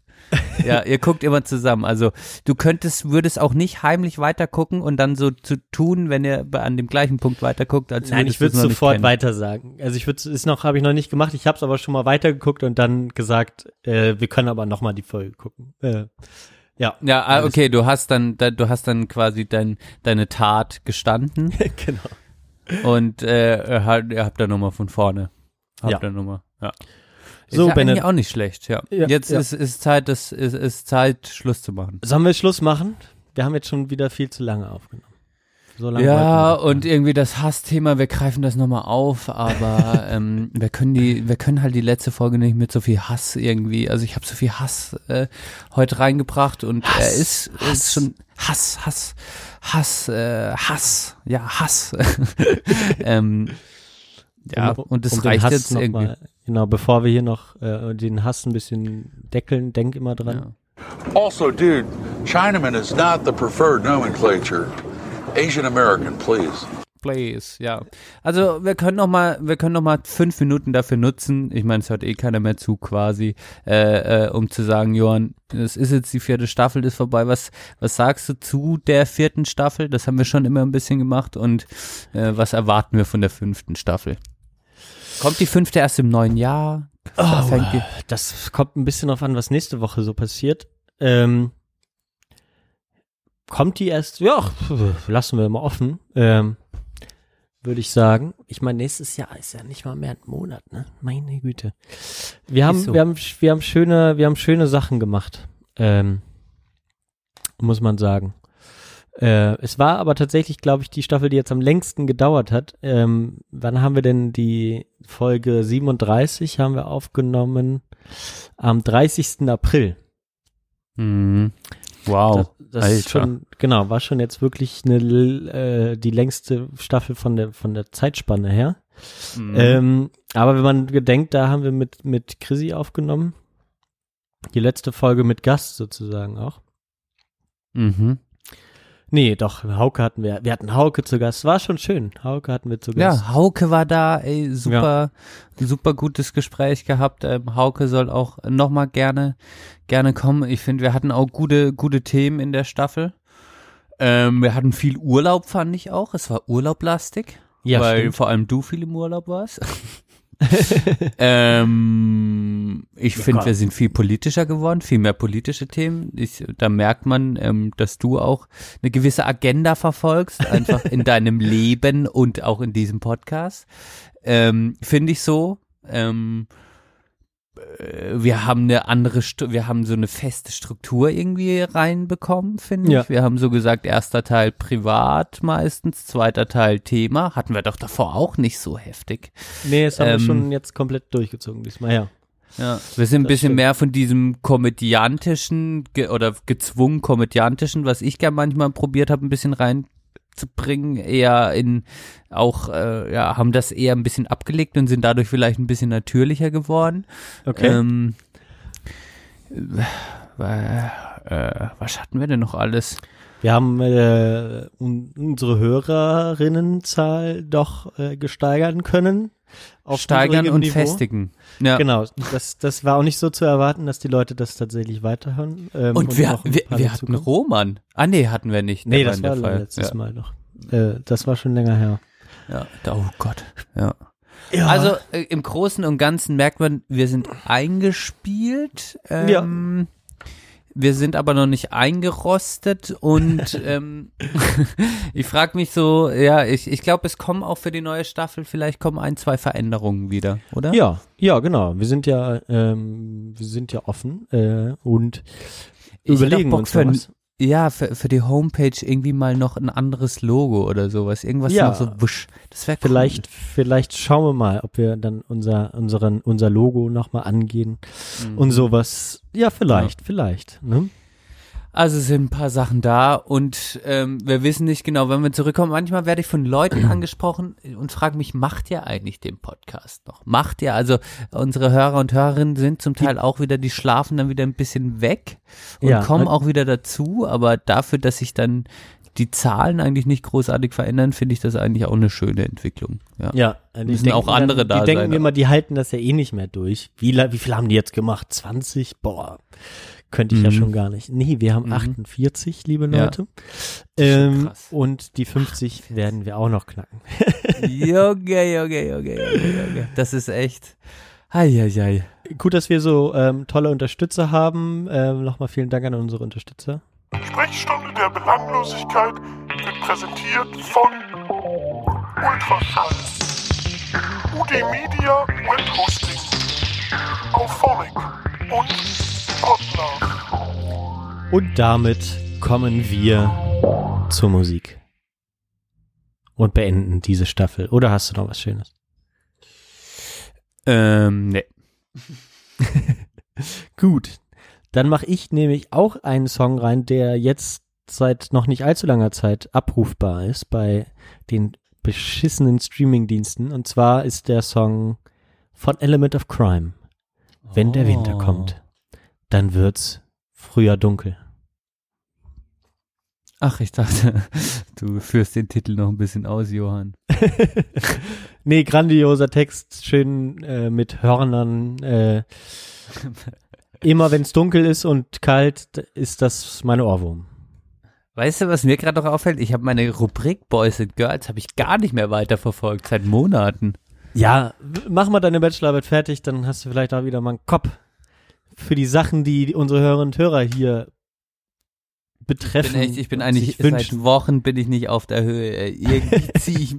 Ja, ihr guckt immer zusammen. Also du könntest, würdest auch nicht heimlich weitergucken und dann so zu tun, wenn ihr an dem gleichen Punkt weiterguckt, als Nein, ich würde sofort weiter sagen. Also ich würde ist noch habe ich noch nicht gemacht. Ich habe es aber schon mal weitergeguckt und dann gesagt, äh, wir können aber noch mal die Folge gucken. Äh, ja, Ja, ah, okay, du hast dann, da, du hast dann quasi dein, deine Tat gestanden genau. und äh, halt, ihr habt dann nochmal von vorne. Habt Ja. dann nochmal, ja. So, ist ja Bennett. auch nicht schlecht, ja. Ja, Jetzt ja. Ist, ist Zeit, das ist, ist Zeit, Schluss zu machen. Sollen wir Schluss machen? Wir haben jetzt schon wieder viel zu lange aufgenommen. So lange Ja, und irgendwie das Hassthema, wir greifen das nochmal auf, aber ähm, wir können die, wir können halt die letzte Folge nicht mit so viel Hass irgendwie, also ich habe so viel Hass äh, heute reingebracht und er ist, ist schon Hass, Hass, Hass, äh, Hass, ja, Hass. ähm, ja, Um- und das um reicht Hass jetzt noch irgendwie. Mal, genau, bevor wir hier noch äh, den Hass ein bisschen deckeln, denk immer dran. Also, dude, Chinaman is not the preferred nomenclature. Asian American, please. Please, ja. Also wir können noch mal, wir können noch mal fünf Minuten dafür nutzen. Ich meine, es hört eh keiner mehr zu, quasi, äh, äh, um zu sagen, Johann, es ist jetzt die vierte Staffel, ist vorbei. Was, was sagst du zu der vierten Staffel? Das haben wir schon immer ein bisschen gemacht. Und äh, was erwarten wir von der fünften Staffel? Kommt die fünfte erst im neuen Jahr? Oh, das kommt ein bisschen drauf an, was nächste Woche so passiert. Ähm, kommt die erst, ja, lassen wir mal offen, ähm, würde ich sagen. Ich meine, nächstes Jahr ist ja nicht mal mehr ein Monat, ne? Meine Güte. Wir haben, so. wir haben, wir haben schöne, wir haben schöne Sachen gemacht, ähm, muss man sagen. Äh, es war aber tatsächlich, glaube ich, die Staffel, die jetzt am längsten gedauert hat. Ähm, wann haben wir denn die Folge 37 haben wir aufgenommen? Am 30. April. Mhm. Wow. Das, das ist schon, genau, war schon jetzt wirklich eine, äh, die längste Staffel von der, von der Zeitspanne her. Mhm. Ähm, aber wenn man gedenkt, da haben wir mit, mit Chrissy aufgenommen. Die letzte Folge mit Gast sozusagen auch. Mhm. Nee, doch, Hauke hatten wir, wir hatten Hauke zu Gast, war schon schön. Hauke hatten wir zu Gast. Ja, Hauke war da, ey, super, super gutes Gespräch gehabt. Ähm, Hauke soll auch nochmal gerne, gerne kommen. Ich finde, wir hatten auch gute, gute Themen in der Staffel. Ähm, wir hatten viel Urlaub, fand ich auch. Es war urlaublastig. Ja, weil stimmt. vor allem du viel im Urlaub warst. ähm, ich Ja, finde, wir sind viel politischer geworden, viel mehr politische Themen. Ich, da merkt man, ähm, dass du auch eine gewisse Agenda verfolgst, einfach in deinem Leben und auch in diesem Podcast. Ähm, finde ich so. Ähm, äh, wir haben eine andere, wir haben so eine feste Struktur irgendwie reinbekommen, finde Ja. ich. Wir haben so gesagt, erster Teil privat meistens, zweiter Teil Thema. Hatten wir doch davor auch nicht so heftig. Nee, das haben wir Ähm, schon jetzt komplett durchgezogen diesmal, ja. Ja, wir sind ein bisschen stimmt. mehr von diesem komödiantischen ge oder gezwungen komödiantischen, was ich gerne manchmal probiert habe, ein bisschen reinzubringen, eher in auch, äh, ja, haben das eher ein bisschen abgelegt und sind dadurch vielleicht ein bisschen natürlicher geworden. Okay. Ähm, äh, äh, was hatten wir denn noch alles? Wir haben äh, un unsere Hörerinnenzahl doch äh, gesteigern können. Auf Steigern und Niveau. festigen. Ja. Genau, das, das war auch nicht so zu erwarten, dass die Leute das tatsächlich weiterhören. Ähm, Und, wir, auch ein wir, wir dazu hatten kommen. Roman. Ah, nee, hatten wir nicht. Der Nee, das war der Fall. letztes ja. Mal noch. Äh, das war schon länger her. Ja, oh Gott. Ja. Ja. Also äh, im Großen und Ganzen merkt man, wir sind eingespielt. Ähm, Wir sind aber noch nicht eingerostet und ähm, ich frage mich so, ja, ich, ich glaube, es kommen auch für die neue Staffel, vielleicht kommen ein, zwei Veränderungen wieder, oder? Ja, ja, genau. Wir sind ja, ähm, wir sind ja offen äh, und Ich überlegen uns für, was. Ja, für, für die Homepage irgendwie mal noch ein anderes Logo oder sowas. Irgendwas Ja. noch so wusch. Das wäre cool. Vielleicht, vielleicht schauen wir mal, ob wir dann unser, unseren, unser Logo nochmal angehen Mhm. und sowas. Ja, vielleicht, vielleicht. Ne? Also es sind ein paar Sachen da und ähm, wir wissen nicht genau, wenn wir zurückkommen. Manchmal werde ich von Leuten angesprochen und frage mich, macht ihr eigentlich den Podcast noch? Macht ihr? Also unsere Hörer und Hörerinnen sind zum Teil auch wieder, die schlafen dann wieder ein bisschen weg und Ja, kommen auch wieder dazu, aber dafür, dass sich dann die Zahlen eigentlich nicht großartig verändern, finde ich das eigentlich auch eine schöne Entwicklung. Ja, Ja, die müssen denken auch andere dann, da Die denken sein. immer, die halten das ja eh nicht mehr durch. Wie, wie viel haben die jetzt gemacht? 20? Boah, könnte ich ja Mhm. schon gar nicht. Nee, wir haben Mhm. 48, liebe Ja. Leute. Ähm, krass. und die 50 werden wir auch noch knacken. Junge, Junge, Junge, Junge. Das ist echt. Eieiei. Gut, dass wir so ähm, tolle Unterstützer haben. Ähm, Nochmal vielen Dank an unsere Unterstützer. Sprechstunde der Belanglosigkeit wird präsentiert von Ultraschall, UD Media Web Hosting, Auphonic und. Und damit kommen wir zur Musik. Und beenden diese Staffel. Oder hast du noch was Schönes? Ähm, nee. Gut. Dann mache ich nämlich auch einen Song rein, der jetzt seit noch nicht allzu langer Zeit abrufbar ist bei den beschissenen Streamingdiensten. Und zwar ist der Song von Element of Crime. Wenn der Winter Oh. kommt, dann wird's früher dunkel. Ach, ich dachte, du führst den Titel noch ein bisschen aus, Johann. nee, grandioser Text, schön äh, mit Hörnern. Äh, immer wenn es dunkel ist und kalt, ist das meine Ohrwurm. Weißt du, was mir gerade noch auffällt? Ich habe meine Rubrik Boys and Girls habe ich gar nicht mehr weiterverfolgt seit Monaten. Ja, mach mal deine Bachelorarbeit fertig, dann hast du vielleicht auch wieder mal einen Kopf für die Sachen, die unsere Hörerinnen und Hörer hier betreffen. Ich bin, echt, ich bin eigentlich seit. Wochen bin ich nicht auf der Höhe. Irgendwie ziehe ich,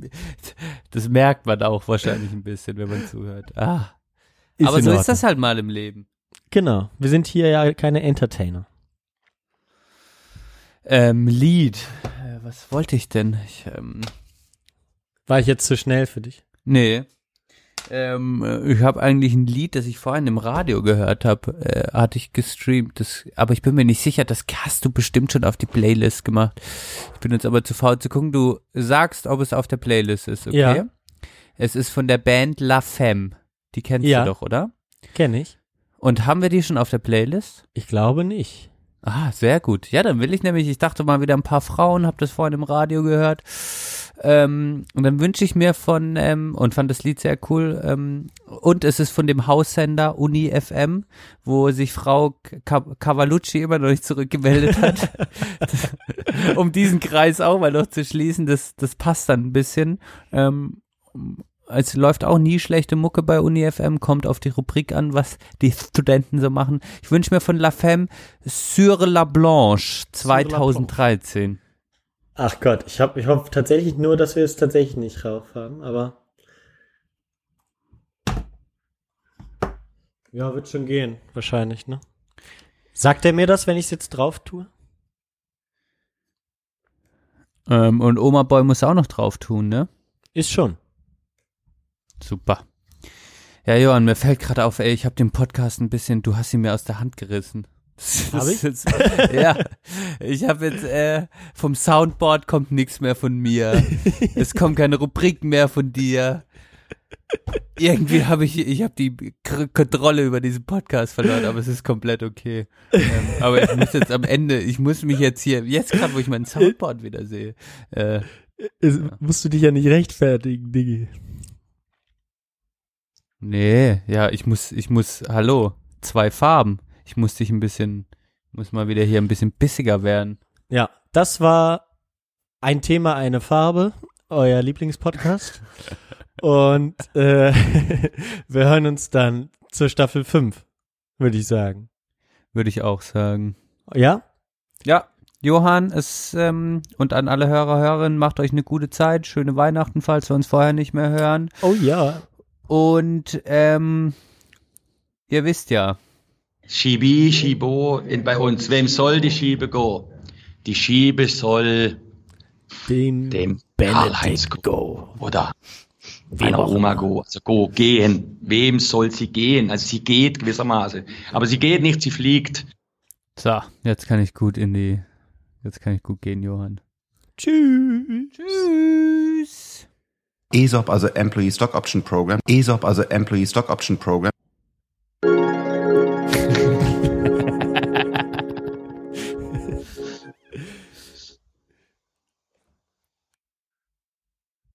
das merkt man auch wahrscheinlich ein bisschen, wenn man zuhört. Ah. Ist Aber so ist Ordnung. das halt mal im Leben. Genau. Wir sind hier ja keine Entertainer. Ähm, Lied. Äh, Was wollte ich denn? Ich, ähm, War ich jetzt zu schnell für dich? nee. Ähm, äh, ich habe eigentlich ein Lied, das ich vorhin im Radio gehört habe, äh, hatte ich gestreamt. Das, aber ich bin mir nicht sicher, das hast du bestimmt schon auf die Playlist gemacht. Ich bin jetzt aber zu faul zu gucken. Du sagst, ob es auf der Playlist ist, okay? Ja. Es ist von der Band La Femme. Die kennst Ja. du doch, oder? Kenn ich. Und haben wir die schon auf der Playlist? Ich glaube nicht. Ah, sehr gut. Ja, dann will ich nämlich, ich dachte mal wieder ein paar Frauen, habe das vorhin im Radio gehört. Ähm, und dann wünsche ich mir von, ähm, und fand das Lied sehr cool, ähm, und es ist von dem Haussender Uni FM, wo sich Frau Ca- Cavalucci immer noch nicht zurückgemeldet hat. um diesen Kreis auch mal noch zu schließen, das, das passt dann ein bisschen. Ähm, es läuft auch nie schlechte Mucke bei Uni FM, kommt auf die Rubrik an, was die Studenten so machen. Ich wünsche mir von La Femme Sur la Blanche Sur la Blanche. 2013. Ach Gott, ich, hab, ich hoffe tatsächlich nur, dass wir es tatsächlich nicht rauf haben, aber. Ja, wird schon gehen, wahrscheinlich, ne? Sagt er mir das, wenn ich es jetzt drauf tue? Ähm, und Oma Boy muss auch noch drauf tun, ne? Ist schon. Super. Ja, Johann, mir fällt gerade auf, ey, ich habe den Podcast ein bisschen, du hast ihn mir aus der Hand gerissen. Hab ich? Jetzt, ja, ich habe jetzt äh, vom Soundboard kommt nichts mehr von mir. es kommt keine Rubrik mehr von dir. Irgendwie habe ich, ich habe die K Kontrolle über diesen Podcast verloren, aber es ist komplett okay. Ähm, aber ich muss jetzt am Ende, ich muss mich jetzt hier, jetzt gerade, wo ich mein Soundboard wieder sehe, äh, Es, Musst du dich ja nicht rechtfertigen, Diggi. Nee, ja, ich muss, ich muss, hallo, zwei Farben. Ich muss dich ein bisschen, muss mal wieder hier ein bisschen bissiger werden. Ja, das war ein Thema, eine Farbe, euer Lieblingspodcast. Und äh, wir hören uns dann zur Staffel 5, würde ich sagen. Würde ich auch sagen. Ja? Ja, Johann, es, ähm, und an alle Hörer, Hörerinnen, macht euch eine gute Zeit, schöne Weihnachten, falls wir uns vorher nicht mehr hören. Oh ja. Und, ähm, ihr wisst ja. Schibi, Schibo, in, bei uns. Wem soll die Schiebe go? Die Schiebe soll dem, dem Karl-Heinz go. Oder meiner Oma go. Also go, gehen. Wem soll sie gehen? Also sie geht gewissermaßen. Aber sie geht nicht, sie fliegt. So, jetzt kann ich gut in die, jetzt kann ich gut gehen, Johann. Tschüss. Tschüss. ESOP, also Employee Stock Option Program. ESOP, also Employee Stock Option Program.